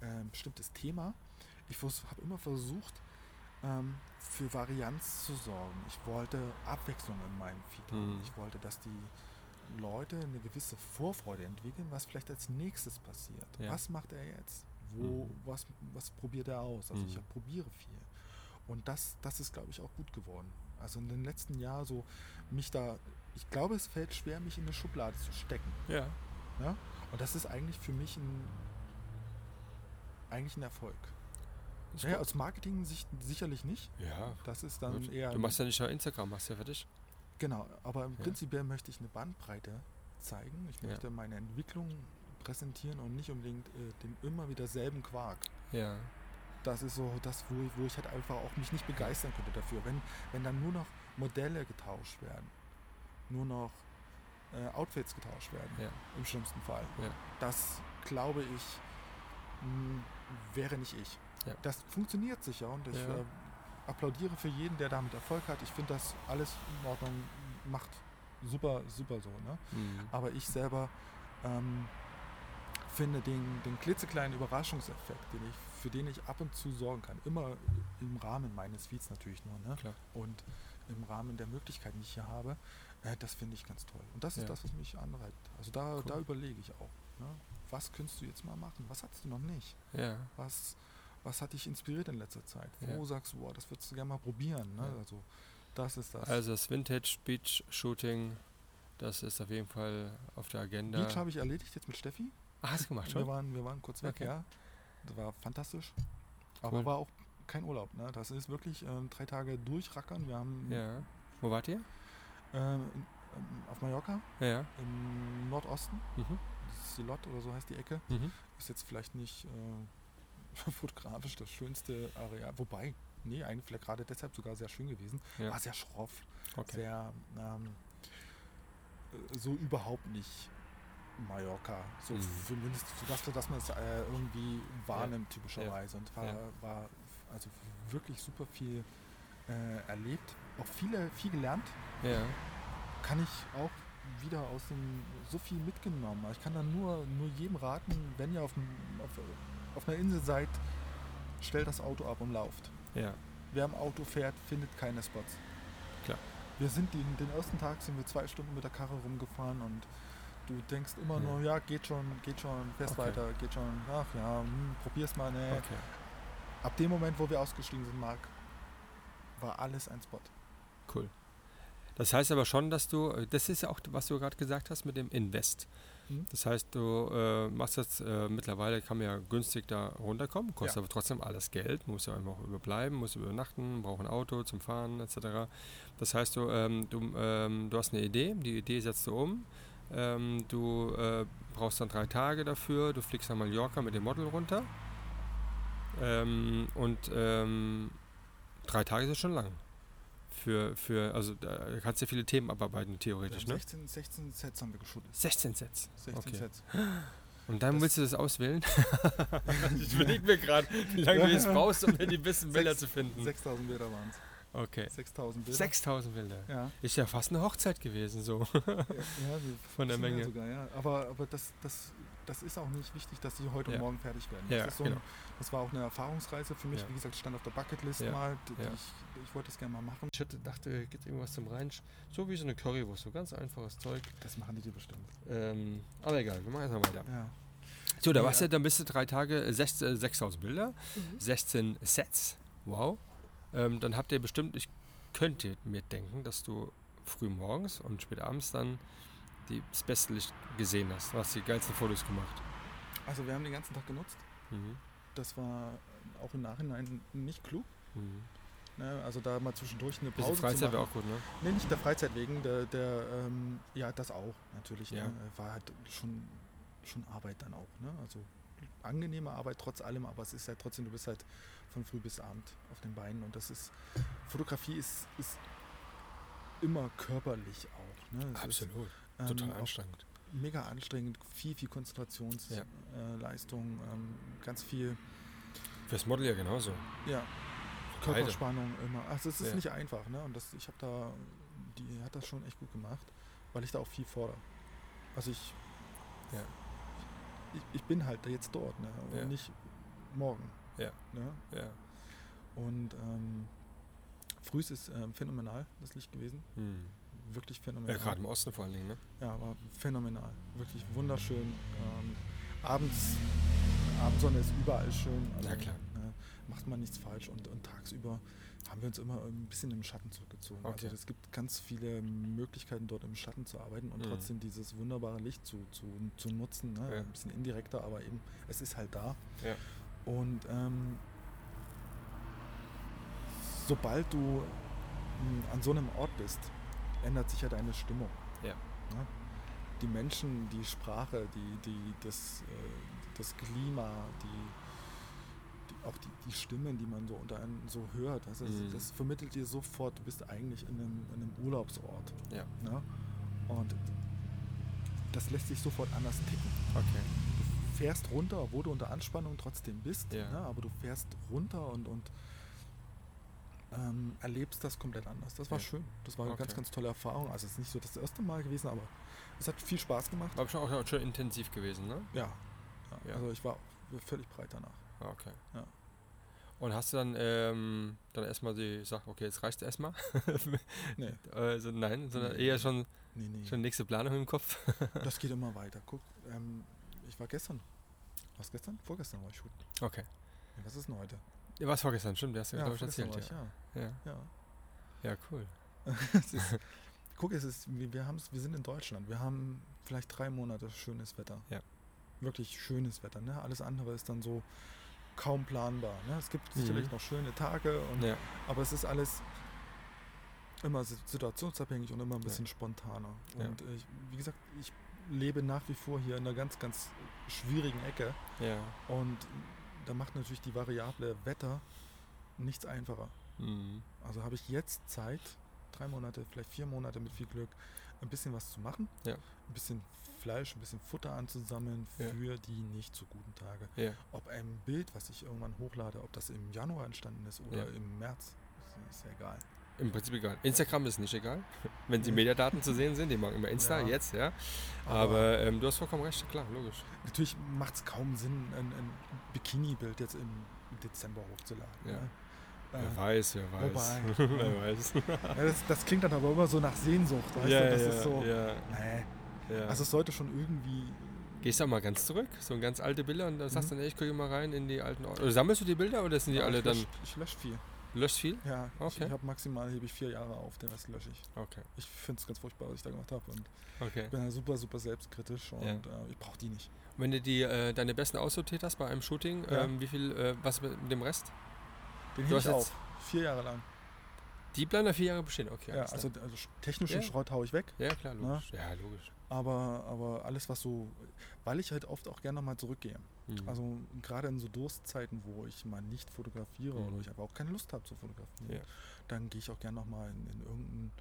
äh, bestimmtes Thema. Ich habe immer versucht, ähm, für Varianz zu sorgen. Ich wollte Abwechslung in meinem Feed. haben. Mhm. Ich wollte, dass die Leute eine gewisse Vorfreude entwickeln, was vielleicht als nächstes passiert. Ja. Was macht er jetzt? Wo, Mhm. was, was probiert er aus? Also ich Mhm. probiere viel. Und das, das ist, glaube ich, auch gut geworden. Also in den letzten Jahren so mich da, ich glaube, es fällt schwer, mich in eine Schublade zu stecken. Ja. Ja? Und das ist eigentlich für mich ein, eigentlich ein Erfolg. Ja, aus Marketing-Sicht sicherlich nicht. ja. Das ist dann Gut. eher. Du machst ja nicht nur Instagram, machst ja fertig. Genau, aber im Ja. prinzipiell möchte ich eine Bandbreite zeigen. Ich Ja. möchte meine Entwicklung präsentieren und nicht unbedingt äh, den immer wieder selben Quark. Ja. Das ist so das, wo ich, wo ich halt einfach auch mich nicht begeistern könnte dafür. Wenn, wenn dann nur noch Modelle getauscht werden, nur noch äh, Outfits getauscht werden, Ja. im schlimmsten Fall. Ja. Das glaube ich mh, wäre nicht ich. Ja. Das funktioniert sicher und ich äh, applaudiere für jeden, der damit Erfolg hat. Ich finde das alles in Ordnung, macht super, super so. Ne? Mhm. Aber ich selber ähm, finde den, den klitzekleinen Überraschungseffekt, den ich, für den ich ab und zu sorgen kann, immer im Rahmen meines Feeds natürlich nur, ne? Klar. und im Rahmen der Möglichkeiten, die ich hier habe, äh, das finde ich ganz toll. Und das ist Ja. das, was mich anreizt. Also da, Cool. da überlege ich auch. Ne? Was könntest du jetzt mal machen? Was hattest du noch nicht? Ja. Was, was hat dich inspiriert in letzter Zeit? Wo Ja. sagst du, boah, das würdest du gerne mal probieren? Ne? Also das ist das. Also das Vintage Beach Shooting, das ist auf jeden Fall auf der Agenda. Beach habe ich erledigt jetzt mit Steffi. ah, hast du gemacht Wir schon? waren, wir waren kurz weg, Okay. ja. Das war fantastisch. Aber Cool. war auch kein Urlaub. Ne? Das ist wirklich ähm, drei Tage durchrackern. Wir haben Ja. Wo wart ihr? ähm, ähm, auf Mallorca Ja. im Nordosten, Mhm. Silot oder so heißt die Ecke. Mhm. Ist jetzt vielleicht nicht äh, [LAUGHS] fotografisch das schönste Areal. Wobei, nee, eigentlich vielleicht gerade deshalb sogar sehr schön gewesen. Ja. War sehr schroff, Okay. sehr ähm, äh, so überhaupt nicht Mallorca. So Mhm. zumindest, so dass, dass man es äh, irgendwie wahrnimmt, typischerweise. Und war, Ja. war also wirklich super viel äh, erlebt. Auch viele, viel gelernt. Ja. Kann ich auch wieder aus dem so viel mitgenommen. Ich kann dann nur, nur jedem raten, wenn ihr auf, auf, auf einer Insel seid, stellt das Auto ab und lauft. Ja. Wer im Auto fährt, findet keine Spots. Klar. Wir sind den, den ersten Tag sind wir zwei Stunden mit der Karre rumgefahren und du denkst immer Ja. nur, ja, geht schon, geht schon, fährst Okay. weiter, geht schon, ach ja, hm, probier's mal, ne. Okay. Ab dem Moment, wo wir ausgestiegen sind, Marc, war alles ein Spot. Cool. Das heißt aber schon, dass du, äh, das ist ja auch, was du gerade gesagt hast mit dem Invest. Mhm. Das heißt, du äh, machst jetzt, äh, mittlerweile kann man ja günstig da runterkommen, kostet Ja. aber trotzdem alles Geld, muss ja einfach überbleiben, muss übernachten, braucht ein Auto zum Fahren etc. Das heißt, du, ähm, du, ähm, du hast eine Idee, die Idee setzt du um, ähm, du äh, brauchst dann drei Tage dafür, du fliegst nach Mallorca mit dem Model runter ähm, und ähm, drei Tage ist schon lang. Für, für, also da kannst du ja viele Themen abarbeiten, theoretisch, ne? 16, 16 Sets haben wir geshootet. 16 Sets. 16 Okay. Sets. Und dann Das- willst du das auswählen? [LAUGHS] ich überlege mir gerade, wie lange du jetzt brauchst, um die besten Bilder zu finden. 6000 Bilder waren es. Okay. 6000 Bilder. 6000 Bilder. Ja. Ist ja fast eine Hochzeit gewesen, so. ja, [LAUGHS] ja Von der Menge. Sogar, ja. Aber, aber das, das, das ist auch nicht wichtig, dass sie heute Ja. und morgen fertig werden. Ja, das, so ein, genau. das war auch eine Erfahrungsreise für mich. Wie gesagt, stand auf der Bucketlist mal. Ich, ich wollte das gerne mal machen. Ich dachte, gibt irgendwas zum Rein. So wie so eine Currywurst, so ganz einfaches Zeug. Das machen die dir bestimmt. Ähm, aber egal, wir machen jetzt mal weiter. Ja. So, da warst du, dann bist du drei Tage, äh, sechs- äh, 6000 Bilder, Mhm. 16 Sets. Wow. Ähm, dann habt ihr bestimmt, ich könnte mir denken, dass du früh morgens und spät abends dann die, das beste Licht gesehen hast. Du hast die geilsten Fotos gemacht. Also wir haben den ganzen Tag genutzt. Mhm. Das war auch im Nachhinein nicht klug. Mhm. Ne? Also da mal zwischendurch eine Bisschen Pause zu Freizeit wäre auch gut, ne? Nee, nicht der Freizeit wegen, der, der ähm, ja, das auch natürlich. Ja. Ne? War halt schon, schon Arbeit dann auch. Ne? Also angenehme Arbeit trotz allem, aber es ist halt trotzdem, du bist halt von früh bis Abend auf den Beinen und das ist, Fotografie ist, ist immer körperlich auch. Ne? Es Ist, Absolut. ähm, Total anstrengend. mega anstrengend, viel, viel Konzentrationsleistung, Ja. ähm, ganz viel Fürs Model ja genauso. ja. Körperspannung immer. Also es ist Ja. nicht einfach, ne? Und das, ich habe da, die hat das schon echt gut gemacht, weil ich da auch viel fordere. Also ich, Ja. Ich, ich bin halt jetzt dort, ne? Und Ja. nicht morgen. Ja. Ne? Ja. Und ähm, frühs ist ähm, phänomenal, das Licht gewesen. Hm. Wirklich Ja, phänomenal. gerade im Osten vor allen Dingen, ne? Ja, war phänomenal. Wirklich wunderschön. Ähm, abends, Abendsonne ist überall schön. Ja, klar. Ne, macht man nichts falsch. Und, und tagsüber haben wir uns immer ein bisschen im Schatten zurückgezogen. Okay. Also es gibt ganz viele Möglichkeiten, dort im Schatten zu arbeiten und Mhm. trotzdem dieses wunderbare Licht zu, zu, zu nutzen. Ne? Ja. Ein bisschen indirekter, aber eben, es ist halt da. Ja. Und ähm, sobald du mh, an so einem Ort bist, ändert sich ja deine Stimmung. Ja. Ne? Die Menschen, die Sprache, die, die, das, äh, das Klima, die, auch die, die Stimmen, die man so unter einem so hört, das, Mhm. das vermittelt dir sofort, du bist eigentlich in einem, in einem Urlaubsort. Ja. Ne? Und das lässt sich sofort anders ticken Okay. du fährst runter, obwohl du unter Anspannung trotzdem bist, Ja. ne? aber du fährst runter und, und ähm, erlebst das komplett anders. Das war Ja. schön. Das war eine ganz, Okay. ganz tolle Erfahrung. Also es ist nicht so das erste Mal gewesen, aber es hat viel Spaß gemacht. War schon auch schon intensiv gewesen, ne? Ja. ja. Ja. Also ich war völlig breit danach. Ah, Okay. Ja. Und hast du dann, ähm, dann erstmal die Sache, okay, jetzt reicht erstmal? [LAUGHS] Nee, [LAUGHS] also nein, sondern Nee. eher schon, nee, nee. schon nächste Planung im Kopf. [LAUGHS] Das geht immer weiter. Guck, ähm, ich war gestern. Was gestern? Vorgestern war ich shooten. Okay. Ja, was ist denn heute? Ja, was vorgestern, stimmt, du hast ja, Ja, glaube ich, erzählt. war ich, Ja. Ja. ja. ja, cool. es ist, guck, es ist, wir, wir, wir sind in Deutschland. Wir haben vielleicht drei Monate schönes Wetter. Ja. Wirklich schönes Wetter. Ne? Alles andere ist dann so kaum planbar. Ne? Es gibt Mhm. sicherlich noch schöne Tage, und, Ja. aber es ist alles immer si- situationsabhängig und immer ein bisschen spontaner. Ja. Und ich, wie gesagt, ich lebe nach wie vor hier in einer ganz, ganz schwierigen Ecke. Und da macht natürlich die Variable Wetter nichts einfacher. Mhm. Also habe ich jetzt Zeit, drei Monate, vielleicht vier Monate mit viel Glück, ein bisschen was zu machen. Ja. Ein bisschen Fleisch, ein bisschen Futter anzusammeln Ja. für die nicht so guten Tage. Ja. Ob ein Bild, was ich irgendwann hochlade, ob das im Januar entstanden ist oder Ja. im März, ist, ja egal. Im Prinzip egal. Instagram ist nicht egal, [LAUGHS] wenn die. Mediadaten zu sehen sind. Die machen immer Insta Ja. jetzt, ja. Aber ähm, du hast vollkommen recht, klar, logisch. natürlich macht es kaum Sinn, ein, ein Bikini-Bild jetzt im Dezember hochzuladen. Ja. Ne? Wer Äh, weiß, wer weiß. wobei, [LAUGHS] wer weiß. ja, das, das klingt dann aber immer so nach Sehnsucht, weißt ja, du? Das ja, ist so, ja, nee. Ja. Also es sollte schon irgendwie Gehst du auch mal ganz zurück, so ganz alte Bilder und dann sagst Mhm. du, ey, ich gucke mal rein in die alten Orte. Oder sammelst du die Bilder oder sind die Ja, alle ich dann, lösch, ich lösche viel. löscht viel? Ja, Okay. ich, ich habe maximal hebe ich vier Jahre auf, den Rest lösche ich. Okay, Ich finde es ganz furchtbar, was ich da gemacht habe und okay. bin da super, super selbstkritisch und Ja. äh, ich brauche die nicht. Wenn du die, äh, deine besten aussortiert hast bei einem Shooting, Ja. ähm, wie viel, äh, was mit dem Rest? Den hebe ich jetzt- auf. Vier Jahre lang. Die bleiben da vier Jahre bestehen, okay. Ja, also, also sch- technischen Ja. Schrott haue ich weg, ja, klar, logisch. Ja, logisch. Aber, aber alles, was so, weil ich halt oft auch gerne nochmal zurückgehe. Mhm. Also gerade in so Durstzeiten, wo ich mal nicht fotografiere Mhm. oder ich aber auch keine Lust habe zu fotografieren, Ja. dann gehe ich auch gerne nochmal in, in irgendein.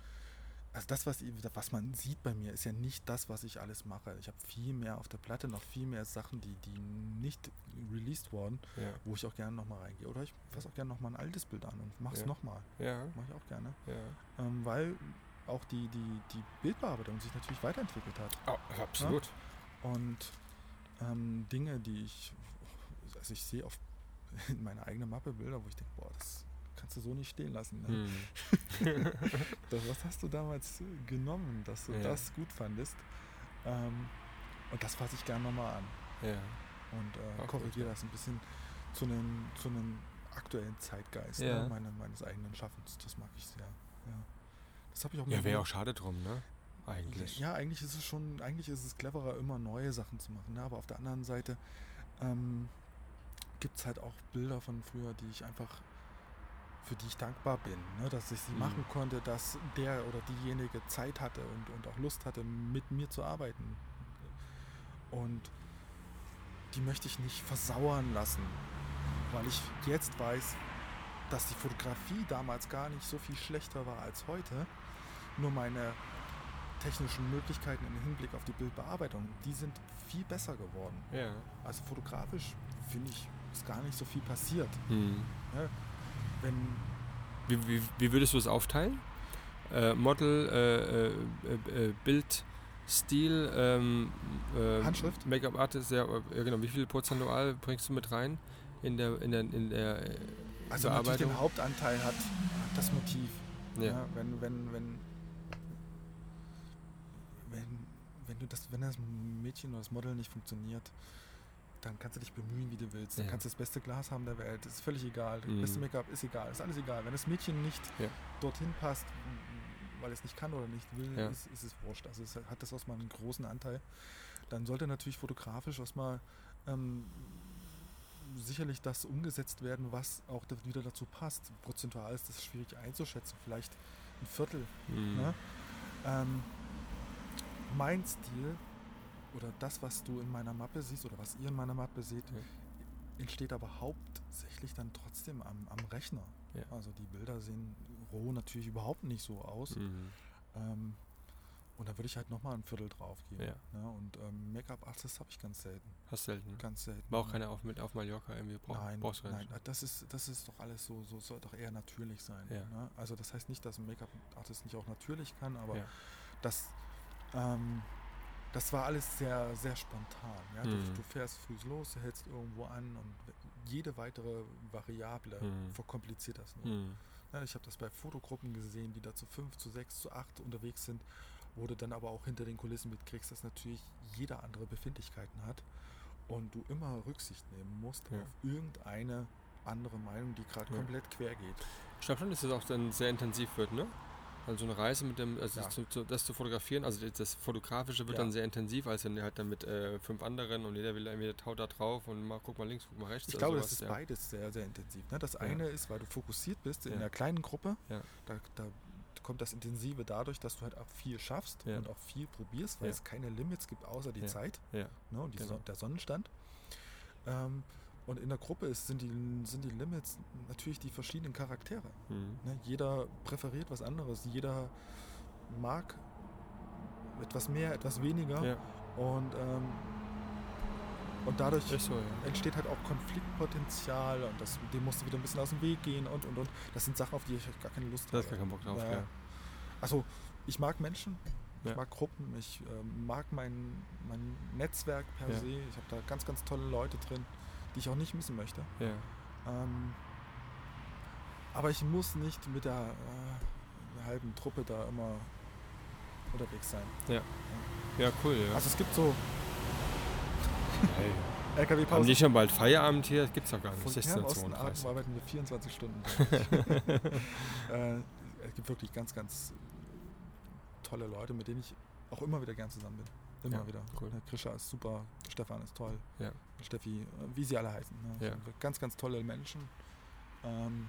Also das, was, was man sieht bei mir, ist ja nicht das, was ich alles mache. Ich habe viel mehr auf der Platte, noch viel mehr Sachen, die, die nicht released wurden, ja, wo ich auch gerne nochmal reingehe. Oder ich fasse auch gerne nochmal ein altes Bild an und mache es Ja. nochmal. ja, Mache ich auch gerne. ja. Ähm, weil auch die, die, die Bildbearbeitung sich natürlich weiterentwickelt hat. Oh, absolut. Und ähm, Dinge, die ich, also ich sehe auf [LAUGHS] in meiner eigenen Mappe Bilder, wo ich denke, boah, das kannst du so nicht stehen lassen. Ne? [LAUGHS] Mhm. Das, was hast du damals genommen, dass du Ja. das gut fandest? Ähm, und das fasse ich gerne nochmal an Ja. und äh, korrigiere ja. das ein bisschen zu einem, zu aktuellen Zeitgeist Ja. ne? Meine, meines eigenen Schaffens. Das mag ich sehr. Ja. Das habe ich auch Ja, wäre auch schade drum, ne? Eigentlich. Ja, eigentlich ist es schon, eigentlich ist es cleverer, immer neue Sachen zu machen. Ne? Aber auf der anderen Seite ähm, gibt es halt auch Bilder von früher, die ich einfach, für die ich dankbar bin, ne? dass ich sie Mhm. machen konnte, dass der oder diejenige Zeit hatte und, und auch Lust hatte, mit mir zu arbeiten. Und die möchte ich nicht versauern lassen, weil ich jetzt weiß, dass die Fotografie damals gar nicht so viel schlechter war als heute. Nur meine technischen Möglichkeiten im Hinblick auf die Bildbearbeitung, die sind viel besser geworden. Ja. Also fotografisch finde ich, ist gar nicht so viel passiert. Hm. Ja, wenn Wie, wie, wie würdest du es aufteilen? Äh, Model, äh, äh, äh, Bild, Stil, ähm, ähm, Handschrift? Make-up-Artist, ja, äh, genau. Wie viel prozentual bringst du mit rein in der, in der, in der äh, also natürlich den Hauptanteil hat, das Motiv. Ja. Ja, wenn, wenn, wenn, wenn, du das, wenn das Mädchen oder das Model nicht funktioniert, dann kannst du dich bemühen, wie du willst. Dann Ja. kannst du das beste Glas haben der Welt. ist völlig egal. Das Mhm. beste Make-up ist egal. Ist alles egal. Wenn das Mädchen nicht Ja. dorthin passt, weil es nicht kann oder nicht will, Ja. ist, ist es wurscht. Also es hat das erstmal einen großen Anteil. Dann sollte natürlich fotografisch erstmal ähm, sicherlich das umgesetzt werden, was auch wieder dazu passt. Prozentual ist das schwierig einzuschätzen. Vielleicht ein Viertel. Hm. Ne? Ähm, mein Stil oder das, was du in meiner Mappe siehst oder was ihr in meiner Mappe seht, Ja. entsteht aber hauptsächlich dann trotzdem am, am Rechner. Ja. Also die Bilder sehen roh natürlich überhaupt nicht so aus. Mhm. Ähm, und da würde ich halt nochmal ein Viertel drauf geben. Ja. Ne? Und ähm, Make-up-Artist habe ich ganz selten. Hast selten. Ganz selten. War auch ne? keiner auf, mit auf Mallorca irgendwie. Brauch, Nein, brauchst du nein, das ist, das ist doch alles so, so soll doch eher natürlich sein. Ja. Ne? Also das heißt nicht, dass ein Make-up-Artist nicht auch natürlich kann, aber Ja. das, ähm, das war alles sehr, sehr spontan. Ja? Mhm. Du, du fährst früh los, hältst irgendwo an und jede weitere Variable Mhm. verkompliziert das nur. Hm. Ja, ich habe das bei Fotogruppen gesehen, die da zu fünf, zu sechs, zu acht unterwegs sind, wo du dann aber auch hinter den Kulissen mitkriegst, dass natürlich jeder andere Befindlichkeiten hat und du immer Rücksicht nehmen musst Ja. auf irgendeine andere Meinung, die gerade komplett quer geht. Ich glaube schon, dass es auch dann sehr intensiv wird, ne? Also eine Reise mit dem, also Ja. zu, zu, das zu fotografieren, also das- das Fotografische wird Ja. dann sehr intensiv, als wenn du halt dann mit äh, fünf anderen und jeder will irgendwie der taut da drauf und mal guck mal links, guck mal rechts. Ich glaube, das sowas, ist ja. beides sehr, sehr intensiv. Ne? Das eine ist, weil du fokussiert bist in einer kleinen Gruppe, da, da kommt das Intensive dadurch, dass du halt auch viel schaffst und auch viel probierst, weil es keine Limits gibt, außer die. Zeit Ja, ne? und die Genau. Son der Sonnenstand. Ähm, und in der Gruppe ist, sind, die, sind die Limits natürlich die verschiedenen Charaktere. mhm. Ne? Jeder präferiert was anderes, jeder mag etwas mehr, etwas weniger ja. und, ähm, und dadurch ist so, ja. entsteht halt auch Konfliktpotenzial und das, dem musst du wieder ein bisschen aus dem Weg gehen und und und. Das sind Sachen, auf die ich halt gar keine Lust Da hast habe. gar keinen Bock drauf, Ja. ja. Also ich mag Menschen, ich Ja. mag Gruppen, ich ähm, mag mein, mein Netzwerk per se. Ich habe da ganz, ganz tolle Leute drin, die ich auch nicht missen möchte. ja. Ähm, aber ich muss nicht mit der äh, halben Truppe da immer unterwegs sein. Ja, cool, ja. Also es gibt so hey. [LAUGHS] Haben LKW-Pausen. die schon bald Feierabend hier? Das gibt's doch gar nicht. Von Fernosten 16.32 arbeiten wir 24 Stunden. [LAUGHS] äh, es gibt wirklich ganz, ganz tolle Leute, mit denen ich auch immer wieder gern zusammen bin. Immer Ja, wieder. cool. Krischer ist super, Stefan ist toll, Ja. Steffi, äh, wie sie alle heißen. Ne? Ja. Sind Ganz, ganz tolle Menschen, ähm,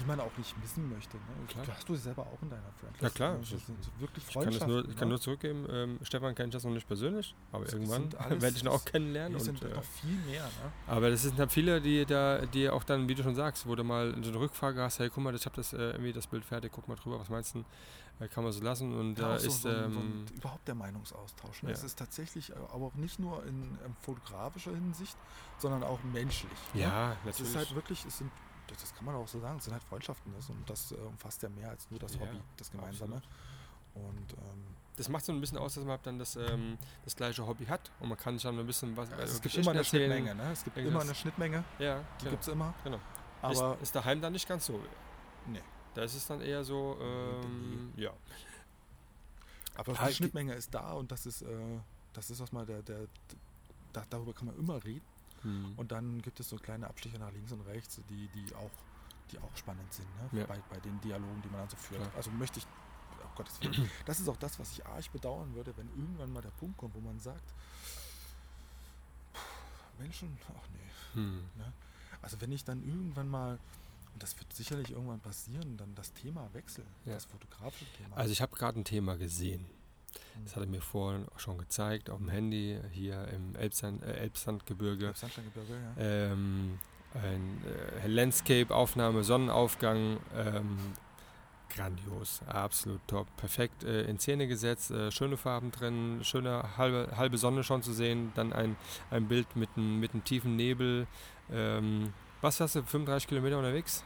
die man auch nicht missen möchte. Ne? Klar. Hast du selber auch in deiner Friendlist? Ja, klar. Ne? Das sind wirklich Ich kann, das nur, ich kann ne? nur zurückgeben, ähm, Stefan kenne ich das noch nicht persönlich, aber Es irgendwann [LAUGHS] werde ich ihn auch kennenlernen. Und, sind äh, noch viel mehr. Ne? aber das sind halt viele, die da, die auch dann, wie du schon sagst, wo du mal so eine Rückfrage hast, hey, guck mal, ich habe das äh, irgendwie das Bild fertig, guck mal drüber, was meinst du? Äh, kann man so lassen und Ja, da auch so, ist so, ein- so ähm, ein, überhaupt der Meinungsaustausch. Ne? ja. Es ist tatsächlich, äh, aber auch nicht nur in, ähm, fotografischer Hinsicht, sondern auch menschlich. Ne? ja, Es natürlich. ist halt wirklich, es sind, das das kann man auch so sagen, es sind halt Freundschaften. Das, und das äh, umfasst ja mehr als nur das Ja, Hobby, das Gemeinsame. absolut. Und ähm, das macht so ein bisschen aus, dass man halt dann das, ähm, das gleiche Hobby hat und man kann sich dann ein bisschen was ja, äh, es gibt immer eine erzählen. Schnittmenge. Ne? Es gibt immer Irgendwas- eine Schnittmenge, Ja, die genau. gibt es immer. genau. Aber ist, ist daheim dann nicht ganz so. Nee. Da ist es dann eher so, ähm, ja. Aber Ja, die Schnittmenge ist da und das ist, äh, das ist erstmal der, der, da, darüber kann man immer reden. Hm. Und dann gibt es so kleine Abstiche nach links und rechts, die, die, auch, die auch spannend sind, ne? Ja. bei, bei den Dialogen, die man dann so führt. Klar. Also möchte ich, oh Gottes Willen, [CLEARS THROAT] das ist auch das, was ich arg bedauern würde, wenn irgendwann mal der Punkt kommt, wo man sagt, "Puh, Menschen, ach nee. Hm. Also wenn ich dann irgendwann mal, und das wird sicherlich irgendwann passieren, dann das Thema wechseln, Ja. das fotografische Thema. Also ich habe gerade ein Thema gesehen. Hm. Das hat er mir vorhin schon gezeigt auf dem Handy hier im Elbsand, äh, Elbsandgebirge. Sandsteingebirge, ja. Ähm, ein äh, Landscape-Aufnahme, Sonnenaufgang. Ähm, Grandios, absolut top. Perfekt äh, in Szene gesetzt, äh, schöne Farben drin, schöne halbe, halbe Sonne schon zu sehen, dann ein, ein Bild mit einem mit tiefen Nebel. Ähm, was hast du, 35 Kilometer unterwegs?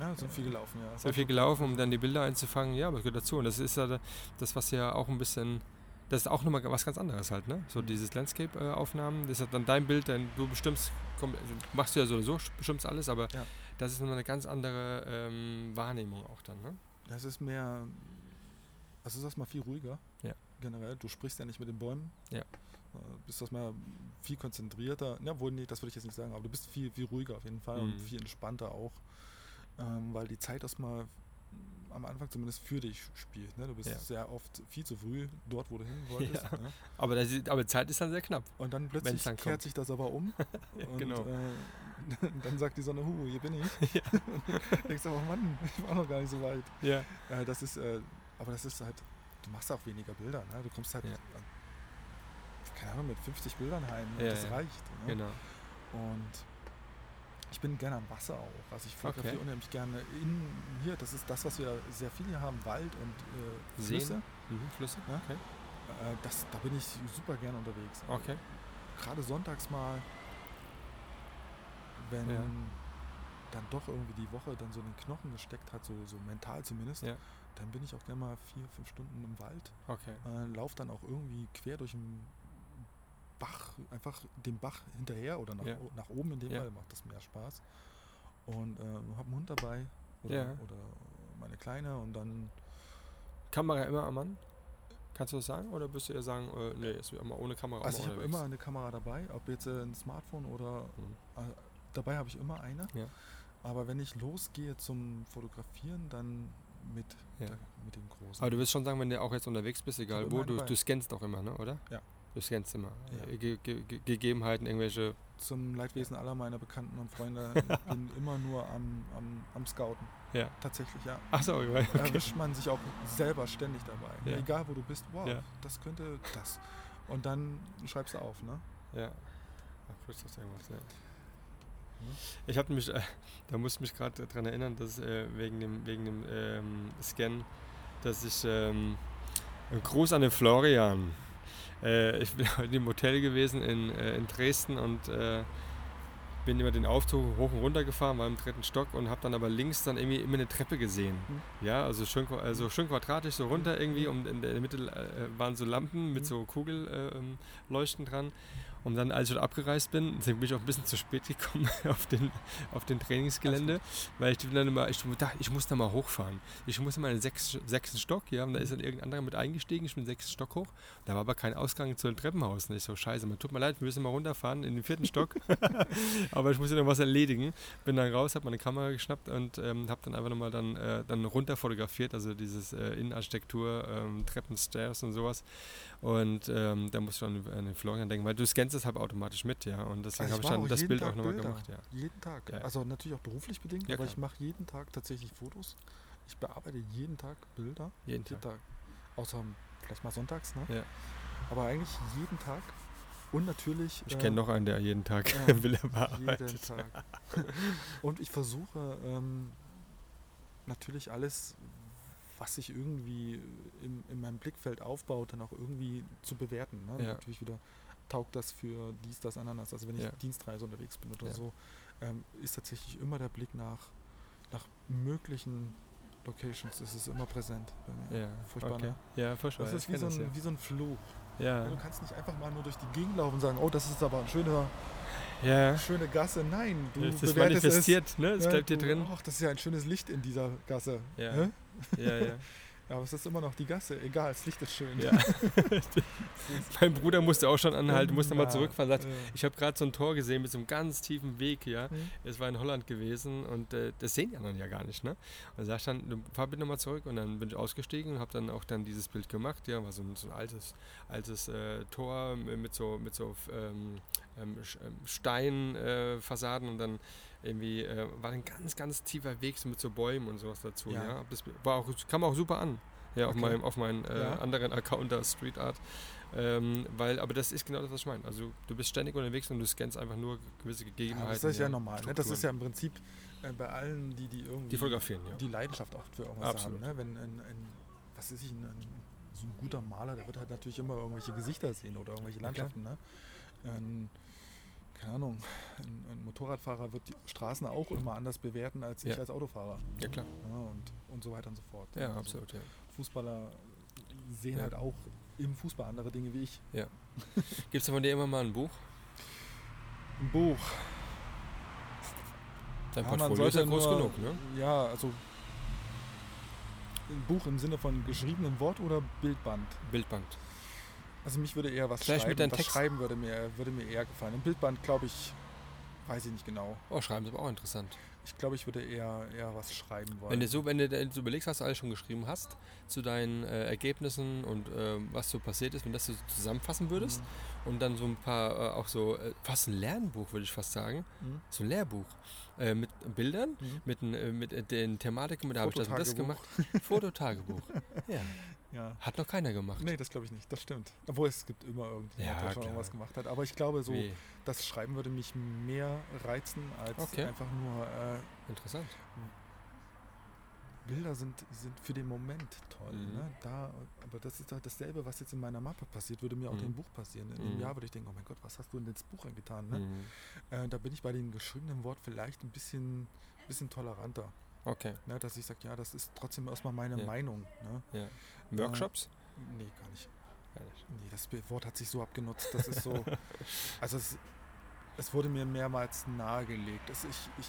Ja, sind viel gelaufen, ja. So viel gelaufen, um dann die Bilder einzufangen. Ja, was gehört dazu. Und das ist ja das, was ja auch ein bisschen, das ist auch nochmal was ganz anderes halt, ne? So dieses Landscape-Aufnahmen, das ist dann dein Bild, denn du bestimmst, also machst du ja sowieso, bestimmst alles, aber Ja. das ist nochmal eine ganz andere ähm, Wahrnehmung auch dann, ne? Das ist mehr, also ist das mal viel ruhiger. Ja. Generell, du sprichst ja nicht mit den Bäumen. Ja. Äh, Bist das mal viel konzentrierter. Ja, wohl, nee, das würde ich jetzt nicht sagen, aber du bist viel, viel ruhiger auf jeden Fall und Mhm. viel entspannter auch. Ähm, weil die Zeit erstmal am Anfang zumindest für dich spielt. Ne? Du bist Ja. sehr oft viel zu früh dort, wo du hin wolltest. Ja. Ne? Aber, das, aber Zeit ist dann sehr knapp. Und dann plötzlich dann kehrt kommt. sich das aber um. [LAUGHS] Ja, und genau. äh, [LAUGHS] dann sagt die Sonne, hu, hier bin ich. [LAUGHS] Denkst du, oh Mann, ich war noch gar nicht so weit. Ja. Ja, das ist, äh, aber das ist halt, du machst auch weniger Bilder, ne? Du kommst halt, Ja. keine Ahnung, mit 50 Bildern heim. Ja, das ja. reicht. Ne? Genau. Und ich bin gerne am Wasser auch. Also ich fotografiere Okay. unheimlich gerne in hier, das ist das, was wir sehr viel hier haben, Wald und äh? Flüsse. Mhm, Flüsse? Ja. Okay. Äh, das, da bin ich super gerne unterwegs. Okay. Gerade sonntags mal, wenn Ja. dann doch irgendwie die Woche dann so in den Knochen gesteckt hat, so, so mental zumindest, Ja. dann bin ich auch gerne mal vier, fünf Stunden im Wald. Okay. Äh, lauf dann auch irgendwie quer durch den Bach, einfach dem Bach hinterher oder nach, Ja. nach oben in dem Ja. Fall macht das mehr Spaß. Und äh, habe einen Hund dabei oder, Ja. oder meine Kleine und dann Kamera immer am Mann? Kannst du das sagen? Oder wirst du eher sagen, äh, nee, ist immer ohne Kamera Also ich habe immer eine Kamera dabei, ob jetzt äh, ein Smartphone oder Mhm. äh, dabei habe ich immer eine. Aber wenn ich losgehe zum Fotografieren, dann mit, Ja. der, mit dem großen. Aber du wirst schon sagen, wenn du auch jetzt unterwegs bist, egal wo, du, dabei. du scannst auch immer, ne? oder? Ja. Du scannst immer. Ja. Äh, Ge Ge Ge Gegebenheiten, irgendwelche. zum Leidwesen aller meiner Bekannten und Freunde [LAUGHS] bin immer nur am, am, am Scouten. Ja. Tatsächlich, ja. Achso, okay. erwischt man sich auch selber ständig dabei. Ja. Egal wo du bist, wow, Ja. das könnte das. Und dann schreibst du auf, ne? Ja. Ach, du irgendwas, ja. Ich habe mich, äh, da musste ich mich gerade daran erinnern, dass äh, wegen dem, wegen dem ähm, Scan, dass ich ähm, Gruß an den Florian. Äh, ich bin [LAUGHS] heute im Hotel gewesen in, äh, in Dresden und äh, bin über den Aufzug hoch und runter gefahren, war im dritten Stock und habe dann aber links dann irgendwie immer eine Treppe gesehen. Mhm. Ja, also schön, also schön quadratisch so runter irgendwie und in der Mitte äh, waren so Lampen mit Mhm. so Kugelleuchten äh, Leuchten dran. Und dann, als ich dort abgereist bin, [LAUGHS] bin ich auch ein bisschen zu spät gekommen [LAUGHS] auf den, auf den Trainingsgelände, weil ich dann immer, ich dachte, ich muss da mal hochfahren. Ich muss mal in den sechs, sechsten Stock, ja, und da ist dann irgendein anderer mit eingestiegen, ich bin den sechsten Stock hoch. Da war aber kein Ausgang zu dem Treppenhaus. Und ich so, scheiße, man tut mir leid, wir müssen mal runterfahren in den vierten Stock. [LAUGHS] aber ich muss ja noch was erledigen. Bin dann raus, habe meine Kamera geschnappt und ähm, habe dann einfach nochmal dann, äh, dann runter fotografiert, also dieses äh, Innenarchitektur, ähm, Treppenstairs und sowas. Und ähm, da musst du an, an den Florian denken, weil du scannst es halt automatisch mit, ja. Und deswegen Also habe ich dann das jeden Bild Tag auch nochmal gemacht, ja. Jeden Tag. Ja. Also natürlich auch beruflich bedingt, Ja, aber klar. ich mache jeden Tag tatsächlich Fotos. Ich bearbeite jeden Tag Bilder. Jeden Jeden Tag. Tag. Außer vielleicht mal sonntags, ne? Ja. Aber eigentlich jeden Tag. Und natürlich. Ich äh, kenne noch einen, der jeden Tag [LAUGHS] Bilder Jeden bearbeitet. Tag. [LAUGHS] Und ich versuche ähm, natürlich alles, was sich irgendwie in, in meinem Blickfeld aufbaut, dann auch irgendwie zu bewerten. Ne? Ja. Natürlich wieder taugt das für dies, das, Ananas. Also wenn ich Ja. Dienstreise unterwegs bin oder Ja. so, ähm, ist tatsächlich immer der Blick nach, nach möglichen Locations. Es ist immer präsent. bei mir. Ja, Furchtbar, okay. ne? Ja, furchtbar. Das ist wie so, das, ein, wie so ein Fluch. ja. Du kannst nicht einfach mal nur durch die Gegend laufen und sagen, oh, das ist aber ein schöner, Ja, ja. schöne Gasse. Nein, du Das ist bewertest es manifestiert, ne? Das Ja, bleibt dir drin. Ach, das ist ja ein schönes Licht in dieser Gasse. Ja. Hä? Ja, ja. [LAUGHS] Aber es ist immer noch die Gasse. Egal, das Licht ist schön. ja. [LAUGHS] mein Bruder musste auch schon anhalten, musste mal zurückfahren. Sagt, ja. ich habe gerade so ein Tor gesehen mit so einem ganz tiefen Weg, ja. Hm. Es war in Holland gewesen und äh, das sehen die anderen ja gar nicht, ne? Und sagt dann, fahr bitte nochmal zurück und dann bin ich ausgestiegen und habe dann auch dann dieses Bild gemacht, ja, war so ein, so ein altes, altes äh, Tor mit so, mit so ähm, ähm, Steinfassaden äh, und dann irgendwie äh, war ein ganz, ganz tiefer Weg mit so Bäumen und sowas dazu, ja. Ja. Das war auch, kam auch super an. Ja, auf Okay. meinem, auf meinem äh, Ja. anderen Account da, Street Art. Ähm, weil, aber das ist genau das, was ich meine. Also du bist ständig unterwegs und du scannst einfach nur gewisse Gegebenheiten. Ja, das ist ja normal. Ne? Das ist ja im Prinzip äh, bei allen, die, die irgendwie die fotografieren, ja. die Leidenschaft auch für irgendwas Absolut. haben. Ne? Wenn ein, ein, was ist ich, ein, ein, so ein guter Maler, der wird halt natürlich immer irgendwelche Gesichter sehen oder irgendwelche Landschaften. Ne? Ein, keine Ahnung, ein, ein, Motorradfahrer wird die Straßen auch immer anders bewerten als Ja. ich als Autofahrer. Ja, klar. Ja, und, und so weiter und so fort. Ja, Also absolut, ja. Fußballer sehen Ja. halt auch im Fußball andere Dinge wie ich. Gibt es von dir immer mal ein Buch? Ein Buch. Dein Ja, Portfolio ist ja groß nur- genug, ne? Ja, also ein Buch im Sinne von geschriebenem Wort oder Bildband. Bildband. Also mich würde eher was Vielleicht schreiben. mit deinen was Texten. schreiben würde mir, würde mir eher gefallen. Ein Bildband, glaube ich, weiß ich nicht genau. Oh, schreiben ist aber auch interessant. Ich glaube, ich würde eher, eher was schreiben wollen. Wenn du so, wenn du so überlegst, was du alles schon geschrieben hast, zu deinen äh, Ergebnissen und ähm, was so passiert ist, wenn das du zusammenfassen würdest Mhm. und dann so ein paar, äh, auch so, äh, fast ein Lernbuch, würde ich fast sagen, Mhm. so ein Lehrbuch äh, mit Bildern, Mhm. mit, den, äh, mit äh, den Thematiken, da habe ich das und das gemacht. Fototagebuch. [LAUGHS] ja, Ja. hat noch keiner gemacht. Nee, das glaube ich nicht. Das stimmt. Obwohl es gibt immer irgendjemand, Ja, der schon irgendwas gemacht hat. Aber ich glaube, so Wie? das Schreiben würde mich mehr reizen, als Okay. einfach nur äh, Interessant. Bilder sind, sind für den Moment toll. Mhm. Ne? Da, aber das ist halt dasselbe, was jetzt in meiner Mappe passiert, würde mir auch Mhm. in dem Buch passieren. In einem Mhm. Jahr würde ich denken, oh mein Gott, was hast du in das Buch eingetan? Ne? Mhm. Äh, da bin ich bei dem geschriebenen Wort vielleicht ein bisschen, bisschen toleranter. Okay, Ne? Dass ich sage, ja, das ist trotzdem erstmal meine Ja. Meinung. Ne? ja. Workshops? Nee, gar nicht. Nee, das Wort hat sich so abgenutzt. Das ist so. [LAUGHS] also es, es wurde mir mehrmals nahegelegt. Es, ich, ich,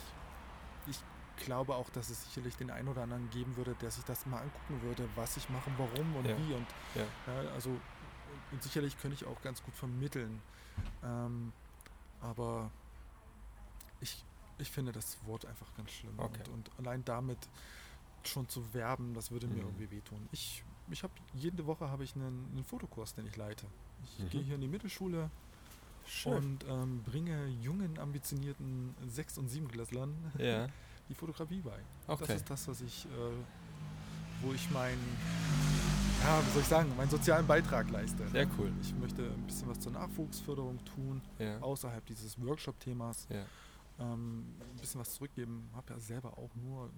ich glaube auch, dass es sicherlich den einen oder anderen geben würde, der sich das mal angucken würde, was ich mache, warum und Ja. wie. Und Ja. ja, also und sicherlich könnte ich auch ganz gut vermitteln. Ähm, aber ich, ich finde das Wort einfach ganz schlimm. Okay. Und, und allein damit schon zu werben, das würde mir Mhm. irgendwie wehtun. Ich, ich habe jede Woche habe ich einen, einen Fotokurs, den ich leite. Ich Mhm. gehe hier in die Mittelschule und ähm, bringe jungen, ambitionierten Sechs- und Siebenklässlern Ja, [LAUGHS] die Fotografie bei. okay. Das ist das, was ich, äh, wo ich meinen, ja, wie soll ich sagen, meinen sozialen Beitrag leiste. Sehr cool. Ich möchte ein bisschen was zur Nachwuchsförderung tun, Ja, außerhalb dieses Workshop-Themas. ja. Ähm, ein bisschen was zurückgeben. Habe ja selber auch nur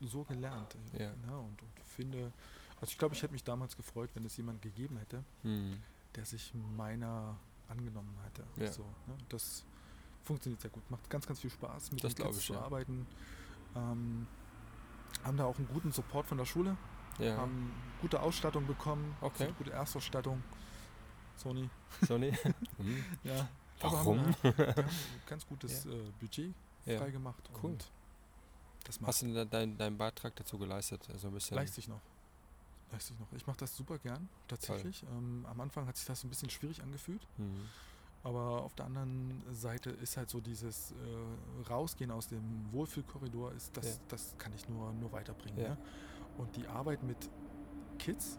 so gelernt. Ja. Ne? Und, und finde, also ich glaube, ich hätte mich damals gefreut, wenn es jemand gegeben hätte, Mhm. der sich meiner angenommen hätte. Ja. So, ne? Das funktioniert sehr gut. Macht ganz, ganz viel Spaß, mit Das den Kids ich, zu ja. arbeiten. Ähm, haben da auch einen guten Support von der Schule, Ja, haben gute Ausstattung bekommen, Okay. gute Erstausstattung. Sony. Sony. Mhm. [LAUGHS] Ja. Warum? haben, wir [LAUGHS] haben ein ganz gutes äh, Budget Ja. freigemacht. Cool. Hast du deinen deinen Beitrag dazu geleistet? Also ein bisschen. Leist sich noch. Leist sich noch. Ich mache das super gern, tatsächlich. Ähm, am Anfang hat sich das ein bisschen schwierig angefühlt, Mhm. aber auf der anderen Seite ist halt so dieses äh, Rausgehen aus dem Wohlfühlkorridor, ist das, Ja. das kann ich nur, nur weiterbringen. Ja. Ne? Und die Arbeit mit Kids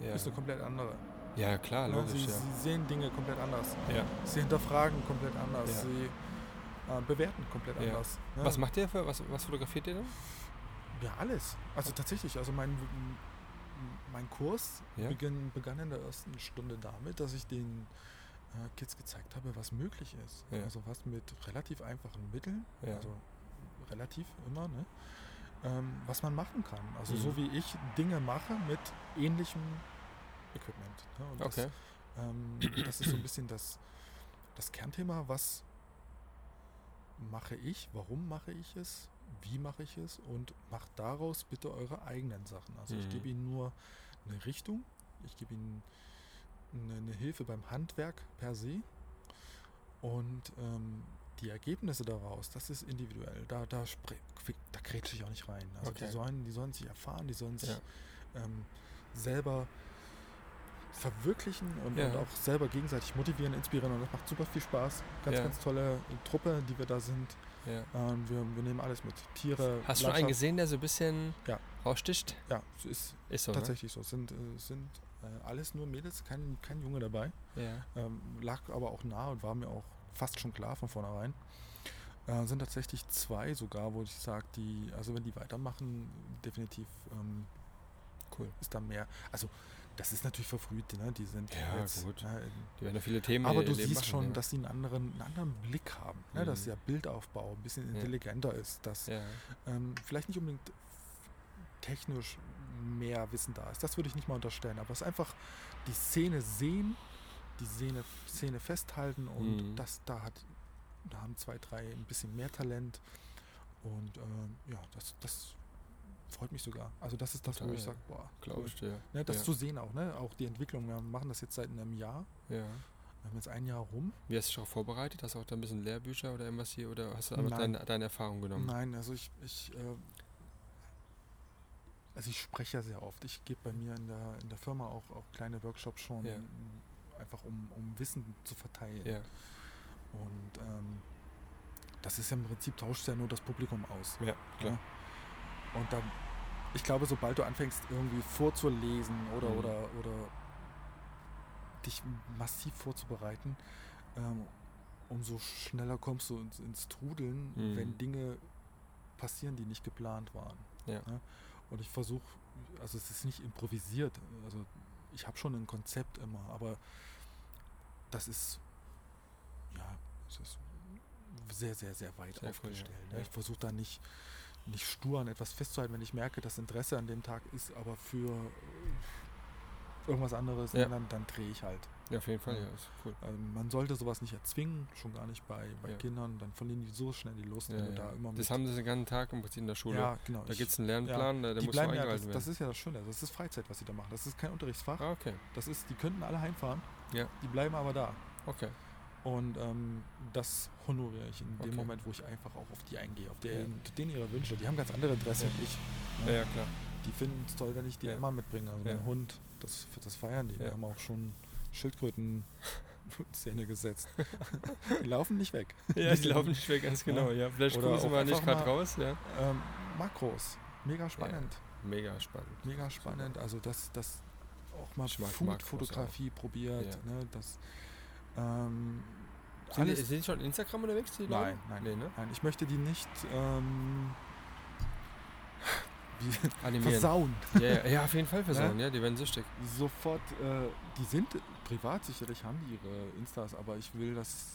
Ja. ist eine komplett andere. ja, klar, Ne? logisch. Sie, sie sehen Dinge komplett anders. Sie hinterfragen komplett anders. Sie äh, bewerten komplett anders. ne? Was macht ihr für, was, was fotografiert ihr denn? Ja, alles. Also tatsächlich, also mein, mein Kurs Ja. beginn, begann in der ersten Stunde damit, dass ich den äh, Kids gezeigt habe, was möglich ist. Ja. Also was mit relativ einfachen Mitteln, Ja. also relativ immer, ne? ähm, was man machen kann. Also Mhm. so wie ich Dinge mache mit ähnlichem Equipment. Ne? Und Okay. das, ähm, das ist so ein bisschen das, das Kernthema, was mache ich, warum mache ich es, wie mache ich es und macht daraus bitte eure eigenen Sachen. Also ich Mhm. gebe Ihnen nur eine Richtung, ich gebe Ihnen eine, eine Hilfe beim Handwerk per se und ähm, die Ergebnisse daraus, das ist individuell. Da, da, da grätsche ich auch nicht rein. Also Okay. die, sollen, die sollen sich erfahren, die sollen sich Ja. ähm, selber verwirklichen und, Ja. und auch selber gegenseitig motivieren, inspirieren und das macht super viel Spaß. Ganz, Ja. ganz tolle Truppe, die wir da sind. Ja. Ähm, wir, wir nehmen alles mit. Tiere, Hast du schon einen gesehen, der so ein bisschen Ja. raussticht? Ja, ist Ist so, tatsächlich so. Es sind, äh, sind äh, alles nur Mädels, kein, kein Junge dabei. ne? Ähm, lag aber auch nah und war mir auch fast schon klar von vornherein. Äh, sind tatsächlich zwei sogar, wo ich sage, die, also wenn die weitermachen, definitiv ähm, Cool. ist da mehr. Also das ist natürlich verfrüht, ne? Die sind Ja, jetzt, gut. ne, Die werden ja viele Themen aber in du siehst machen, schon, ja. dass sie einen anderen, einen anderen Blick haben, ne? dass Mhm. der Bildaufbau ein bisschen Ja. intelligenter ist, dass Ja, ähm, vielleicht nicht unbedingt technisch mehr Wissen da ist. Das würde ich nicht mal unterstellen, aber es ist einfach die Szene sehen, die Szene, Szene festhalten und Mhm. das da hat, da haben zwei, drei ein bisschen mehr Talent und ähm, ja, das, das freut mich sogar. Also das ist das, wo ich ja. sage, boah, cool. ich dir. Ne, das ja. zu sehen auch, ne? Auch die Entwicklung. Wir machen das jetzt seit einem Jahr. Ja. Wir haben jetzt ein Jahr rum. Wie hast du dich darauf vorbereitet? Hast du auch da ein bisschen Lehrbücher oder irgendwas hier oder hast du einfach deine, deine Erfahrung genommen? Nein, also ich, ich äh, also ich spreche ja sehr oft. Ich gebe bei mir in der, in der Firma auch, auch kleine Workshops schon, Ja. m, einfach um, um Wissen zu verteilen. Ja, Und ähm, das ist ja im Prinzip, tauscht ja nur das Publikum aus. ja, klar. Und dann, ich glaube, sobald du anfängst, irgendwie vorzulesen oder, Mhm. oder, oder dich massiv vorzubereiten, ähm, umso schneller kommst du ins, ins Trudeln, Mhm. wenn Dinge passieren, die nicht geplant waren. Ja. Und ich versuche, also es ist nicht improvisiert, also ich habe schon ein Konzept immer, aber das ist, ja, es ist sehr, sehr, sehr weit Sehr cool, aufgestellt. ja. ne? Ich versuche da nicht, nicht stur an etwas festzuhalten, wenn ich merke, das Interesse an dem Tag ist aber für äh, irgendwas anderes, Ja. dann, dann drehe ich halt. Ja, auf jeden Fall, Ja. ist cool. Ähm, man sollte sowas nicht erzwingen, schon gar nicht bei, bei Ja. Kindern, dann verlieren die so schnell die Lust, Ja, ja. da immer Das haben sie den ganzen Tag im Prinzip in der Schule. ja, genau. Da gibt es einen Lernplan, da, da muss bleiben ja, das, eingehalten das werden. ist ja das Schöne, das ist Freizeit, was sie da machen. Das ist kein Unterrichtsfach. ah, okay, Das ist, die könnten alle heimfahren, Ja. die bleiben aber da. okay. Und ähm, das honoriere ich in dem Okay. Moment, wo ich einfach auch auf die eingehe, auf der, Ja. denen ihre Wünsche. Die haben ganz andere Interessen Ja. als ich. Ja, ja, klar. Die finden es toll, wenn ich die Ja. immer mitbringe. Also Ja. mein Hund, das, das feiern die. Wir haben auch schon Schildkröten Szene gesetzt. [LAUGHS] die laufen nicht weg. Ja, die laufen nicht weg, ganz genau. Ja, vielleicht Oder auch mal nicht gerade raus. Ja. Ähm, Makros, mega spannend. Mega spannend. Mega spannend. Also das, das auch mal Food-Fotografie probiert. Ja. Ne, das, ähm, Sind die, sind die schon Instagram unterwegs? Die nein, nein, Nee, ne? nein. Ich möchte die nicht ähm, [LAUGHS] Animieren. versauen. Ja, ja, ja, auf jeden Fall versauen, Ja? ja, die werden süchtig. Sofort, äh, die sind privat sicherlich, haben die ihre Instas, aber ich will, dass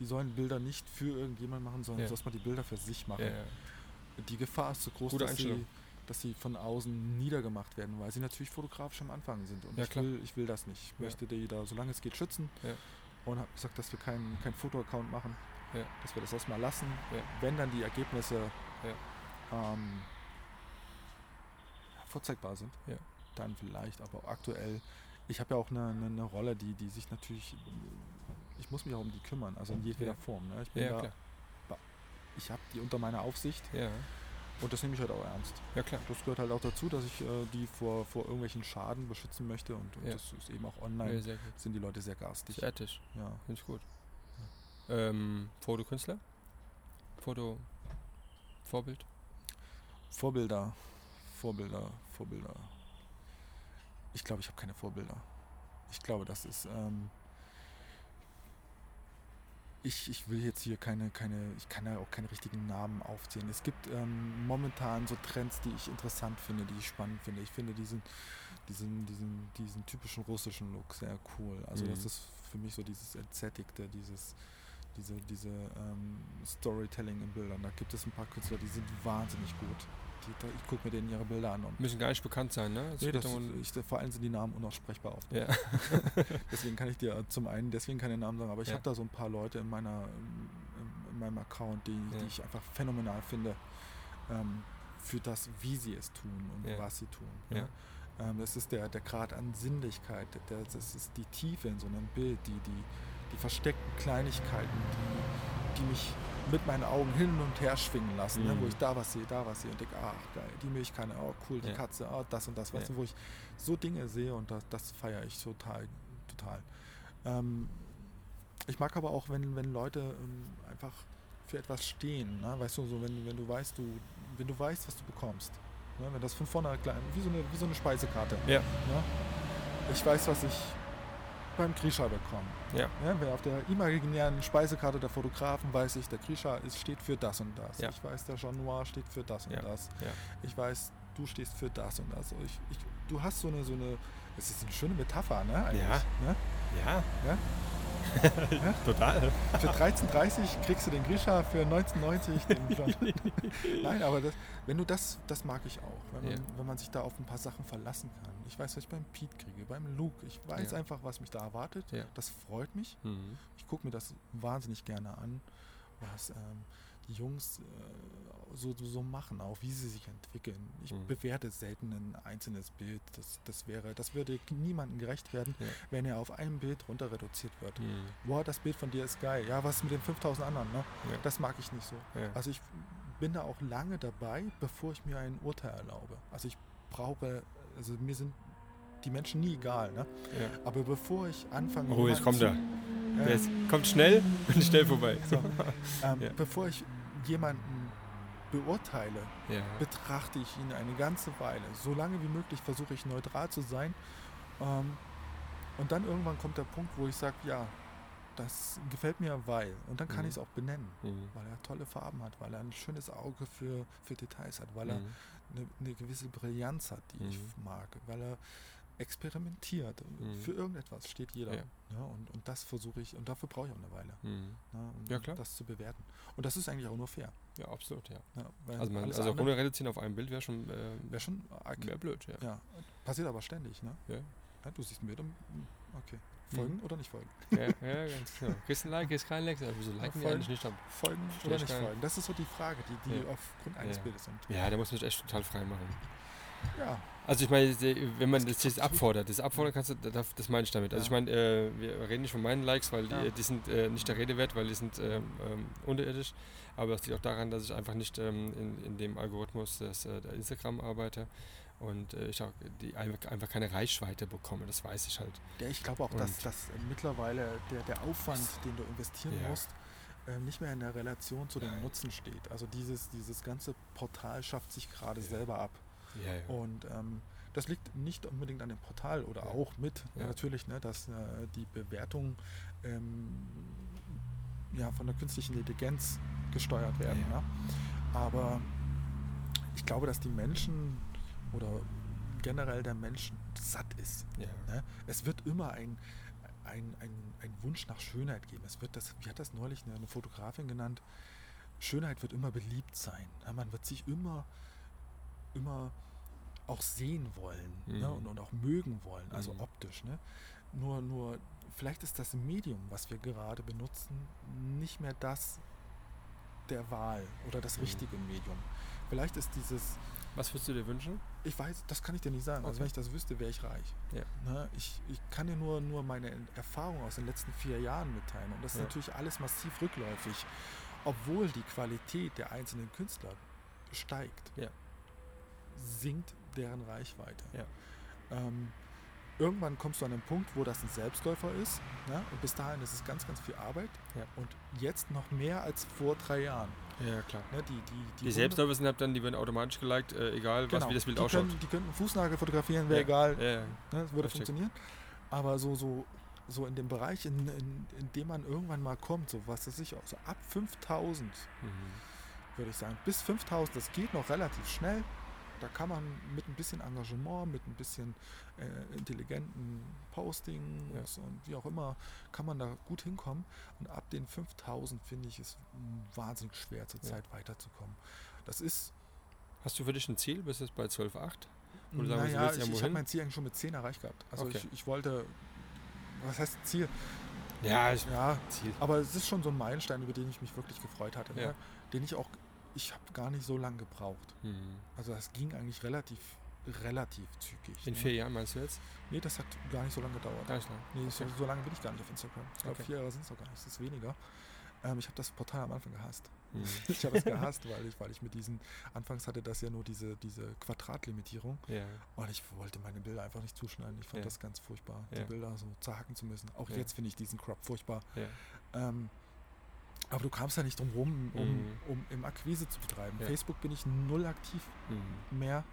die sollen Bilder nicht für irgendjemand machen, sondern Ja. dass man die Bilder für sich machen. Die Gefahr ist so groß, Gute dass sie. Dass sie von außen niedergemacht werden, weil sie natürlich fotografisch am Anfang sind. Und Ja, ich, will, ich will das nicht. Ich möchte die da, solange es geht, schützen. Und habe gesagt, dass wir keinen kein Fotoaccount machen. Dass wir das erstmal lassen. Wenn dann die Ergebnisse ähm, vorzeigbar sind, dann vielleicht. Aber aktuell, ich habe ja auch eine, eine, eine Rolle, die, die sich natürlich, ich muss mich auch um die kümmern, also in jedweder Ja. Form. Ne? Ich bin Ja, da, ich habe die unter meiner Aufsicht Ja, und das nehme ich halt auch ernst. ja, klar. Das gehört halt auch dazu, dass ich äh, die vor, vor irgendwelchen Schaden beschützen möchte und, und Ja. das ist eben auch Ja, online, gut. sind die Leute sehr garstig. Sehr ethisch. Ja. Finde ich gut. Ähm, Fotokünstler? Foto. Vorbild? Vorbilder, Vorbilder, Vorbilder. Ich glaube, ich habe keine Vorbilder. Ich glaube, das ist. Ähm, ich, ich will jetzt hier keine, keine, ich kann ja auch keine richtigen Namen aufzählen. Es gibt ähm, momentan so Trends, die ich interessant finde, die ich spannend finde. Ich finde diesen, diesen, diesen, diesen typischen russischen Look sehr cool. Also Mhm. das ist für mich so dieses Entsättigte, dieses, diese, diese ähm, Storytelling in Bildern. Da gibt es ein paar Künstler, die sind wahnsinnig gut. Die, ich gucke mir denen ihre Bilder an und Müssen gar nicht bekannt sein, ne? Es Nee, das, ich, vor allem sind die Namen unaussprechbar oft. ja. [LAUGHS] Deswegen kann ich dir zum einen deswegen keine Namen sagen, aber ich Ja. habe da so ein paar Leute in meiner in, in meinem Account, die, Ja. die ich einfach phänomenal finde ähm, für das, wie sie es tun und was sie tun. Ne? Ähm, das ist der, der Grad an Sinnlichkeit, der, das ist die Tiefe in so einem Bild, die, die, die versteckten Kleinigkeiten, die, die mich mit meinen Augen hin und her schwingen lassen, ne? Mhm. wo ich da was sehe, da was sehe und denke, ach geil, die Milchkanne, oh cool, die Ja. Katze, oh das und das, weißt Ja. du, wo ich so Dinge sehe und das, das feiere ich total, total. Ähm, ich mag aber auch, wenn, wenn Leute ähm, einfach für etwas stehen, ne? weißt du, so wenn, wenn du weißt, du, wenn du weißt, was du bekommst. Ne? Wenn das von vorne klein, wie so eine, wie so eine Speisekarte. Ja. Ne? Ich weiß, was ich beim Grisha bekomme. Ja. Ja, wer auf der imaginären Speisekarte der Fotografen weiß ich, der ist, steht für das und das. Ja. Ich weiß, der Jean Noir steht für das und Ja. das. Ich weiß, du stehst für das und das. Ich, ich, du hast so eine, so eine Das ist eine schöne Metapher, ne? Eigentlich, Ja. Ne? Ja. Ja? [LAUGHS] Total. Für 13,30 kriegst du den Grisha, für 19,90 den [LAUGHS] John. Nein, aber das, wenn du das, das mag ich auch. Wenn man, Ja. wenn man sich da auf ein paar Sachen verlassen kann. Ich weiß, was ich beim Pete kriege, beim Luke. Ich weiß Ja. einfach, was mich da erwartet. Das freut mich. Mhm. Ich gucke mir das wahnsinnig gerne an, was ähm, die Jungs äh, so, so, so machen, auch wie sie sich entwickeln. Ich Mhm. bewerte selten ein einzelnes Bild. Das, das, wäre, das würde niemandem gerecht werden, Ja. wenn er auf einem Bild runter reduziert wird. Mhm. Boah, das Bild von dir ist geil. Ja, was mit den 5000 anderen? Ne? Ja. Das mag ich nicht so. Ja. Also ich bin da auch lange dabei, bevor ich mir ein Urteil erlaube. Also ich brauche, also mir sind die Menschen nie egal, ne? Aber bevor ich anfange. Oh, jetzt kommt er. Der ist, kommt schnell und schnell vorbei. So, [LAUGHS] ähm, Ja. Bevor ich jemanden beurteile, Ja. betrachte ich ihn eine ganze Weile. So lange wie möglich versuche ich neutral zu sein. Ähm, und dann irgendwann kommt der Punkt, wo ich sage, ja, das gefällt mir, weil. Und dann kann Mhm. ich es auch benennen, Mhm. weil er tolle Farben hat, weil er ein schönes Auge für, für Details hat, weil er Mhm. eine, eine gewisse Brillanz hat, die ich Mhm. mag, weil er experimentiert. Mhm. Für irgendetwas steht jeder. Ja. Ja, und, und das versuche ich, und dafür brauche ich auch eine Weile, Mhm. ne, um Ja, klar. das zu bewerten. Und das ist eigentlich auch nur fair. Ja, absolut, ja. Ja, Also, man, also andere reduzieren auf ein Bild wäre schon äh, wäre schon arg. wär blöd, ja. Ja, passiert aber ständig, ne? Ja. Ja, du siehst Bild und hm, okay. Mhm. Folgen oder nicht folgen? Ja, ja, ganz genau. Kriegst ein Like, kriegst kein Like. Wieso liken die voll. eigentlich nicht ab? Folgen oder ich nicht folgen? Das ist so die Frage, die, die aufgrund eines. Bildes sind. Ja, da muss man sich echt total frei machen. Ja, Also ich meine, wenn man Das das abfordert, das abfordern kannst du, das, das meine ich damit. Also ich meine, äh, wir reden nicht von meinen Likes, weil die, Ja. die sind äh, nicht der Rede wert, weil die sind ähm, ähm, unterirdisch. Aber das liegt auch daran, dass ich einfach nicht ähm, in, in dem Algorithmus des, äh, der Instagram arbeite und äh, ich auch die einfach, einfach keine Reichweite bekomme. Das weiß ich halt. ja ich glaube auch, dass, Und- dass mittlerweile der, der Aufwand, den du investieren Ja. musst, ähm, nicht mehr in der Relation zu dem Nein. Nutzen steht. Also dieses, dieses ganze Portal schafft sich gerade Ja. selber ab. Ja, ja. Und ähm, das liegt nicht unbedingt an dem Portal oder Ja. auch mit, natürlich, ne, dass äh, die Bewertungen ähm, ja, von der künstlichen Intelligenz gesteuert werden. Ne? Aber ich glaube, dass die Menschen oder generell der Mensch satt ist. Ne? Es wird immer ein, ein, ein, ein Wunsch nach Schönheit geben. Es wird das, wie hat das neulich eine, eine Fotografin genannt? Schönheit wird immer beliebt sein. Ne? Man wird sich immer, immer auch sehen wollen ne? Mhm. und, und auch mögen wollen, also Mhm. optisch. Ne? Nur, nur, vielleicht ist das Medium, was wir gerade benutzen, nicht mehr das der Wahl oder das Mhm. richtige Medium. Vielleicht ist dieses, Was würdest du dir wünschen? ich weiß, das kann ich dir nicht sagen. Also Okay. wenn ich das wüsste, wäre ich reich. Ja. Ne? Ich, ich kann dir nur, nur meine Erfahrung aus den letzten vier Jahren mitteilen. Und das ist Ja. natürlich alles massiv rückläufig. Obwohl die Qualität der einzelnen Künstler steigt, Ja. sinkt deren Reichweite. Ja. Ähm, irgendwann kommst du an den Punkt, wo das ein Selbstläufer ist. Ne? Und bis dahin ist es ganz, ganz viel Arbeit. Ja. Und jetzt noch mehr als vor drei Jahren. Ja, klar. Ne? Die, die, Die, Hunde- Selbstläufer sind halt dann, die werden automatisch geliked, äh, egal was, wie das Bild Genau. die ausschaut. Können, die könnten Fußnagel fotografieren, wäre Ja. egal. Ja. Ne, das würde Richtig. funktionieren. Aber so, so, so in dem Bereich, in, in, in dem man irgendwann mal kommt, so was weiß ich, auch, so ab 5000 Mhm. würde ich sagen, bis 5000, das geht noch relativ schnell. Da kann man mit ein bisschen Engagement, mit ein bisschen äh, intelligenten Postings und wie auch immer, kann man da gut hinkommen. Und ab den 5000 finde ich es wahnsinnig schwer zur Ja. Zeit weiterzukommen. Das ist, Hast du für dich ein Ziel? Bist du jetzt bei 12,8? Wo du sagen willst, du naja, willst ich, ich habe mein Ziel eigentlich schon mit 10 erreicht gehabt. Also Okay. ich, ich wollte, was heißt Ziel? Ja, ich, Ja, Ziel. aber es ist schon so ein Meilenstein, über den ich mich wirklich gefreut hatte. Ja. Ne? Den ich auch, ich habe gar nicht so lange gebraucht. Mhm. Also das ging eigentlich relativ, relativ zügig. In ne? vier Jahren meinst du jetzt? Nee, das hat gar nicht so lange gedauert. Gar nicht lang. Nee, so, Okay. so lange bin ich gar nicht auf Instagram. Ich glaube, Okay. vier Jahre sind es noch gar nicht, es ist weniger. Ähm, ich habe das Portal am Anfang gehasst. Mhm. [LAUGHS] Ich habe es gehasst, weil ich, weil ich mit diesen, anfangs hatte das ja nur diese, diese Quadratlimitierung Ja. und ich wollte meine Bilder einfach nicht zuschneiden. Ich fand Ja. das ganz furchtbar, die Ja. Bilder so zerhacken zu müssen. Auch jetzt finde ich diesen Crop furchtbar. Ja. Ähm, aber du kamst ja nicht drum rum, um, Mhm. um im Akquise zu betreiben. Ja. Facebook bin ich null aktiv Mhm. mehr.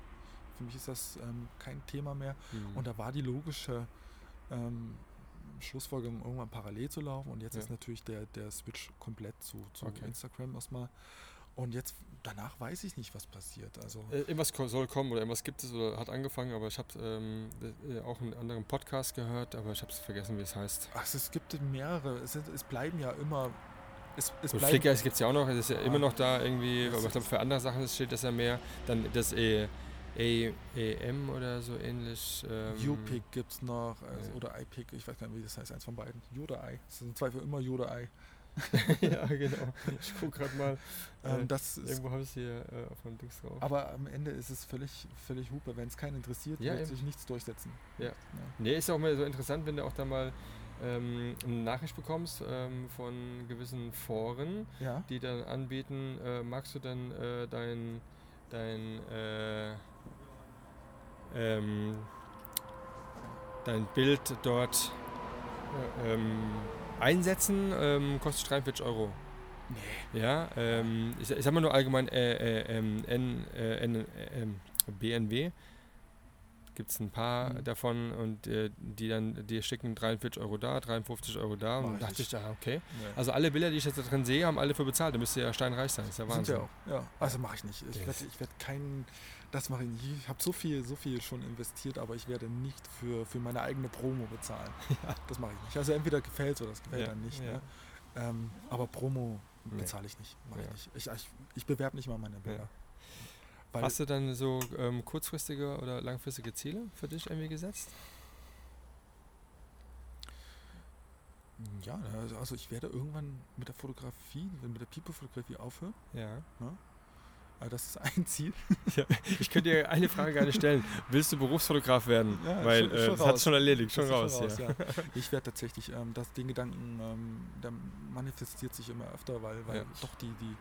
Für mich ist das ähm, kein Thema mehr. Mhm. Und da war die logische ähm, Schlussfolgerung, irgendwann parallel zu laufen. Und jetzt Ja. ist natürlich der, der Switch komplett zu, zu Okay. Instagram erstmal. Und jetzt danach weiß ich nicht, was passiert. Also Äh, irgendwas soll kommen oder irgendwas gibt es oder hat angefangen, aber ich habe ähm, äh, auch einen anderen Podcast gehört, aber ich habe es vergessen, wie es heißt. ach, es gibt mehrere. Es, sind, es bleiben ja immer. Es, es bleiben, Flickr gibt es ja auch noch, es ist ja Ja. immer noch da irgendwie, Das aber ich glaube für andere Sachen steht das ja mehr. Dann das E, e, EM oder so ähnlich. Ähm, UPick gibt es noch, also, ja. oder iPick, ich weiß gar nicht, wie das heißt, eins von beiden. Yoda-Ei. Es sind zwei für immer Yoda-Ei. [LAUGHS] ja, genau. Ich gucke gerade mal. [LAUGHS] Ähm, Äh, das Irgendwo habe ich es hier äh, auf meinem Dings drauf. aber am Ende ist es völlig, völlig Hupe. Wenn es keinen interessiert, Ja, wird eben. sich nichts durchsetzen. Ja. Nee, ist auch mal so interessant, wenn du auch da mal ähm, eine Nachricht bekommst ähm, von gewissen Foren, Ja. die dann anbieten, äh, magst du dann äh, dein, dein, äh, ähm, dein Bild dort äh, ähm, einsetzen, ähm, kostet 43 Euro. Nee. Ja, ähm, ich, ich sag mal nur allgemein äh, äh, N, äh, N, BNW. Gibt es ein paar Mhm. davon und äh, die dann, die schicken 43 Euro da, 53 Euro da. Und ich dachte ich, nicht. ja, okay. Nee. Also alle Bilder, die ich jetzt da drin sehe, haben alle für bezahlt. Da müsste ja steinreich sein. Das ist ja Sind Wahnsinn. ja auch. Ja. Also mache ich nicht. Ich Ja. werde werd keinen. Das mache ich nicht. Ich habe so viel, so viel schon investiert, aber ich werde nicht für, für meine eigene Promo bezahlen. [LAUGHS] Das mache ich nicht. Also entweder gefällt es oder es gefällt Ja, dann nicht. ja. Ne? Ähm, aber Promo bezahle ich nicht. Mache Ja. ich nicht. Ich, ich, ich bewerbe nicht mal meine Bilder. Weil Hast du dann so ähm, kurzfristige oder langfristige Ziele für dich irgendwie gesetzt? ja, also- also ich werde irgendwann mit der Fotografie, mit der People-Fotografie aufhören. Ja. Also das ist [LAUGHS] ein Ziel. Ich könnte dir eine Frage gar nicht stellen. Willst du Berufsfotograf werden? Ja, Weil schon- äh, schon das hat raus. schon erledigt, schon raus. ist ja. ja. Ich werde tatsächlich, ähm, das, den Gedanken, ähm, der manifestiert sich immer öfter, weil, weil Ja. doch die, die,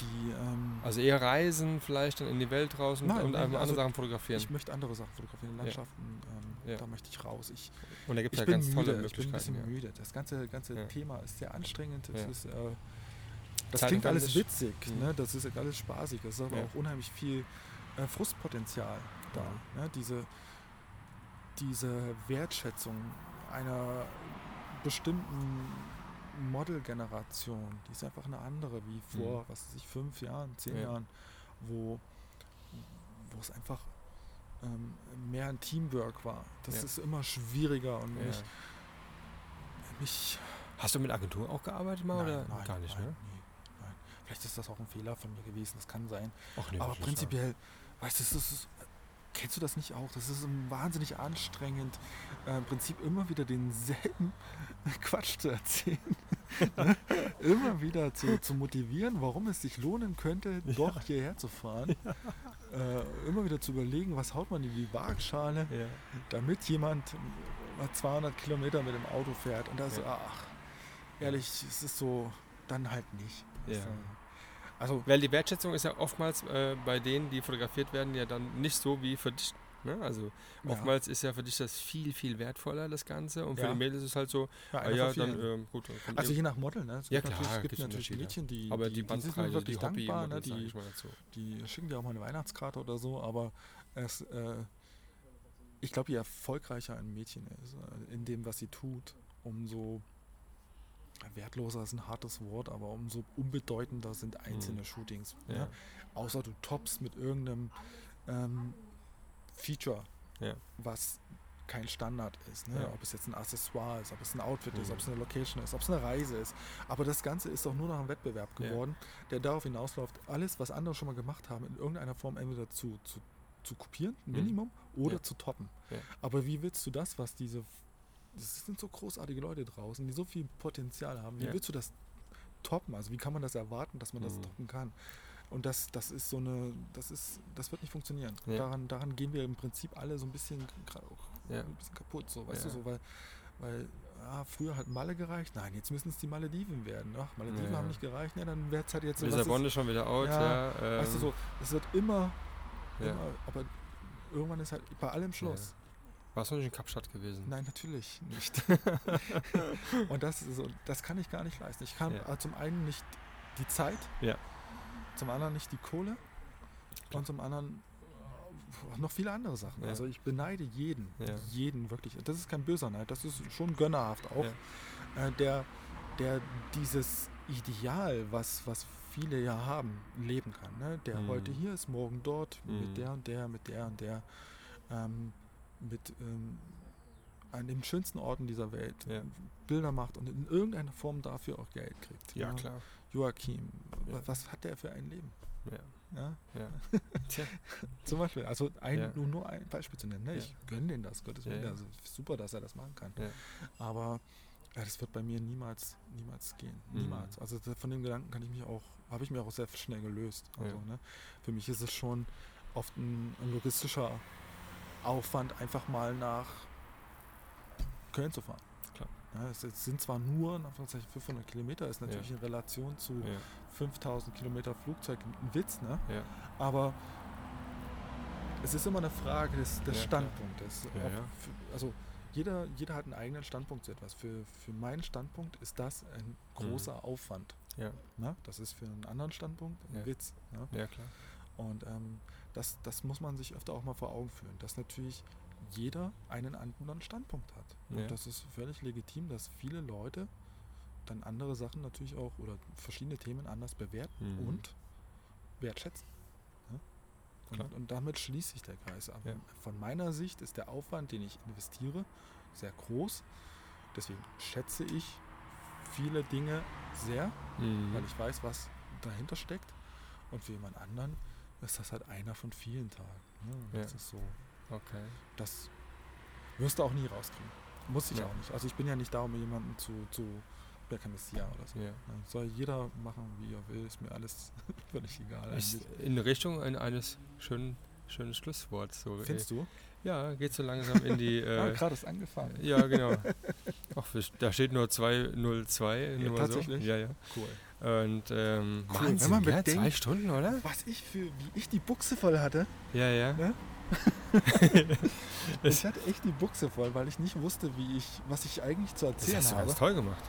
die, ähm, Also eher reisen vielleicht dann in die Welt draußen Nein, und nee, andere also Sachen fotografieren. ich möchte andere Sachen fotografieren, Landschaften, ähm, Ja. da möchte ich raus. Ich, und da gibt es ja bin ganz tolle müde, ich bin ein Möglichkeiten. bisschen ja. müde. Das ganze, ganze Ja. Thema ist sehr anstrengend. Ja. ist, äh, das klingt alles witzig, Mhm. ne? das ist alles spaßig, es ist aber Ja. auch unheimlich viel äh, Frustpotenzial da. Mhm. Ne? Diese, diese Wertschätzung einer bestimmten Modelgeneration, die ist einfach eine andere wie vor, was weiß ich, fünf Jahren, zehn Mhm. Ja. Jahren, wo, wo es einfach ähm, mehr ein Teamwork war. Das Ja. ist immer schwieriger und mich, mich Hast du mit Agentur auch gearbeitet mal oder gar nicht, nein, ne? nee, nein. Vielleicht ist das auch ein Fehler von mir gewesen, das kann sein. Nee, Aber prinzipiell, weißt du, das ist, kennst du das nicht auch? Das ist wahnsinnig anstrengend, äh, im Prinzip immer wieder denselben [LAUGHS] Quatsch zu erzählen. [LAUGHS] Immer wieder zu, zu motivieren, warum es sich lohnen könnte, doch hierher zu fahren. Äh, immer wieder zu überlegen, was haut man in die Waagschale. Ja. damit jemand mal 200 Kilometer mit dem Auto fährt. Und das, Ja. ach, ehrlich, es ist so, dann halt nicht. Ja. Also, Weil die Wertschätzung ist ja oftmals äh, bei denen, die fotografiert werden, ja dann nicht so wie für dich. Ne? Also ja. oftmals ist ja für dich das viel, viel wertvoller, das Ganze. Und für Ja. die Mädels ist es halt so, ja, ah, ja, dann, ähm, gut. Dann Also je nach Model, ne? Es Ja, gibt klar, natürlich, es gibt natürlich. Mädchen, die, aber die, die die sind die Hobby dankbar, ne? die, die schicken dir auch mal eine Weihnachtskarte oder so, aber es, äh, ich glaube, je erfolgreicher ein Mädchen ist äh, in dem, was sie tut, umso wertloser ist ein hartes Wort, aber umso unbedeutender sind einzelne Shootings. Ja. Ne? Außer du toppst mit irgendeinem ähm, Feature, Ja. was kein Standard ist. Ne? Ja. Ob es jetzt ein Accessoire ist, ob es ein Outfit ist, Mhm. ob es eine Location ist, ob es eine Reise ist. Aber das Ganze ist doch nur noch ein Wettbewerb Ja. geworden, der darauf hinausläuft, alles, was andere schon mal gemacht haben, in irgendeiner Form entweder zu, zu, zu kopieren, Mhm. Minimum, oder Ja. zu toppen. Ja. Aber wie willst du das, was diese, das sind so großartige Leute draußen, die so viel Potenzial haben, wie Ja. willst du das toppen? Also wie kann man das erwarten, dass man das Mhm. toppen kann? Und das, das ist so eine, das ist, das wird nicht funktionieren. Ja. Daran, daran gehen wir im Prinzip alle so ein bisschen gerade auch Ja. ein bisschen kaputt, so, weißt Ja. du, so, weil, weil ah, früher hat Malle gereicht, nein, jetzt müssen es die Malediven werden. Ach, Malediven haben nicht gereicht, ja, dann wird es halt jetzt so, Lissabon ist, schon wieder out, Ja, ähm, weißt du, so, es wird immer, immer, aber irgendwann ist halt bei allem Schluss. Warst du nicht in Kapstadt gewesen? Nein, natürlich nicht. [LAUGHS] und das, ist so, das kann ich gar nicht leisten. Ich kann äh, zum einen nicht die Zeit, Ja. Zum anderen nicht die Kohle und zum anderen äh, noch viele andere Sachen. Ja. Also ich beneide jeden, Ja. jeden wirklich. Das ist kein böser Neid, das ist schon gönnerhaft auch, Ja. äh, der, der dieses Ideal, was, was viele ja haben, leben kann. Ne? Der Mhm. heute hier ist, morgen dort, Mhm. mit der und der, mit der und der, ähm, mit ähm, an den schönsten Orten dieser Welt. Bilder macht und in irgendeiner Form dafür auch Geld kriegt. Ja, klar. Joachim, Ja. wa- was hat der für ein Leben? Ja. Ja? Ja. [LAUGHS] Tja. Zum Beispiel, also ein, nur, nur ein Beispiel zu nennen. Ne? Ich gönne den das, Gottes Willen. Also super, dass er das machen kann. Aber ja, das wird bei mir niemals, niemals gehen. Mhm. Niemals. Also da- von dem Gedanken kann ich mich auch, habe ich mir auch sehr schnell gelöst. Also, Ja. ne? Für mich ist es schon oft ein, ein logistischer Aufwand, einfach mal nach Köln zu fahren. Ja, es, sind zwar nur in Anführungszeichen 500 Kilometer, ist natürlich Ja. in Relation zu Ja. 5000 Kilometer Flugzeug ein Witz, ne? Aber es ist immer eine Frage des, des. Standpunktes. Für, also jeder, jeder hat einen eigenen Standpunkt zu etwas. Für, für meinen Standpunkt ist das ein großer Aufwand. Ja. Ne? Das ist für einen anderen Standpunkt ein. Witz. Ne? ja, klar. Und ähm, das, das muss man sich öfter auch mal vor Augen führen, dass natürlich jeder einen anderen Standpunkt hat. Und Ja. das ist völlig legitim, dass viele Leute dann andere Sachen natürlich auch oder verschiedene Themen anders bewerten Mhm. und wertschätzen. Ne? Klar. Und, und damit schließt sich der Kreis. Aber Ja. von meiner Sicht ist der Aufwand, den ich investiere, sehr groß. Deswegen schätze ich viele Dinge sehr, Mhm. weil ich weiß, was dahinter steckt. Und für jemand anderen ist das halt einer von vielen Tagen. Ne? Ja. Das ist so, Okay. das wirst du auch nie rauskriegen. Muss ich Ja. auch nicht. Also ich bin ja nicht da, um jemanden zu, zu Messias oder so. Ja. Ne? Soll jeder machen, wie er will, ist mir alles [LAUGHS] völlig egal. Ist in Richtung ein- eines schönen, schönen Schlussworts. So, Findest du? Ja, geht so langsam in die. [LAUGHS] ah, Äh, gerade ist angefangen. ja, genau. [LAUGHS] Ach, da steht nur 202. Ja, nur tatsächlich? So. Ja, ja. Cool. Und ähm, Cool, Wahnsinn, wenn man bedenkt- zwei Stunden, oder? Was ich für, wie ich die Buchse voll hatte. Ja, ja. Ne? [LAUGHS] Ich hatte echt die Buchse voll, weil ich nicht wusste, wie ich, was ich eigentlich zu Das erzählen hast du habe. ganz toll gemacht.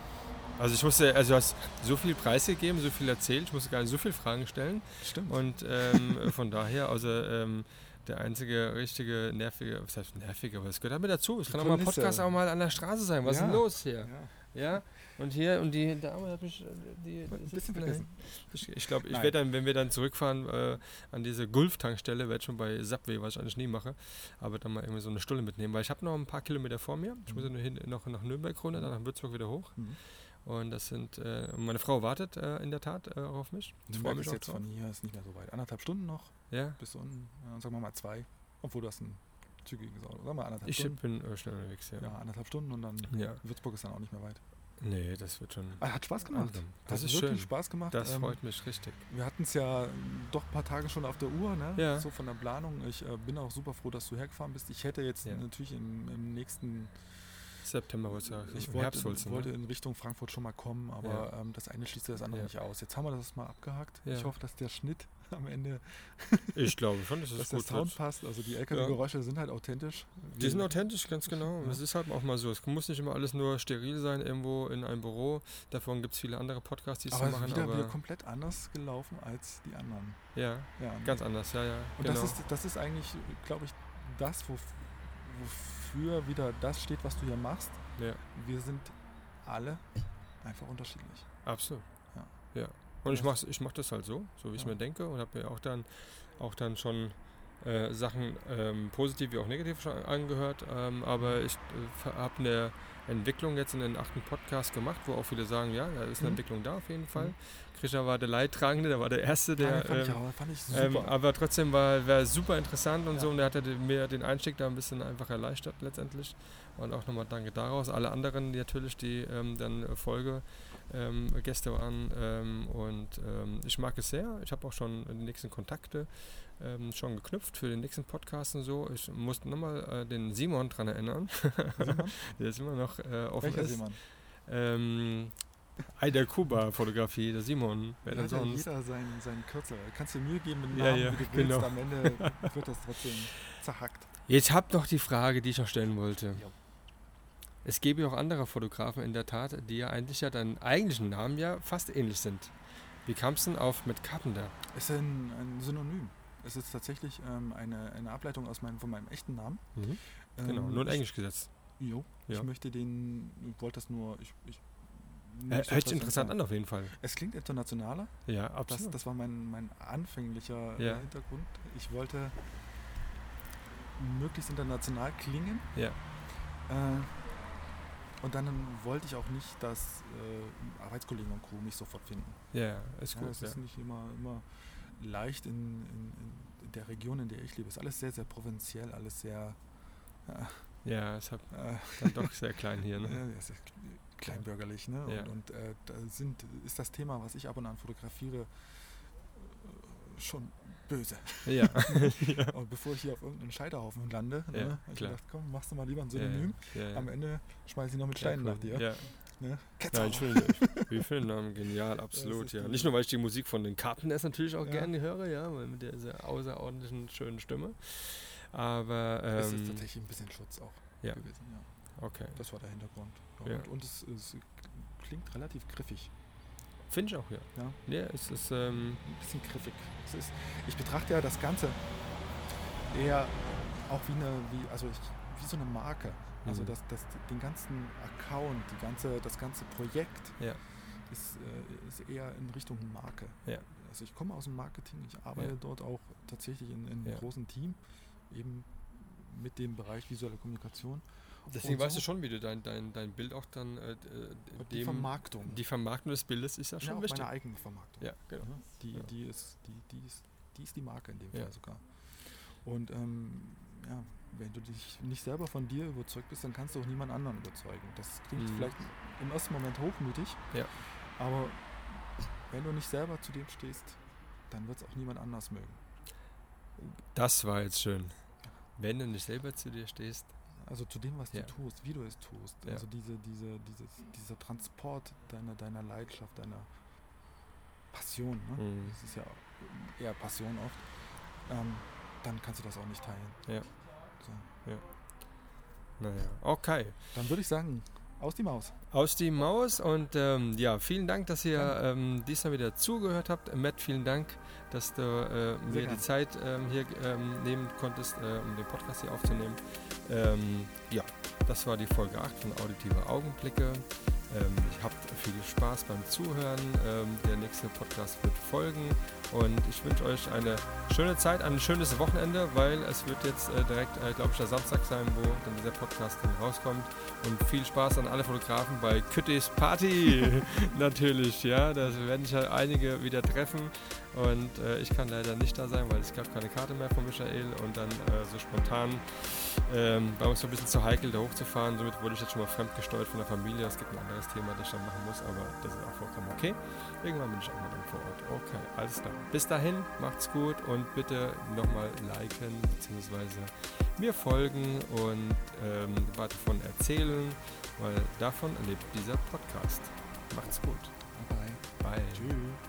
Also ich musste, also du hast so viel preisgegeben, so viel erzählt, ich musste gar nicht so viele Fragen stellen. Stimmt. Und ähm, [LAUGHS] von daher, also ähm, der einzige richtige nervige, was heißt nervige, aber es gehört damit dazu. Es kann auch mal ein. Podcast auch mal an der Straße sein. Was ist denn Ja. los hier? ja. Ja, und hier, und die Dame hat mich, äh, die, Ein bisschen vergessen. Ich, ich glaube, ich werde dann, wenn wir dann zurückfahren äh, an diese Gulf-Tankstelle, werde schon bei Subway, was ich eigentlich nie mache, aber dann mal irgendwie so eine Stulle mitnehmen, weil ich habe noch ein paar Kilometer vor mir. Ich muss ja Mhm. nur hin, noch nach Nürnberg runter, dann nach Würzburg wieder hoch. Mhm. Und das sind, äh, meine Frau wartet äh, in der Tat äh, auf mich. Ich freue mich ist jetzt drauf. von hier ist nicht mehr so weit. Anderthalb Stunden noch Ja, bis unten, ja, sagen wir mal zwei. Obwohl das ein zügiges Auto. Sagen wir anderthalb ich Stunden. bin äh, schnell unterwegs, ja. Ja, anderthalb Stunden und dann Ja. Würzburg ist dann auch nicht mehr weit. Nee, das wird schon. Ah, hat Spaß gemacht. langsam. Das hat ist wirklich schön. Spaß gemacht. Das Ähm, freut mich richtig. Wir hatten es ja doch ein paar Tage schon auf der Uhr, ne? Ja. so von der Planung. Ich äh, bin auch super froh, dass du hergefahren bist. Ich hätte jetzt Ja. natürlich im, im nächsten, September, was ja, ich wollte, du, wollte ne? in Richtung Frankfurt schon mal kommen, aber ähm, das eine schließt ja das andere Ja. nicht aus. Jetzt haben wir das mal abgehakt. Ja. Ich hoffe, dass der Schnitt [LAUGHS] am Ende, Ich glaube schon, dass es dass der gut Sound wird. passt. Also die LKW-Geräusche sind halt authentisch. Die sind authentisch, ganz genau. Ja. Es ist halt auch mal so. Es muss nicht immer alles nur steril sein, irgendwo in einem Büro. Davon gibt es viele andere Podcasts, die es so aber machen. wieder, aber wieder komplett anders gelaufen als die anderen. ja, Ja, ganz anders, ja, ja. Und genau. das, ist, das ist eigentlich, glaube ich, das, wo, wofür wieder das steht, was du hier machst. ja, Wir sind alle einfach unterschiedlich. absolut. Ja. Ja. Und ich mache ich mach das halt so, so wie ich Ja. mir denke und habe mir auch dann, auch dann schon äh, Sachen ähm, positiv wie auch negativ schon angehört. Ähm, aber ich äh, habe eine Entwicklung jetzt in den achten Podcast gemacht, wo auch viele sagen, ja, da ist eine Mhm. Entwicklung da auf jeden Fall. Mhm. Krischer war der Leidtragende, der war der Erste, der... Ja, fand, ich ähm, auch, fand ich super. Ähm, aber trotzdem war, war super interessant und Ja. so und er hatte den- mir den Einstieg da ein bisschen einfach erleichtert letztendlich. Und auch nochmal danke daraus. Alle anderen die natürlich, die ähm, dann Folge ähm, Gäste waren ähm, und ähm, ich mag es sehr. Ich habe auch schon die nächsten Kontakte ähm, schon geknüpft für den nächsten Podcast und so. Ich musste nochmal äh, den Simon dran erinnern, Simon? [LAUGHS] der ist immer noch äh, offen Welcher ist. Simon? Ähm, Eider Kuba Fotografie, der Simon, wer denn ja sonst? jeder seinen, seinen Kürzel. Kannst du Mühe geben mit dem Ja, Namen, ja, wie du willst. genau. Am Ende [LAUGHS] wird das trotzdem zerhackt. Jetzt habt noch die Frage, die ich noch stellen wollte. Ja. Es gäbe auch andere Fotografen in der Tat, die ja eigentlich ja deinen eigentlichen Namen ja fast ähnlich sind. Wie kam es denn auf mit Carpenter? Es ist ein, ein Synonym. Es ist tatsächlich ähm, eine, eine Ableitung aus meinem, von meinem echten Namen. Genau, Ähm, nur in ich- Englisch gesetzt. Jo, Ja. ich möchte den, ich wollte das nur, ich, ich Hört sich interessant an auf jeden Fall. Es klingt internationaler. Ja, Das, absolut. das war mein, mein anfänglicher äh, Ja. Hintergrund. Ich wollte möglichst international klingen. ja, Äh, und dann wollte ich auch nicht, dass äh, Arbeitskollegen und Crew mich sofort finden. ja, ist Ja, gut. es Ja, ist nicht immer, immer leicht in, in, in der Region, in der ich lebe. Es ist alles sehr, sehr provinziell, alles sehr ja es hat äh, dann doch sehr klein hier. [LAUGHS] Ne? äh, es ist kleinbürgerlich. Ne? Ja. Und, und äh, da sind, ist das Thema, was ich ab und an fotografiere, äh, schon böse. [LAUGHS] Ja, Und bevor ich hier auf irgendeinen Scheiterhaufen lande, Ja, ne, hab ich gedacht, komm, machst du mal lieber ein Synonym. ja, ja. Am Ende schmeiße ich noch mit Ja, Steinen cool. nach dir. Ja. Ne? Nein, schön. [LAUGHS] Wir finden Namen genial, absolut, ist ja. Nicht nur, weil ich die Musik von den Carpenters natürlich auch Ja. gerne höre, ja, weil mit dieser außerordentlichen schönen Stimme. Aber, Es ist ähm, tatsächlich ein bisschen Schutz auch ja. gewesen. Ja. okay. Das war der Hintergrund. Ja. Und, und es, es klingt relativ griffig. Finde ich auch, ja. Ja. Ja, es ist, ähm, Ein bisschen griffig. Es ist, ich betrachte ja das Ganze eher auch wie eine, wie, also ich, wie so eine Marke. Also Mhm. das, das, den ganzen Account, die ganze, das ganze Projekt Ja. ist, äh, ist eher in Richtung Marke. Ja. Also ich komme aus dem Marketing, ich arbeite Ja. dort auch tatsächlich in, in einem großen Team, eben mit dem Bereich visuelle Kommunikation. Deswegen weißt so- du schon, wie du dein, dein, dein Bild auch dann, äh, äh, die dem, Vermarktung. die Vermarktung des Bildes ist ja ja, schon auch wichtig. meine eigene Vermarktung. Ja, genau. Ja, die, Ja. die, ist, die, die, ist, die ist die Marke in dem Ja. Fall sogar. Und ähm, ja, wenn du dich nicht selber von dir überzeugt bist, dann kannst du auch niemand anderen überzeugen. Das klingt Mhm. vielleicht im ersten Moment hochmütig, Ja. aber wenn du nicht selber zu dem stehst, dann wird es auch niemand anders mögen. Das war jetzt schön. Wenn du nicht selber zu dir stehst, Also zu dem, was Ja. du tust, wie du es tust. Ja. Also diese, diese, dieses, dieser Transport deiner, deiner Leidenschaft, deiner Passion, ne? Mhm. das ist ja eher Passion oft, ähm, dann kannst du das auch nicht teilen. Ja. So. naja, okay. Dann würde ich sagen, aus die Maus. Aus die Maus und ähm, ja, vielen Dank, dass ihr ähm, diesmal wieder zugehört habt. Matt, vielen Dank, dass du äh, mir gern. die Zeit ähm, hier ähm, nehmen konntest, äh, um den Podcast hier aufzunehmen. Ähm, ja, das war die Folge 8 von Auditive Augenblicke. Ähm, ich habt viel Spaß beim Zuhören. Ähm, der nächste Podcast wird folgen und ich wünsche euch eine schöne Zeit, ein schönes Wochenende, weil es wird jetzt äh, direkt, äh, glaube ich, der Samstag sein, wo dann dieser Podcast dann rauskommt. Und viel Spaß an alle Fotografen bei Küttis Party. [LAUGHS] [LAUGHS] Natürlich, ja. Da werden sich ja einige wieder treffen. Und äh, ich kann leider nicht da sein, weil es gab keine Karte mehr von Michael. Und dann äh, so spontan ähm, war uns so ein bisschen zu heikel, da hochzufahren. Somit wurde ich jetzt schon mal fremdgesteuert von der Familie. Es gibt ein anderes Thema, das ich dann machen muss, aber das ist auch vollkommen okay. Irgendwann bin ich auch mal dann vor Ort. Okay, alles klar. Bis dahin, macht's gut und bitte nochmal liken bzw. mir folgen und ähm, weiter davon erzählen, weil davon lebt dieser Podcast. Macht's gut. Bye. Bye. Tschüss.